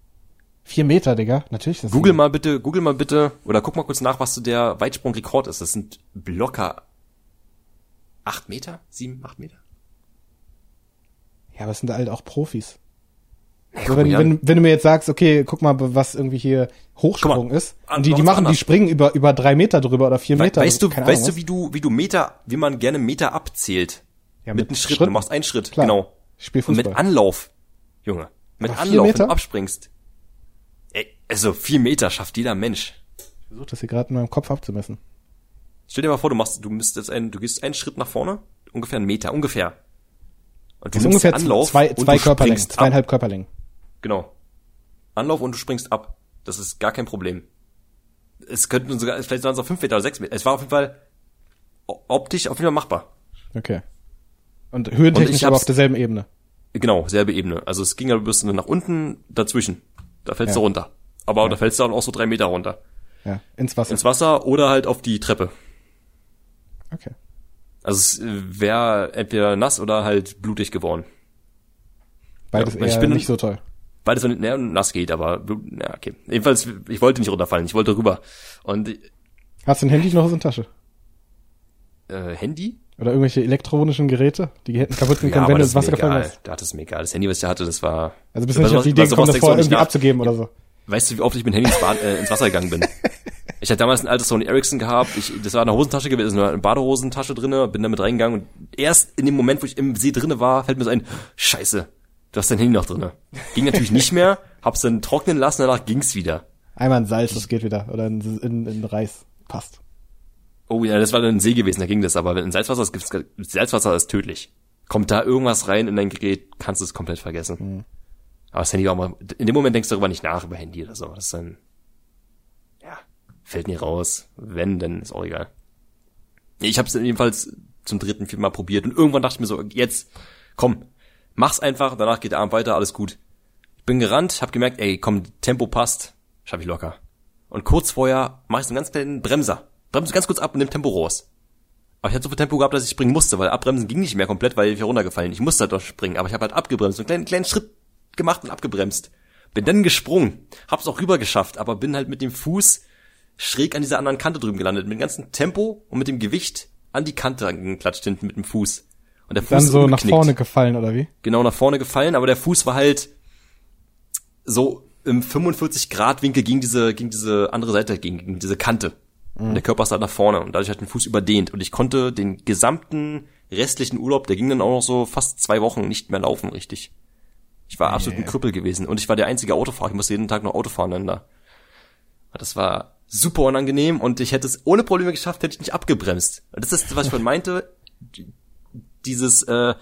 A: Vier Meter, Digga. Natürlich ist das
B: Google mal bitte, Google mal bitte, oder guck mal kurz nach, was so der Weitsprungrekord ist. Das sind locker acht Meter? Sieben, acht Meter?
A: Ja, aber es sind halt auch Profis.
B: Nee,
A: So, wenn, wenn, wenn du mir jetzt sagst, okay, guck mal, was irgendwie hier Hochsprung
B: mal,
A: ist.
B: an-
A: die, die machen, die
B: anders.
A: springen über, über drei Meter drüber oder vier
B: We
A: Meter.
B: weißt du,
A: keine
B: weißt
A: Ahnung
B: du, wie du, wie du Meter, wie man gerne Meter abzählt?
A: Ja,
B: mit
A: mit
B: einem Schritt.
A: Schritten.
B: Du machst einen Schritt,
A: Klar.
B: genau.
A: Ich spiel
B: Und mit. Anlauf, Junge. Mit Anlauf, wenn du abspringst. Also vier Meter schafft jeder Mensch.
A: Ich versuche das hier gerade in meinem Kopf abzumessen.
B: Stell dir mal vor, du machst, du misst jetzt einen, du gehst einen Schritt nach vorne, ungefähr einen Meter, ungefähr. Und du
A: Das ungefähr
B: Anlauf
A: zwei,
B: und
A: zwei
B: du
A: Körperlängen,
B: springst ab.
A: zweieinhalb Körperlängen.
B: Genau. Anlauf und du springst ab. Das ist gar kein Problem. Es könnten sogar, vielleicht waren es auch fünf Meter oder sechs Meter. Es war auf jeden Fall optisch auf jeden Fall machbar.
A: Okay. Und
B: Und
A: höhentechnisch
B: ich
A: aber auf derselben Ebene.
B: Genau, selbe Ebene. Also es ging aber bis nach unten dazwischen. Da fällst
A: Ja.
B: du runter. Aber
A: Ja.
B: da fällst du dann auch so drei Meter runter.
A: Ja, ins Wasser.
B: Ins Wasser oder halt auf die Treppe.
A: okay.
B: Also es wäre entweder nass oder halt blutig geworden.
A: Beides
B: Ja, ich bin-
A: nicht so toll.
B: Beides, wenn naja, nass geht, aber ja, okay. Jedenfalls, ich wollte nicht runterfallen, ich wollte rüber. Und
A: Hast du ein Handy noch in der Tasche?
B: äh, Handy?
A: Oder irgendwelche elektronischen Geräte, die hätten kaputt gehen
B: Ja,
A: können,
B: aber
A: wenn du
B: das
A: ins Wasser gefallen wärst?
B: Da hat es mir egal. Das Handy, was ich hatte, das war.
A: Also bist du nicht auf die Idee
B: was-
A: gekommen, das vorher irgendwie abzugeben oder so?
B: Weißt du, wie oft ich mit dem Handy ins, Bad, äh, ins Wasser gegangen bin? Ich hatte damals ein altes Sony Ericsson gehabt, ich, das war eine Hosentasche gewesen, eine Badehosentasche drinne, bin damit reingegangen und erst in dem Moment, wo ich im See drinne war, fällt mir so ein, scheiße, du hast dein Handy noch drinne. Ging natürlich nicht mehr, hab's dann trocknen lassen, danach ging's wieder.
A: Einmal in Salz, das geht wieder. Oder in, in, in Reis. Passt.
B: Oh ja, das war dann ein See gewesen, da ging das, aber in Salzwasser ist, gibt's- Salzwasser ist tödlich. Kommt da irgendwas rein in dein Gerät, kannst du es komplett vergessen.
A: Mhm.
B: Aber das Handy war mal, in dem Moment denkst du darüber nicht nach, über Handy oder so. Das ist dann, ja, fällt nie raus. Wenn, dann ist auch egal. Ich habe es jedenfalls zum dritten, vierten Mal probiert und irgendwann dachte ich mir so, jetzt, komm, mach's einfach, danach geht der Abend weiter, alles gut. Ich bin gerannt, hab gemerkt, ey, komm, Tempo passt, schaff ich locker. Und kurz vorher mach ich so einen ganz kleinen Bremser. Bremse ganz kurz ab und nimm Tempo raus. Aber ich hatte so viel Tempo gehabt, dass ich springen musste, weil abbremsen ging nicht mehr komplett, weil ich wäre runtergefallen. Ich musste halt doch springen, aber ich habe halt abgebremst, so einen kleinen, kleinen Schritt gemacht und abgebremst. Bin dann gesprungen, hab's auch rüber geschafft, aber bin halt mit dem Fuß schräg an dieser anderen Kante drüben gelandet, mit dem ganzen Tempo und mit dem Gewicht an die Kante angeklatscht hinten mit dem Fuß. Und der Fuß
A: Dann
B: ist
A: so nach
B: umgeknickt.
A: vorne gefallen, oder wie?
B: Genau nach vorne gefallen, aber der Fuß war halt so im 45 Grad Winkel gegen diese, gegen diese andere Seite, gegen, gegen diese Kante. Und der Körper ist halt nach vorne und dadurch hat den Fuß überdehnt und ich konnte den gesamten restlichen Urlaub, der ging dann auch noch so fast zwei Wochen nicht mehr laufen, richtig. Ich war absolut ein Krüppel gewesen und ich war der einzige Autofahrer, ich musste jeden Tag noch Auto fahren dann da. Das war super unangenehm und ich hätte es ohne Probleme geschafft, hätte ich nicht abgebremst. Das ist, was ich vorhin meinte, dieses, äh,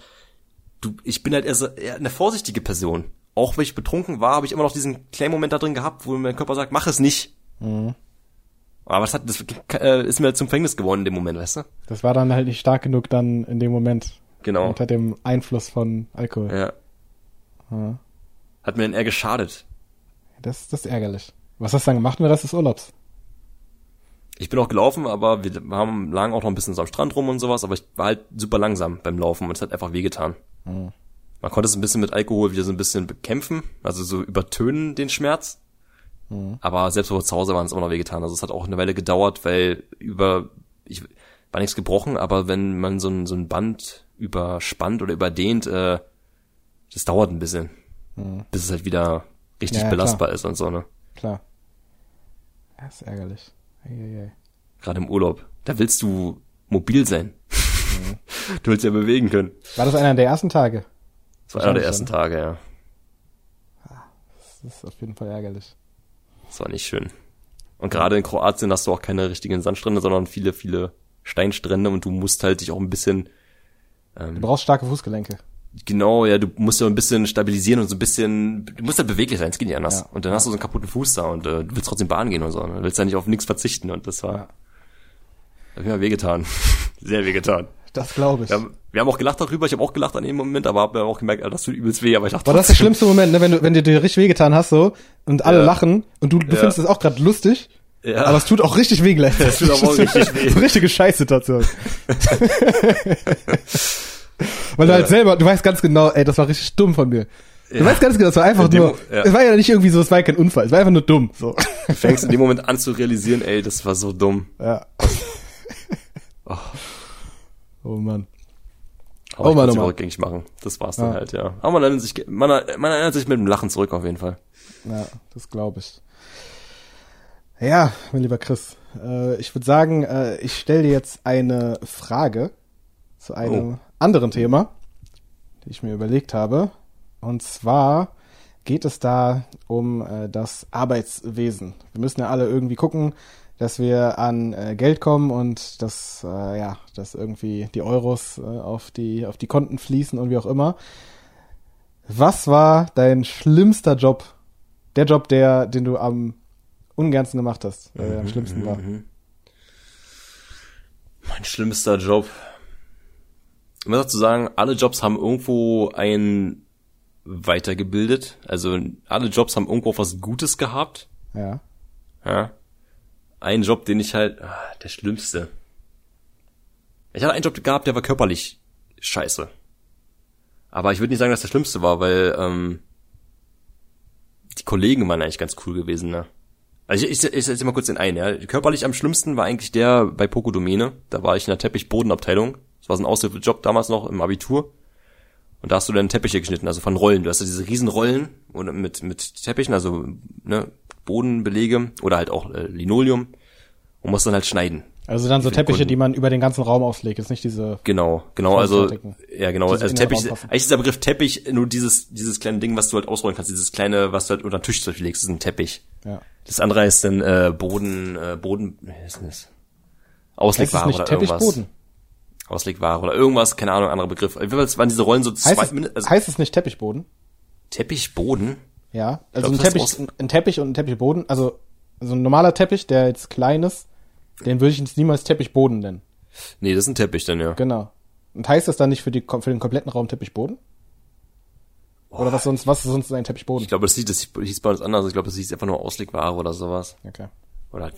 B: du, ich bin halt eher, so, eher eine vorsichtige Person. Auch wenn ich betrunken war, habe ich immer noch diesen kleinen Moment da drin gehabt, wo mein Körper sagt, mach es nicht. Aber das hat, das äh, ist mir zum Verhängnis geworden in dem Moment, weißt du?
A: Das war dann halt nicht stark genug dann in dem Moment.
B: Genau.
A: Unter dem Einfluss von Alkohol.
B: Ja.
A: Ja.
B: Hat mir dann eher geschadet.
A: Das, das ist ärgerlich. Was hast du dann gemacht mit des Urlaubs?
B: Ich bin auch gelaufen, aber wir haben lagen auch noch ein bisschen so am Strand rum und sowas, aber ich war halt super langsam beim Laufen und es hat einfach wehgetan.
A: Mhm.
B: Man konnte es ein bisschen mit Alkohol wieder so ein bisschen bekämpfen, also so übertönen den Schmerz.
A: Mhm.
B: Aber selbst zu Hause waren, es immer noch wehgetan. Also es hat auch eine Weile gedauert, weil über, ich war nichts gebrochen, aber wenn man so ein, so ein Band überspannt oder überdehnt, äh, das dauert ein bisschen, bis es halt wieder richtig
A: Mhm. Ja, ja,
B: belastbar
A: klar.
B: ist und so, ne?
A: Klar. Ja, ist ärgerlich. Eieiei.
B: Gerade im Urlaub. Da willst du mobil sein.
A: Mhm.
B: du willst ja bewegen können.
A: War das einer der ersten Tage?
B: Das war einer der ersten
A: ne?
B: Tage, ja.
A: Das ist auf jeden Fall ärgerlich.
B: Das war nicht schön. Und gerade in Kroatien hast du auch keine richtigen Sandstrände, sondern viele, viele Steinstrände und du musst halt dich auch ein bisschen,
A: Du brauchst starke Fußgelenke.
B: Genau, ja, du musst ja ein bisschen stabilisieren und so ein bisschen, du musst halt beweglich sein, es geht nicht anders.
A: Ja.
B: Und dann hast du so einen kaputten Fuß da und äh, du willst trotzdem Bahn gehen und so. Ne? Du willst ja nicht auf nichts verzichten und das war,
A: Ja.
B: hat mir wehgetan. Sehr wehgetan.
A: Das glaube ich.
B: Wir haben, wir haben auch gelacht darüber, ich habe auch gelacht an dem Moment, aber habe auch gemerkt, das tut übelst weh, aber ich dachte,
A: War das der schlimmste Moment, ne, wenn du, wenn dir dir richtig wehgetan hast so und alle
B: Ja.
A: lachen und du, du
B: Ja.
A: findest es auch gerade lustig,
B: Ja.
A: aber es tut auch richtig weh gleich.
B: Es tut aber auch richtig weh.
A: Richtige Scheißsituation. Weil du halt selber, du weißt ganz genau, ey, das war richtig dumm von mir. Du
B: Ja.
A: weißt ganz genau, das war einfach nur,
B: ja.
A: es war ja nicht irgendwie so, es war ja kein Unfall, es war einfach nur dumm, so.
B: Du fängst in dem Moment an zu realisieren, ey, das war so dumm.
A: Ja. Oh Mann.
B: Aber
A: Oh Mann, oh Mann.
B: rückgängig machen. Das war's dann
A: Ja.
B: halt, ja. Aber man erinnert sich, man, man erinnert sich mit dem Lachen zurück auf jeden Fall.
A: Ja, das glaube ich. Ja, mein lieber Chris, äh, ich würde sagen, äh, ich stelle dir jetzt eine Frage zu einem
B: Oh.
A: anderen Thema, die ich mir überlegt habe. Und zwar geht es da um äh, das Arbeitswesen. Wir müssen ja alle irgendwie gucken, dass wir an äh, Geld kommen und dass äh, ja, dass irgendwie die Euros äh, auf die auf die Konten fließen und wie auch immer. Was war dein schlimmster Job? Der Job, der, den du am ungernsten gemacht hast, der am schlimmsten war.
B: Mein schlimmster Job. Um das zu sagen, alle Jobs haben irgendwo einen weitergebildet. Also alle Jobs haben irgendwo was Gutes gehabt.
A: Ja.
B: Ja. Ein Job, den ich halt, ah, der schlimmste. Ich hatte einen Job gehabt, der war körperlich scheiße. Aber ich würde nicht sagen, dass der schlimmste war, weil ähm, die Kollegen waren eigentlich ganz cool gewesen, ne? Also ich, ich, ich setze mal kurz den ein, ja. Körperlich am schlimmsten war eigentlich der bei Poco Domäne. Da war ich in der Teppichbodenabteilung. Das war so ein Aushilfejob damals noch im Abitur. Und da hast du dann Teppiche geschnitten, also von Rollen. Du hast ja diese riesen Rollen und mit, mit Teppichen, also ne, Bodenbelege oder halt auch äh, Linoleum und musst dann halt schneiden.
A: Also dann so Teppiche,
B: Kunden.
A: die man über den ganzen Raum auslegt, ist nicht diese.
B: Genau, genau, also ja genau, also Teppich, eigentlich ist der Begriff Teppich nur dieses dieses kleine Ding, was du halt ausrollen kannst, dieses kleine, was du halt unter den Tisch legst, ist ein Teppich.
A: Ja.
B: Das andere ist dann äh, Boden, äh, Boden, wie heißt denn das? Auslegware oder irgendwas.
A: Teppichboden?
B: Auslegware oder irgendwas, keine Ahnung, anderer Begriff. Jedenfalls waren diese Rollen so zwei,
A: Heißt
B: Min-
A: es,
B: also
A: heißt es nicht Teppichboden?
B: Teppichboden.
A: Ja. Also
B: glaub,
A: ein Teppich, ein Teppich und ein Teppichboden, also so ein normaler Teppich, der jetzt klein ist, den würde ich jetzt niemals Teppichboden nennen.
B: Nee, das ist ein Teppich dann, ja.
A: Genau. Und heißt das dann nicht für, die, für den kompletten Raum Teppichboden? Oder was sonst, was ist sonst ein Teppichboden?
B: Ich glaube, das hieß, das hieß bei uns anders. Ich glaube, das hieß einfach nur Auslegware oder sowas.
A: Okay.
B: Oder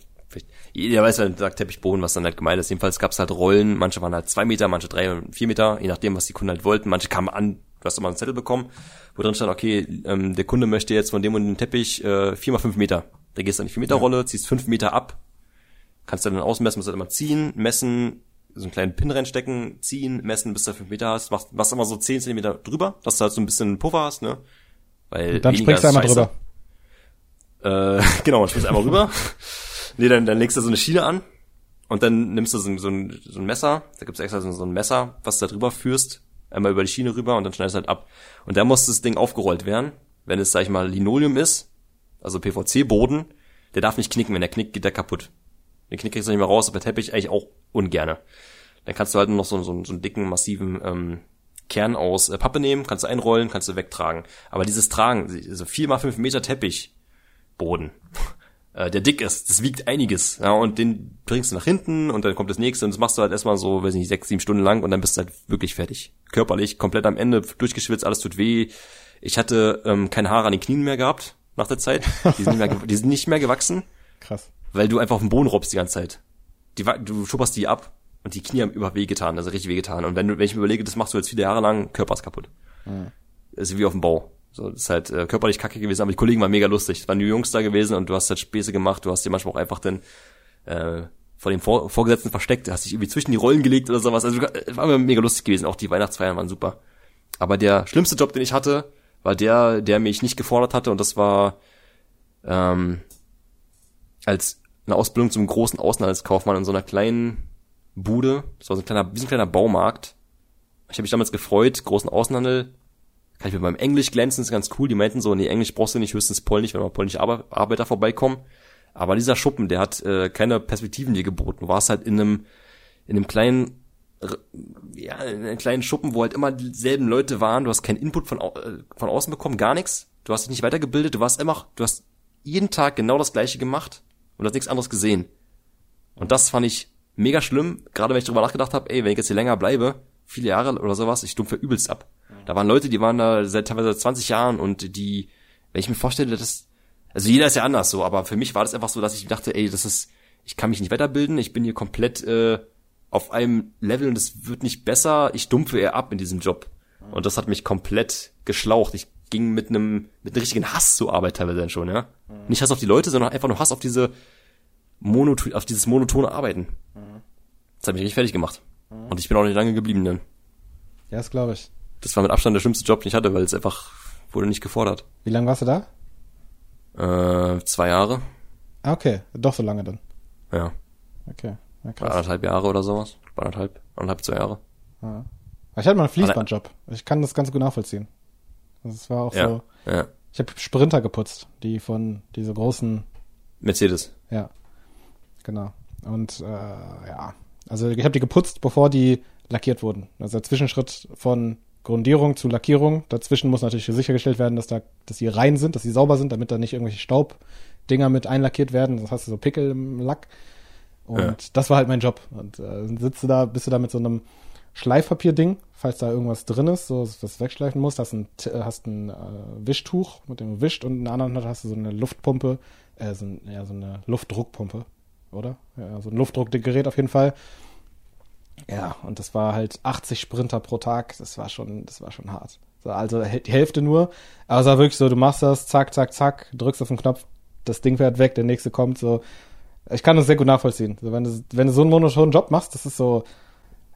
B: jeder weiß, wenn man sagt Teppichboden, was dann halt gemeint ist. Jedenfalls gab es halt Rollen, manche waren halt zwei Meter, manche drei und vier Meter, je nachdem, was die Kunden halt wollten. Manche kamen an, du hast immer einen Zettel bekommen, wo drin stand, okay, ähm, der Kunde möchte jetzt von dem und dem Teppich äh, vier mal fünf Meter. Da gehst du an die vier Meter Rolle, ziehst fünf Meter ab, kannst du dann ausmessen, musst du halt immer ziehen, messen, so einen kleinen Pin reinstecken, ziehen, messen, bis du fünf Meter hast, machst, machst immer so zehn Zentimeter drüber, dass du halt so ein bisschen Puffer hast, ne? Weil
A: Dann
B: weniger
A: springst du einmal
B: scheiße.
A: drüber.
B: Äh, genau, dann springst du einmal rüber. Nee, dann, dann legst du so eine Schiene an und dann nimmst du so, ein- so, ein, so ein Messer, da gibt's extra so, ein Messer, was du da drüber führst, einmal über die Schiene rüber und dann schneidest du halt ab. Und da muss das Ding aufgerollt werden. Wenn es, sag ich mal, Linoleum ist, also PVC-Boden, der darf nicht knicken, wenn der knickt, geht der kaputt. Den Knick kriegst du nicht mehr raus, aber Teppich eigentlich auch ungerne. Dann kannst du halt noch so, so, so einen dicken, massiven ähm, Kern aus äh, Pappe nehmen, kannst du einrollen, kannst du wegtragen. Aber dieses Tragen, also vier mal fünf Meter Teppichboden, äh, der dick ist, das wiegt einiges. Ja, und den bringst du nach hinten und dann kommt das nächste und das machst du halt erstmal so, weiß nicht, sechs, sieben Stunden lang und dann bist du halt wirklich fertig. Körperlich, komplett am Ende, durchgeschwitzt, alles tut weh. Ich hatte ähm, keine Haare an den Knien mehr gehabt nach der Zeit. Die sind nicht mehr, die sind nicht mehr gewachsen
A: Krass.
B: weil du einfach auf den Boden robbst die ganze Zeit. Die, du schupperst die ab und die Knie haben über wehgetan, also richtig wehgetan. Und wenn du, wenn ich mir überlege, das machst du jetzt viele Jahre lang, Körper ist kaputt. Das ist wie auf dem Bau. So, das ist halt äh, körperlich kacke gewesen, aber die Kollegen waren mega lustig. Es waren die Jungs da gewesen und du hast halt Späße gemacht, du hast dir manchmal auch einfach dann äh, vor dem Vor Vorgesetzten versteckt, hast dich irgendwie zwischen die Rollen gelegt oder sowas. Also es war mega lustig gewesen, auch die Weihnachtsfeiern waren super. Aber der schlimmste Job, den ich hatte, war der, der mich nicht gefordert hatte und das war ähm, als eine Ausbildung zum großen Außenhandelskaufmann in so einer kleinen Bude. Das war so ein kleiner, wie so ein kleiner Baumarkt. Ich habe mich damals gefreut, großen Außenhandel. Kann ich mit meinem Englisch glänzen, ist ganz cool. Die meinten so, nee, Englisch brauchst du nicht, höchstens Polnisch, wenn mal polnische Ar Arbeiter vorbeikommen. Aber dieser Schuppen, der hat äh, keine Perspektiven dir geboten. Du warst halt in einem, in einem kleinen, ja, in einem kleinen Schuppen, wo halt immer dieselben Leute waren. Du hast keinen Input von, au- äh, von außen bekommen, gar nichts. Du hast dich nicht weitergebildet. Du warst immer, du hast jeden Tag genau das Gleiche gemacht und hast nichts anderes gesehen. Und das fand ich mega schlimm, gerade wenn ich drüber nachgedacht habe, ey, wenn ich jetzt hier länger bleibe, viele Jahre oder sowas, ich stumpfe übelst ab. Da waren Leute, die waren da seit teilweise seit 20 Jahren und die, wenn ich mir vorstelle, das, also jeder ist ja anders so, aber für mich war das einfach so, dass ich dachte, ey, das ist, ich kann mich nicht weiterbilden, ich bin hier komplett äh, auf einem Level und es wird nicht besser, ich dumpfe eher ab in diesem Job. Und das hat mich komplett geschlaucht. Ich ging mit einem, mit einem richtigen Hass zur Arbeit teilweise dann schon, ja. Nicht Hass auf die Leute, sondern einfach nur Hass auf diese monoton, auf dieses monotone Arbeiten. Das hat mich richtig fertig gemacht. Und ich bin auch nicht lange geblieben dann.
A: Ja, das glaube ich.
B: Das war mit Abstand der schlimmste Job, den ich hatte, weil es einfach wurde nicht gefordert.
A: Wie lange warst du da?
B: Äh, zwei Jahre,
A: Ah, okay. Doch so lange dann.
B: ja,
A: Okay. Ja, krass.
B: anderthalb Jahre oder sowas, anderthalb, anderthalb, zwei Jahre.
A: Ja. Ich hatte mal einen Fließbandjob. Ich kann das ganz gut nachvollziehen. Das war auch
B: Ja,
A: so.
B: ja.
A: Ich habe Sprinter geputzt, die von diese großen,
B: Mercedes.
A: ja, genau. Und äh, ja, also ich habe die geputzt, bevor die lackiert wurden. Also der Zwischenschritt von Grundierung zu Lackierung. Dazwischen muss natürlich sichergestellt werden, dass da, dass sie rein sind, dass sie sauber sind, damit da nicht irgendwelche Staubdinger mit einlackiert werden. Das hast du so Pickel im Lack. Und
B: Ja.
A: das war halt mein Job. Und äh, sitzt du da, bist du da mit so einem Schleifpapierding, falls da irgendwas drin ist, so was wegschleifen musst, hast ein, äh, hast ein äh, Wischtuch, mit dem du wischt und in der anderen Hand hast du so eine Luftpumpe, äh, so, ein, ja, so eine Luftdruckpumpe, oder? Ja, so ein Luftdruckgerät auf jeden Fall. Ja, und das war halt 80 Sprinter pro Tag, das war schon, das war schon hart. So, also die Hälfte nur, aber es war wirklich so, du machst das, zack, zack, zack, drückst auf den Knopf, das Ding fährt weg, der nächste kommt, so. Ich kann das sehr gut nachvollziehen. So, wenn, du, wenn du so einen monotonen Job machst, das ist so,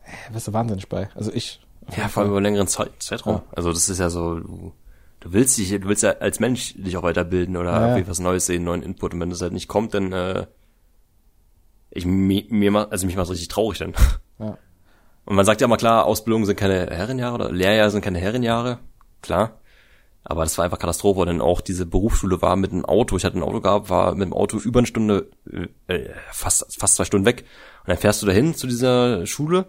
A: äh, wirst du wahnsinnig bei. Also ich.
B: Ja, vor allem über längeren Zeit, Zeitraum.
A: Ja.
B: Also das ist ja so, du, du willst dich, du willst ja als Mensch dich auch weiterbilden oder
A: ja.
B: irgendwie was Neues sehen, neuen Input. Und wenn das halt nicht kommt, dann äh, ich mir, also mich macht richtig traurig dann.
A: Ja.
B: Und man sagt ja immer klar, Ausbildungen sind keine Herrenjahre oder Lehrjahre sind keine Herrenjahre, klar. Aber das war einfach Katastrophe, denn auch diese Berufsschule war mit einem Auto, ich hatte ein Auto gehabt, war mit dem Auto über eine Stunde, äh, äh, fast, fast zwei Stunden weg. Und dann fährst du dahin zu dieser Schule,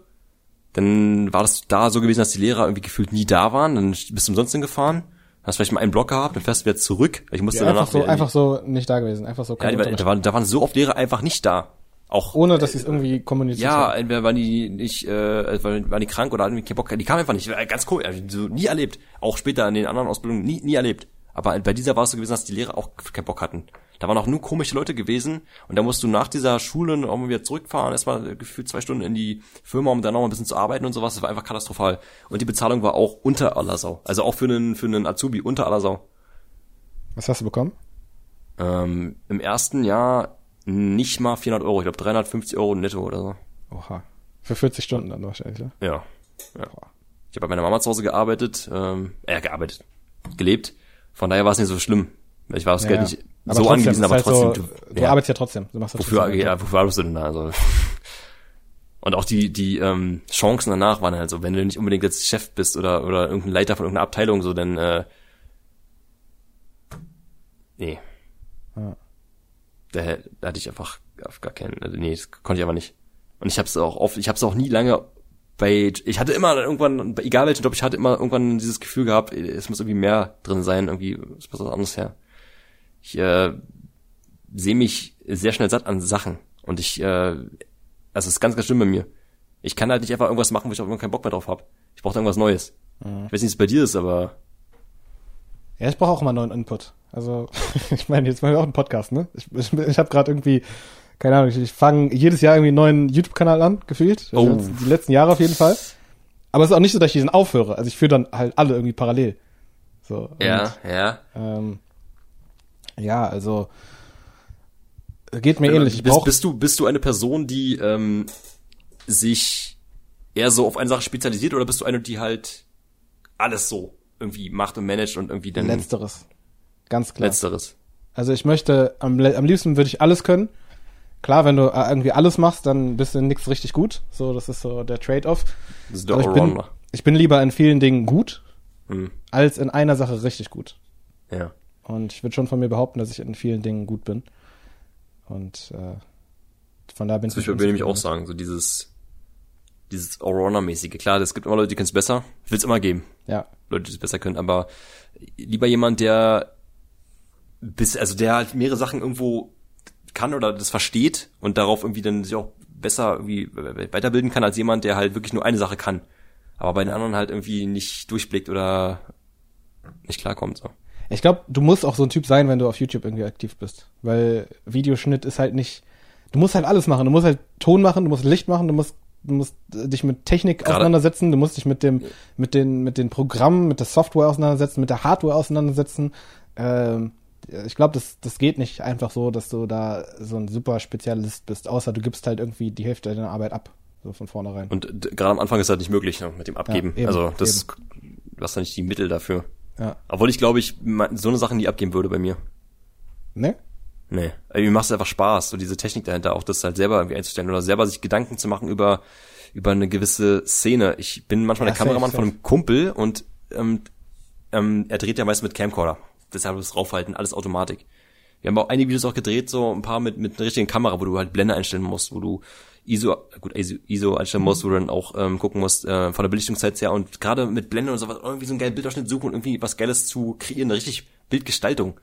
B: dann war das da so gewesen, dass die Lehrer irgendwie gefühlt nie da waren, dann bist du umsonst hingefahren, hast vielleicht mal einen Block gehabt, dann fährst du wieder zurück. Ich musste
A: Ja,
B: danach
A: einfach so, einfach so nicht da gewesen, einfach so.
B: ja, da, waren, da waren so oft Lehrer einfach nicht da. Auch
A: Ohne, dass sie es irgendwie kommuniziert
B: ja,
A: haben.
B: entweder waren die nicht, äh, waren waren die krank oder hatten keinen Bock, die kamen einfach nicht. Äh, Ganz cool, also so nie erlebt. Auch später in den anderen Ausbildungen nie, nie erlebt. Aber bei dieser war es so gewesen, dass die Lehrer auch keinen Bock hatten. Da waren auch nur komische Leute gewesen und da musst du nach dieser Schule auch mal wieder zurückfahren, erstmal gefühlt zwei Stunden in die Firma, um dann noch mal ein bisschen zu arbeiten und sowas. Das war einfach katastrophal. Und die Bezahlung war auch unter aller Sau. Also auch für einen, für einen Azubi unter aller Sau.
A: Was hast du bekommen?
B: Ähm, Im ersten Jahr nicht mal 400 Euro, ich glaube 350 Euro netto oder so.
A: Oha. Für 40 Stunden dann wahrscheinlich, ja?
B: Ja. ja. Ich habe bei meiner Mama zu Hause gearbeitet, ähm, äh, gearbeitet, gelebt. Von daher war es nicht so schlimm. Ich war aufs
A: Ja,
B: Geld nicht
A: Aber
B: so
A: trotzdem,
B: angewiesen, aber
A: halt
B: trotzdem.
A: So, du
B: ja,
A: arbeitest ja trotzdem. Du machst ja
B: wofür,
A: trotzdem
B: ja, wofür arbeitest du denn da? Also. Und auch die, die ähm, Chancen danach waren halt so, wenn du nicht unbedingt jetzt Chef bist oder, oder irgendein Leiter von irgendeiner Abteilung, so, dann äh, nee. Da, da hatte ich einfach auf gar keinen, also nee, das konnte ich aber nicht. Und ich habe es auch oft, ich habe es auch nie lange bei, ich hatte immer irgendwann, egal welchen Job ich hatte, immer irgendwann dieses Gefühl gehabt, es muss irgendwie mehr drin sein, irgendwie, es muss was anderes her. Ich äh, sehe mich sehr schnell satt an Sachen und ich, äh, also es ist ganz, ganz schlimm bei mir. Ich kann halt nicht einfach irgendwas machen, wo ich auch irgendwann keinen Bock mehr drauf habe. Ich brauche irgendwas Neues. Ich weiß nicht, wie es bei dir ist, aber
A: Ja, ich brauche auch immer neuen Input. Also, ich meine, jetzt machen wir auch einen Podcast, ne? Ich, ich, ich habe gerade irgendwie, keine Ahnung, ich, ich fange jedes Jahr irgendwie einen neuen YouTube-Kanal an, gefühlt.
B: Oh.
A: Also Die letzten Jahre auf jeden Fall. Aber es ist auch nicht so, dass ich diesen aufhöre. Also ich führe dann halt alle irgendwie parallel. So. und,
B: ja, ja.
A: Ähm, ja, also geht mir ähnlich. Ich
B: bist, bist du bist du eine Person, die ähm, sich eher so auf eine Sache spezialisiert oder bist du eine, die halt alles so irgendwie macht und managt und irgendwie dann
A: Letzteres. Ganz klar.
B: letzteres?
A: Also ich möchte, am, am liebsten würde ich alles können. Klar, wenn du äh, irgendwie alles machst, dann bist du in nichts richtig gut. So, das ist so der Trade-off.
B: Das ist der
A: ich bin, ich bin lieber in vielen Dingen gut,
B: Hm,
A: als in einer Sache richtig gut.
B: ja.
A: Und ich würde schon von mir behaupten, dass ich in vielen Dingen gut bin. Und äh, von da bin
B: Das würde ich nämlich auch sagen, so dieses dieses Allrounder-mäßige. Klar, es gibt immer Leute, die können es besser. Ich will es immer geben.
A: Ja,
B: Leute, die es besser können, aber lieber jemand, der bis, also der halt mehrere Sachen irgendwo kann oder das versteht und darauf irgendwie dann sich auch besser irgendwie weiterbilden kann, als jemand, der halt wirklich nur eine Sache kann. Aber bei den anderen halt irgendwie nicht durchblickt oder nicht klarkommt. So.
A: Ich glaube, du musst auch so ein Typ sein, wenn du auf YouTube irgendwie aktiv bist. Weil Videoschnitt ist halt nicht. Du musst halt alles machen. Du musst halt Ton machen, du musst Licht machen, du musst, du musst äh, dich mit Technik
B: Gerade-
A: auseinandersetzen, du musst dich mit dem, mit den, mit den Programmen, mit der Software auseinandersetzen, mit der Hardware auseinandersetzen. Ähm, ich glaube, das, das geht nicht einfach so, dass du da so ein super Spezialist bist, außer du gibst halt irgendwie die Hälfte deiner Arbeit ab. So von vornherein.
B: Und gerade am Anfang ist halt nicht möglich ne, mit dem Abgeben.
A: eben,
B: also das, du hast ja nicht die Mittel dafür.
A: Ja.
B: Obwohl ich glaube, ich so eine Sache nie abgeben würde bei mir.
A: Ne?
B: Nee. Mir macht es einfach Spaß, so diese Technik dahinter, auch das halt selber irgendwie einzustellen oder selber sich Gedanken zu machen über, über eine gewisse Szene. Ich bin manchmal
A: Ja,
B: der Kameramann
A: safe,
B: von einem Kumpel und ähm, ähm, er dreht ja meist mit Camcorder. Deshalb das Raufhalten, alles Automatik. Wir haben auch einige Videos auch gedreht, so ein paar mit, mit einer richtigen Kamera, wo du halt Blende einstellen musst, wo du ISO, gut, ISO, ISO einstellen musst, wo du dann auch ähm, gucken musst, äh, von der Belichtungszeit her und gerade mit Blende und sowas, irgendwie so einen geilen Bildausschnitt suchen und irgendwie was Geiles zu kreieren, eine richtig Bildgestaltung.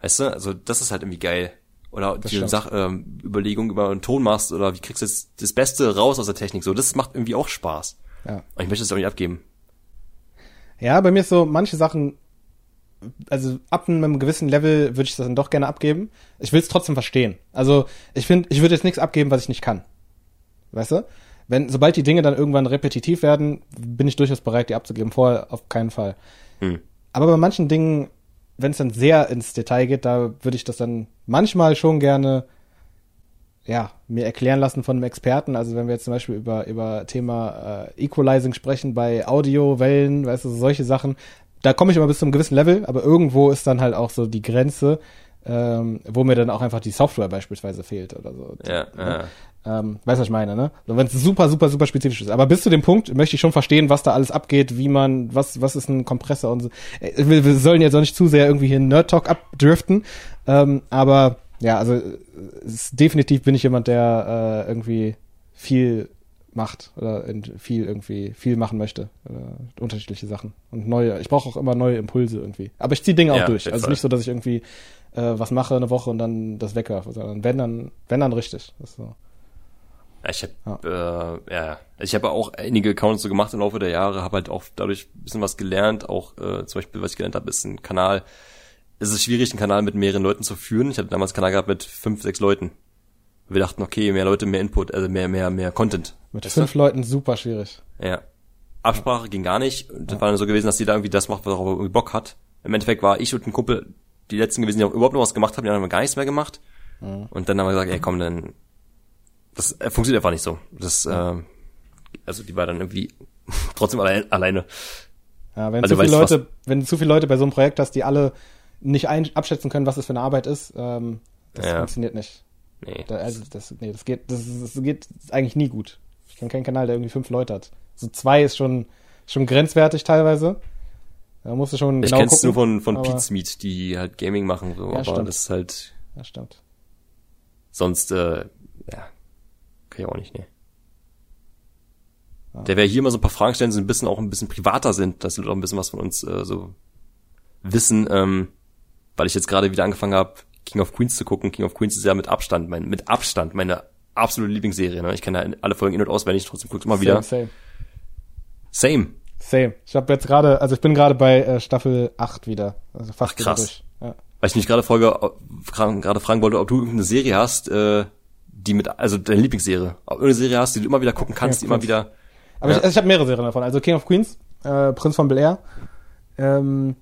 B: Weißt du? Also das ist halt irgendwie geil. Oder die
A: stimmt.
B: Sach ähm, Überlegung über einen Ton machst oder wie kriegst du jetzt das Beste raus aus der Technik. So, das macht irgendwie auch Spaß.
A: Ja.
B: Und ich möchte es auch nicht abgeben.
A: Ja, bei mir ist so, manche Sachen, also ab einem gewissen Level würde ich das dann doch gerne abgeben. Ich will es trotzdem verstehen. Also ich finde, ich würde jetzt nichts abgeben, was ich nicht kann. Weißt du? Wenn, sobald die Dinge dann irgendwann repetitiv werden, bin ich durchaus bereit, die abzugeben. Vorher auf keinen Fall.
B: Hm.
A: Aber bei manchen Dingen, wenn es dann sehr ins Detail geht, da würde ich das dann manchmal schon gerne ja, mir erklären lassen von einem Experten. Also wenn wir jetzt zum Beispiel über, über Thema äh, Equalizing sprechen bei Audiowellen, weißt du, solche Sachen, da komme ich immer bis zu einem gewissen Level, aber irgendwo ist dann halt auch so die Grenze, ähm, wo mir dann auch einfach die Software beispielsweise fehlt oder so.
B: Ja, ja.
A: Ähm, weißt du, was ich meine, ne? Also wenn es super, super, super spezifisch ist. Aber bis zu dem Punkt möchte ich schon verstehen, was da alles abgeht, wie man, was, was ist ein Kompressor und so. Äh, Wir, wir sollen jetzt auch nicht zu sehr irgendwie hier Nerd Talk abdriften. Ähm, aber ja, also es, definitiv bin ich jemand, der äh, irgendwie viel macht oder viel irgendwie viel machen möchte. Äh, unterschiedliche Sachen. Und neue, ich brauche auch immer neue Impulse irgendwie. Aber ich ziehe Dinge
B: Ja,
A: auch durch. Also
B: Fall.
A: nicht so, dass ich irgendwie äh, was mache eine Woche und dann das wegwerfe, sondern wenn dann, wenn dann richtig. Das ist so.
B: Ja, Ich habe äh, ja, ich habe auch einige Accounts so gemacht im Laufe der Jahre, habe halt auch dadurch ein bisschen was gelernt. Auch äh, zum Beispiel, was ich gelernt habe, ist ein Kanal. Es ist schwierig, einen Kanal mit mehreren Leuten zu führen. Ich hatte damals einen Kanal gehabt mit fünf, sechs Leuten. Wir dachten, okay, mehr Leute, mehr Input, also mehr, mehr, mehr Content.
A: Mit
B: Weißt
A: fünf Leuten super schwierig.
B: du? Ja. Absprache ging gar nicht. Das war dann so gewesen, dass jeder irgendwie das macht, was er irgendwie Bock hat. Im Endeffekt war ich und ein Kumpel die letzten gewesen, die auch überhaupt noch was gemacht haben, die anderen haben gar nichts mehr gemacht. Und dann haben wir gesagt, ey komm, dann das äh, funktioniert einfach nicht so. Das, äh, also die war dann irgendwie trotzdem allein, alleine.
A: Ja, wenn
B: Also
A: zu viele
B: du
A: Leute, wenn du zu viele Leute bei so einem Projekt hast, die alle nicht ein, abschätzen können, was das für eine Arbeit ist, ähm, das
B: Ja.
A: funktioniert nicht.
B: Nee.
A: Da, also das, nee, das geht, das, das geht eigentlich nie gut. Kenne keinen Kanal, der irgendwie fünf Leute hat. So zwei ist schon, schon grenzwertig teilweise. Da musst du schon
B: Ich
A: genau
B: kenn's
A: gucken.
B: nur von, von
A: aber-
B: Pete's Meet, die halt Gaming machen, so,
A: Ja,
B: aber
A: stimmt.
B: das ist halt
A: Ja, stimmt.
B: sonst, äh, ja, kann ich auch nicht.
A: Ja.
B: Der wäre hier mal so ein paar Fragen stellen, die ein bisschen auch ein bisschen privater sind, dass die Leute auch ein bisschen was von uns äh, so wissen, ähm, weil ich jetzt gerade wieder angefangen habe, King of Queens zu gucken. King of Queens ist ja mit Abstand, mein, mit Abstand meine absolute Lieblingsserie. Ne? Ich kenne ja alle Folgen in- und auswendig, trotzdem guck's immer wieder.
A: Same,
B: Same.
A: same. Ich habe jetzt gerade, also ich bin gerade bei äh, Staffel 8 wieder. Also fast
B: Ach, krass.
A: durch. Ja.
B: Weil ich mich gerade Folge gerade fragen wollte, ob du irgendeine Serie hast, äh, die mit, also deine Lieblingsserie, ob du irgendeine Serie hast, die du immer wieder gucken kannst, die immer wieder.
A: Aber
B: Ja.
A: ich, also ich habe mehrere Serien davon. Also King of Queens, äh, Prinz von Bel Air, ähm,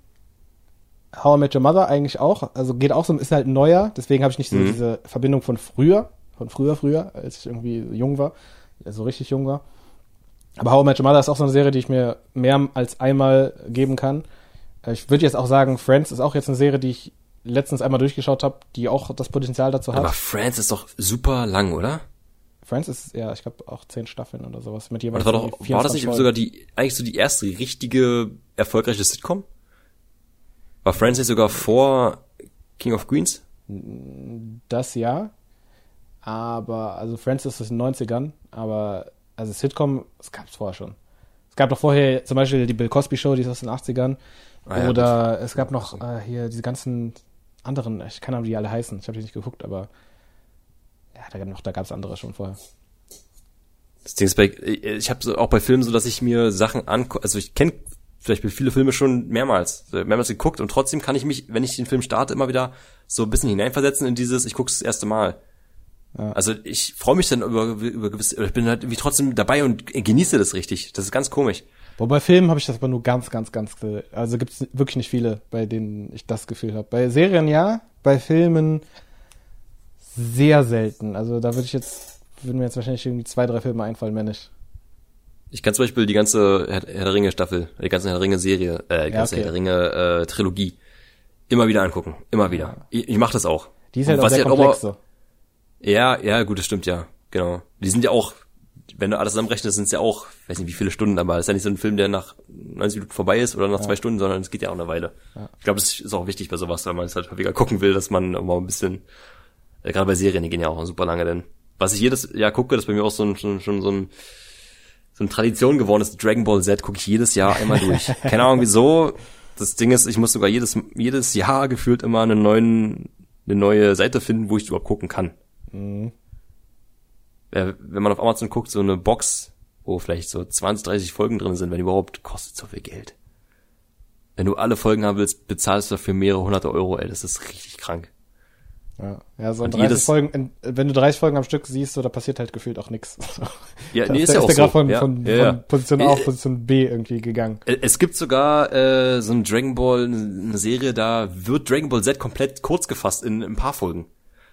A: How I Met Your Mother eigentlich auch. Also geht auch so, ist halt neuer, deswegen habe ich nicht so
B: Mhm.
A: diese Verbindung von früher, von früher, früher, als ich irgendwie jung war, also richtig jung war. Aber How I Met Your Mother ist auch so eine Serie, die ich mir mehr als einmal geben kann. Äh, Ich würde jetzt auch sagen, Friends ist auch jetzt eine Serie, die ich letztens einmal durchgeschaut habe, die auch das Potenzial dazu hat.
B: Aber Friends ist doch super lang, oder?
A: Friends ist, ja, ich glaube auch zehn Staffeln oder sowas mit
B: das war doch, war das
A: 24
B: nicht sogar die, eigentlich so die erste richtige, erfolgreiche Sitcom? War Friends nicht sogar vor King of Queens?
A: Das ja. Aber, also Friends ist aus den 90ern, aber, also Sitcom, das gab es vorher schon. Es gab doch vorher zum Beispiel die Bill Cosby Show, die ist aus den 80ern.
B: Ah ja,
A: oder es gab noch äh, hier diese ganzen anderen, ich kann aber die alle heißen, ich habe die nicht geguckt, aber ja, da gab noch, da gab es andere schon vorher.
B: Das Ding ist bei, ich habe so auch bei Filmen so, dass ich mir Sachen angucke, also ich kenne vielleicht viele Filme schon mehrmals, mehrmals geguckt und trotzdem kann ich mich, wenn ich den Film starte, immer wieder so ein bisschen hineinversetzen in dieses, ich gucke das erste Mal.
A: Ja.
B: Also ich freue mich dann über, über gewisse, oder ich bin halt irgendwie trotzdem dabei und genieße das richtig. Das ist ganz komisch.
A: Wobei bei Filmen habe ich das aber nur ganz, ganz, ganz, ge- also gibt es wirklich nicht viele, bei denen ich das Gefühl habe. Bei Serien ja, bei Filmen sehr selten. Also da würde ich jetzt, würden mir jetzt wahrscheinlich irgendwie zwei, drei Filme einfallen, mehr nicht.
B: Ich kann zum Beispiel die ganze Herr, Herr der Ringe Staffel, die ganze Herr der Ringe Serie, äh, die
A: Ja,
B: ganze
A: okay.
B: Herr der Ringe äh, Trilogie immer wieder angucken, immer wieder. Ich, ich mache das auch.
A: Die ist halt
B: Und
A: auch sehr
B: halt
A: komplex so.
B: Ja, ja, gut, das stimmt ja, genau. Die sind ja auch wenn du alles zusammenrechnest, sind es ja auch, weiß nicht wie viele Stunden, aber es ist ja nicht so ein Film, der nach 90 Minuten vorbei ist oder nach zwei Stunden, sondern es geht ja auch eine Weile. Ich glaube, das ist auch wichtig bei sowas, weil man es halt häufiger gucken will, dass man mal ein bisschen, äh, gerade bei Serien, die gehen ja auch super lange, denn was ich jedes Jahr gucke, das ist bei mir auch so ein, schon, schon so ein, so eine Tradition geworden ist, Dragon Ball Z gucke ich jedes Jahr einmal durch. Keine Ahnung wieso. Das Ding ist, ich muss sogar jedes, jedes Jahr gefühlt immer einen neuen, eine neue Seite finden, wo ich überhaupt gucken kann. Äh, wenn man auf Amazon guckt, so eine Box, wo vielleicht so 20, 30 Folgen drin sind, wenn überhaupt, kostet so viel Geld. Wenn du alle Folgen haben willst, bezahlst du dafür mehrere hunderte Euro, ey, das ist richtig krank.
A: Ja, ja so in
B: Und
A: 30
B: jedes-
A: Folgen, wenn du 30 Folgen am Stück siehst, so, da passiert halt gefühlt auch nix.
B: Ja, nee, ist ja auch so.
A: von,
B: ja,
A: von,
B: ja, ja.
A: von Position A
B: Äh,
A: auf Position B irgendwie gegangen.
B: Äh, Es gibt sogar äh, so ein Dragon Ball, eine Serie, da wird Dragon Ball Z komplett kurz gefasst in, in ein paar Folgen.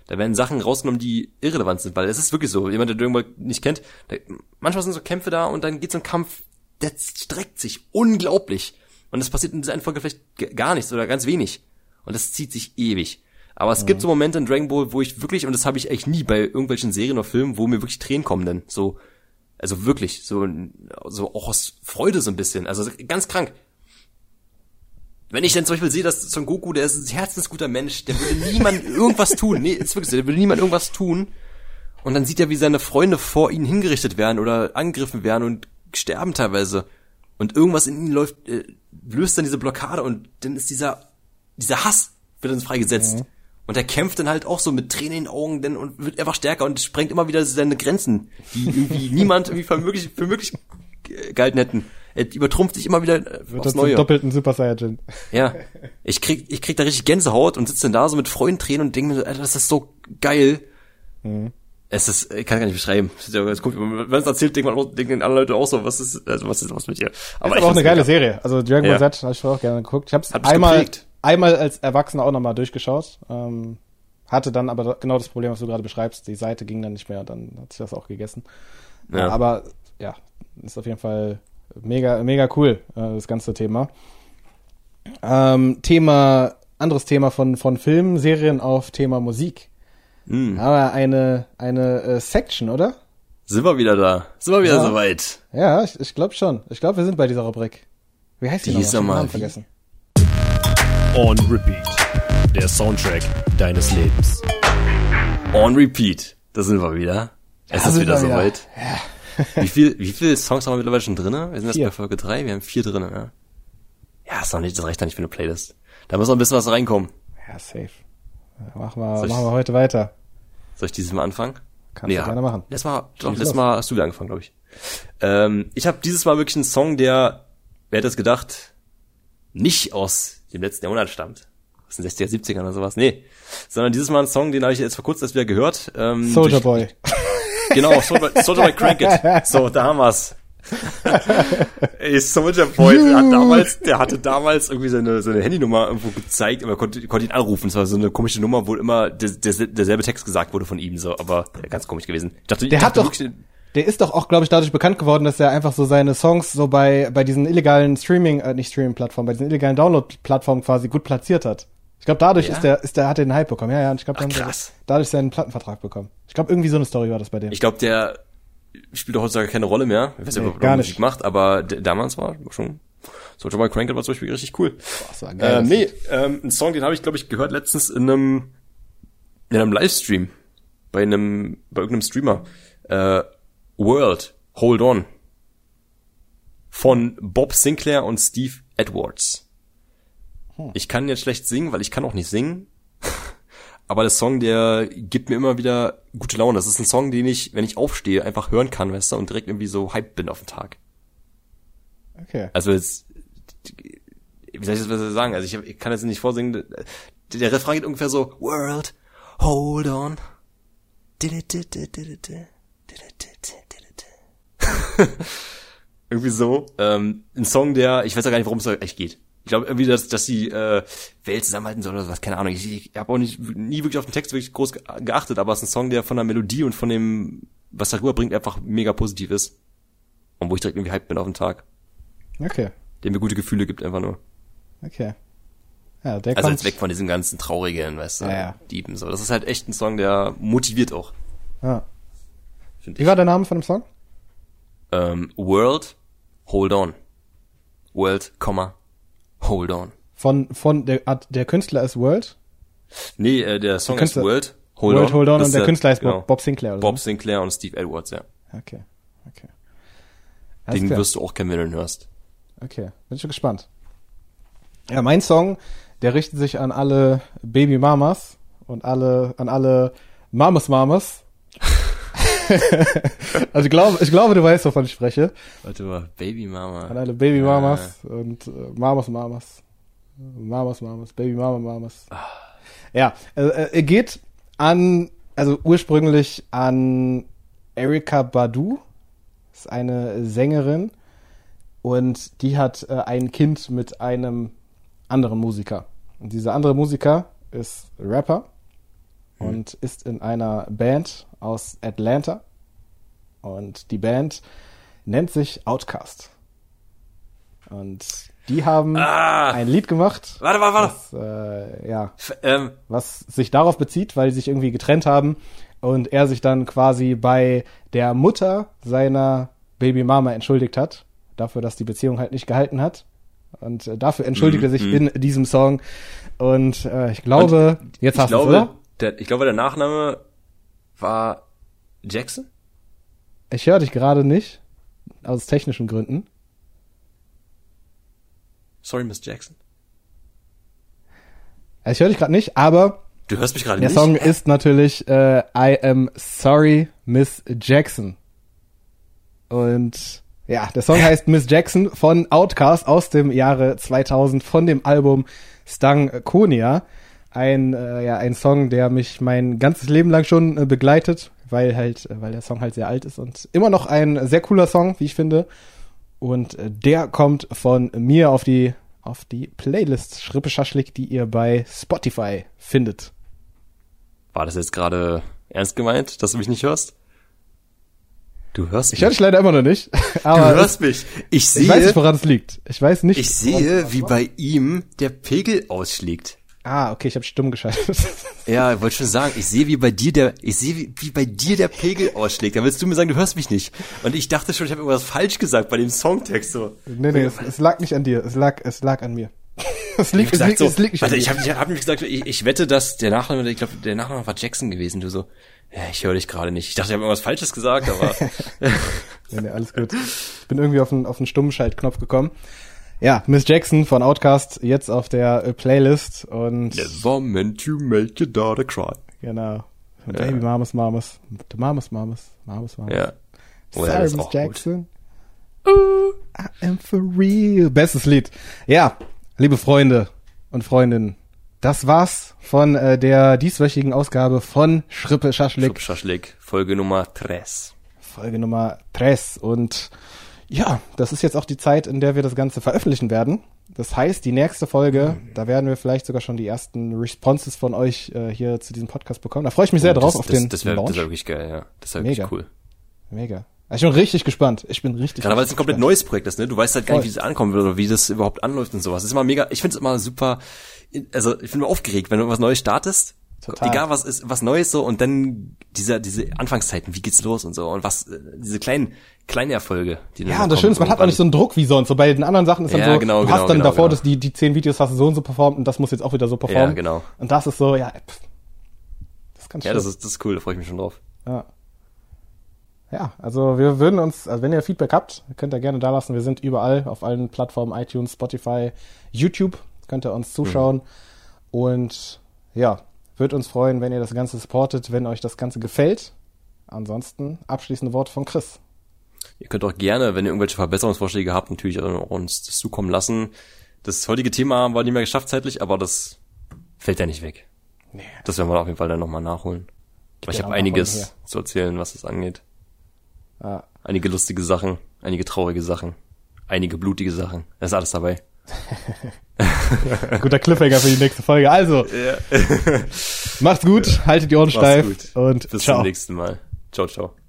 B: Da werden Sachen rausgenommen, die irrelevant sind, weil es ist wirklich so. Jemand, der Dragon Ball nicht kennt, da, manchmal sind so Kämpfe da und dann geht so ein Kampf, der streckt sich unglaublich. Und es passiert in dieser einen Folge vielleicht gar nichts oder ganz wenig. Und das zieht sich ewig. Aber es gibt so Momente in Dragon Ball, wo ich wirklich, und das habe ich echt nie bei irgendwelchen Serien oder Filmen, wo mir wirklich Tränen kommen denn. So, also wirklich, so, so auch aus Freude so ein bisschen. Also ganz krank. Wenn ich dann zum Beispiel sehe, dass Son Goku, der ist ein herzensguter Mensch, der würde niemand irgendwas tun. Nee, ist wirklich so, der würde niemand irgendwas tun. Und dann sieht er, wie seine Freunde vor ihnen hingerichtet werden oder angegriffen werden und sterben teilweise. Und irgendwas in ihnen läuft, äh, löst dann diese Blockade und dann ist dieser, dieser Hass wird dann freigesetzt. Und er kämpft dann halt auch so mit Tränen in den Augen denn, und wird einfach stärker und sprengt immer wieder seine Grenzen, die irgendwie niemand irgendwie für möglich, für möglich äh, gehalten hätten. Er übertrumpft sich immer wieder äh,
A: Wird
B: aufs Neue.
A: doppelten Super Saiyajin.
B: Ja. Ich krieg, ich krieg da richtig Gänsehaut und sitze dann da so mit Freudentränen und denke mir, so, Alter, das ist so geil. Es ist, ich kann gar nicht beschreiben. Es ist cool. Wenn es erzählt, denkt man denken andere Leute auch so, was ist, also was ist was mit dir?
A: ist
B: ich
A: aber auch eine geile. Serie. Also Dragon Ball
B: Ja.
A: Z habe ich auch gerne geguckt. Ich habe es einmal, einmal als Erwachsener auch nochmal durchgeschaut. Ähm, hatte dann aber genau das Problem, was du gerade beschreibst. Die Seite ging dann nicht mehr dann hat sich das auch gegessen.
B: Ja.
A: Aber ja, ist auf jeden Fall mega, mega cool, äh, das ganze Thema. Ähm, Thema, anderes Thema von, von Filmen, Serien auf Thema Musik.
B: Hm.
A: Aber eine, eine äh, Section, oder?
B: Sind wir wieder da? Sind wir wieder
A: Ja.
B: soweit?
A: Ja, ich, ich glaube schon. Ich glaube, wir sind bei dieser Rubrik. Wie heißt die,
B: Die
A: noch? Ich hab Namen vergessen.
D: On Repeat. Der Soundtrack deines Lebens.
B: On repeat. Da sind wir wieder. Es
A: Da
B: ist wieder
A: wir wieder.
B: Wie viel, wie viele Songs haben wir mittlerweile schon drinne? Wir sind jetzt bei Folge drei. wir haben vier drinne, ja. Ja, ist noch nicht, das reicht doch nicht für eine Playlist. Da muss noch ein bisschen was reinkommen.
A: Ja, safe. Ja, Machen wir,
B: Soll
A: machen wir heute weiter.
B: Soll ich dieses Mal anfangen?
A: Kannst du gerne machen.
B: Letztes Mal, doch, letztes. Mal hast du wieder angefangen, glaube ich. Ähm, ich habe dieses Mal wirklich einen Song, der, wer hätte es gedacht, nicht aus dem letzten Jahrhundert stammt. Aus den 60er, 70ern oder sowas. Nee. Sondern dieses Mal einen Song, den habe ich jetzt vor kurzem erst wieder gehört. Ähm,
A: Soldier Boy.
B: Genau, Boy Crank It. So, da haben wir's. Ey, Soldier Boy, der hat damals, der hatte damals irgendwie seine, seine Handynummer irgendwo gezeigt, aber konnte, konnte ihn anrufen. Es war so eine komische Nummer, wo immer der, der, derselbe Text gesagt wurde von ihm, so, aber ganz komisch gewesen. Ich dachte,
A: Der
B: ich
A: hat
B: dachte
A: doch,
B: wirklich,
A: der ist doch auch, glaube ich, dadurch bekannt geworden, dass er einfach so seine Songs so bei, bei diesen illegalen Streaming, äh, nicht Streaming-Plattformen, bei diesen illegalen Download-Plattformen quasi gut platziert hat. Ich glaube, dadurch
B: Ja?
A: ist der, ist der, hat er den Hype bekommen. Ja, ja, und ich glaube, er dadurch seinen Plattenvertrag bekommen. Ich glaube, irgendwie so eine Story war das bei dem.
B: ich glaube, der spielt doch heutzutage keine Rolle mehr. Ich weiß nicht,
A: Nee,
B: ob er Musik
A: nicht.
B: macht, aber damals war schon, Soldier Boy Crank war zum Beispiel richtig cool.
A: war geil.
B: Ähm, nee, ähm, ein Song, den habe ich, glaube ich, gehört letztens in einem, in einem Livestream. Bei einem, bei irgendeinem Streamer. Äh, World, Hold On. Von Bob Sinclair und Steve Edwards. Ich kann jetzt schlecht singen, weil ich kann auch nicht singen. Aber der Song, der gibt mir immer wieder gute Laune. Das ist ein Song, den ich, wenn ich aufstehe, einfach hören kann, weißt du, und direkt irgendwie so hyped bin auf den Tag.
A: Okay.
B: Also jetzt, wie soll ich das besser sagen? Also ich, ich kann jetzt nicht vorsingen. Der, Refrain geht ungefähr so, World, hold on. Irgendwie so. Ähm, ein Song, der, ich weiß ja gar nicht, worum es echt geht. Ich glaube irgendwie, dass, dass die äh, Welt zusammenhalten soll oder sowas, keine Ahnung. Ich, ich habe auch nicht nie wirklich auf den Text wirklich groß ge- geachtet, aber es ist ein Song, der von der Melodie und von dem, was darüber bringt, einfach mega positiv ist. Und wo ich direkt irgendwie hyped bin auf den Tag
A: Okay.
B: der mir gute Gefühle gibt einfach nur.
A: Okay. Ja, der
B: Also
A: kommt.
B: jetzt weg von diesem ganzen traurigen, weißt du,
A: Ja, ja.
B: Dieben so. Das ist halt echt ein Song, der motiviert auch.
A: Ja. Wie war der Name von dem Song?
B: Ähm, World, hold on. World, Komma, hold on.
A: Von, von der, der Künstler ist World.
B: Nee, äh, der Song
A: Künstler-
B: ist World, hold
A: World
B: on.
A: Hold On
B: Das
A: und der
B: ist
A: Künstler ist
B: genau.
A: Bob, Sinclair. Oder
B: Bob Sinclair und Steve Edwards, ja.
A: Okay, okay. Alles
B: Den
A: klar.
B: wirst du auch kennen, wenn du hörst.
A: Okay, bin schon gespannt. Ja, mein Song, der richtet sich an alle Baby Mamas und alle, an alle Mamas Mamas. also ich glaube, ich glaube, du weißt, wovon ich spreche.
B: Warte mal, Baby Mama.
A: An alle Baby Mamas und äh, Mamas Mamas. Mamas Mamas, Baby Mama Mamas. Ja, äh, äh, er geht an, also ursprünglich an Erika Badu, ist eine Sängerin und die hat äh, ein Kind mit einem anderen Musiker. Und dieser andere Musiker ist Rapper und ist in einer Band aus Atlanta. Und die Band nennt sich Outcast. Und die haben
B: Ah.
A: ein Lied gemacht,
B: Warte, warte, warte.
A: das, äh, ja,
B: ähm,
A: was sich darauf bezieht, weil sie sich irgendwie getrennt haben und er sich dann quasi bei der Mutter seiner Babymama entschuldigt hat, dafür, dass die Beziehung halt nicht gehalten hat. Und äh, dafür entschuldigt er sich in diesem Song. Und äh, ich glaube, jetzt
B: ich
A: hast du es, oder?
B: Der, ich glaube, der Nachname war Jackson?
A: Ich höre dich gerade nicht, aus technischen Gründen.
B: Sorry, Miss Jackson.
A: Also ich höre dich gerade nicht, aber
B: Du hörst mich gerade
A: der
B: nicht?
A: Song ist natürlich äh, I Am Sorry, Miss Jackson. Und ja, der Song heißt Miss Jackson von Outkast aus dem Jahre 2000 von dem Album Stang Konia. Ein, äh, ja, ein Song, der mich mein ganzes Leben lang schon äh, begleitet, weil halt, äh, weil der Song halt sehr alt ist und immer noch ein sehr cooler Song, wie ich finde. Und äh, der kommt von mir auf die auf die Playlist Schrippe Schaschlik, die ihr bei Spotify findet.
B: War das jetzt gerade ernst gemeint, dass du mich nicht hörst? Du hörst
A: Ich höre
B: mich.
A: dich leider immer noch nicht,
B: Du
A: aber
B: hörst mich. Ich
A: ich
B: sehe,
A: weiß nicht, woran es liegt. Ich weiß nicht.
B: ich sehe, wie bei ihm der Pegel ausschlägt.
A: Ah, okay, ich habe stumm geschaltet.
B: Ja, ich wollte schon sagen, ich sehe, wie bei dir der, ich sehe, wie, wie bei dir der Pegel ausschlägt. Da willst du mir sagen, du hörst mich nicht. Und ich dachte schon, ich habe irgendwas falsch gesagt bei dem Songtext so.
A: nee, nee, es, es lag nicht an dir. Es lag, es lag an mir. Es liegt, es
B: gesagt,
A: liegt,
B: so,
A: es liegt nicht an dir.
B: ich habe ich hab nämlich gesagt, ich, ich wette, dass der Nachname, ich glaube, der Nachname war Jackson gewesen. Du so, ja, ich höre dich gerade nicht. Ich dachte, ich habe irgendwas Falsches gesagt, aber
A: Nee, nee, alles gut. Ich bin irgendwie auf den, auf den Stummschaltknopf gekommen. Ja, Miss Jackson von Outcast jetzt auf der äh, Playlist und
B: never meant to make your daughter cry.
A: genau. Baby Mamas Mamas. Mamas Mamas. Mamas Mamas.
B: Ja. Oh, ja,
A: Sorry, Miss. Jackson. I am for real. Bestes Lied. Ja, liebe Freunde und Freundinnen, das war's von äh, der dieswöchigen Ausgabe von Schrippe Schaschlik.
B: Schaschlik, Folge Nummer 3.
A: Folge Nummer 3. Und ja, das ist jetzt auch die Zeit, in der wir das Ganze veröffentlichen werden. Das heißt, die nächste Folge, da werden wir vielleicht sogar schon die ersten Responses von euch äh, hier zu diesem Podcast bekommen. Da freue ich mich sehr drauf
B: das,
A: auf
B: das,
A: den
B: das wäre
A: Launch.
B: das wär wirklich geil, ja. Das wäre
A: Mega.
B: wirklich cool.
A: Mega. Ich bin richtig gespannt. Ich bin richtig.
B: Gerade weil es ein komplett
A: gespannt.
B: neues Projekt ist, ne? Du weißt halt gar nicht, wie es ankommen wird oder wie das überhaupt anläuft und sowas. Das ist immer mega, ich finde es immer super, also ich bin immer aufgeregt, wenn du was Neues startest.
A: Total.
B: Egal was ist, was Neues so und dann diese, diese Anfangszeiten, wie geht's los und so und was, diese kleinen, kleinen Erfolge, die dann
A: Ja, und das Schöne ist, man hat auch nicht so einen Druck wie sonst. So bei den anderen Sachen ist dann
B: Ja,
A: so,
B: genau,
A: du
B: genau,
A: hast dann
B: genau,
A: davor,
B: genau.
A: dass die, die zehn Videos hast du so und so performt und das muss jetzt auch wieder so performen.
B: Ja, genau.
A: Und das ist so, ja, pff, das ist ganz
B: Ja,
A: schön.
B: das ist, das ist cool, da freue ich mich schon drauf.
A: Ja. Ja, also wir würden uns, also wenn ihr Feedback habt, könnt ihr gerne da lassen. Wir sind überall auf allen Plattformen, iTunes, Spotify, YouTube, könnt ihr uns zuschauen. Und ja, würde uns freuen, wenn ihr das Ganze supportet, wenn euch das Ganze gefällt. Ansonsten abschließende Worte von Chris.
B: Ihr könnt auch gerne, wenn ihr irgendwelche Verbesserungsvorschläge habt, natürlich uns das zukommen lassen. Das heutige Thema haben wir nicht mehr geschafft zeitlich, aber das fällt ja nicht weg.
A: Nee.
B: Das werden wir auf jeden Fall dann nochmal nachholen. Weil ich habe einiges zu erzählen, was das angeht.
A: Ja,
B: Einige lustige Sachen, einige traurige Sachen, einige blutige Sachen. Da ist alles dabei.
A: guter Cliffhanger für die nächste Folge. Also, macht's gut, haltet die Ohren steif
B: gut.
A: und
B: Bis
A: ciao.
B: zum nächsten Mal. Ciao, ciao.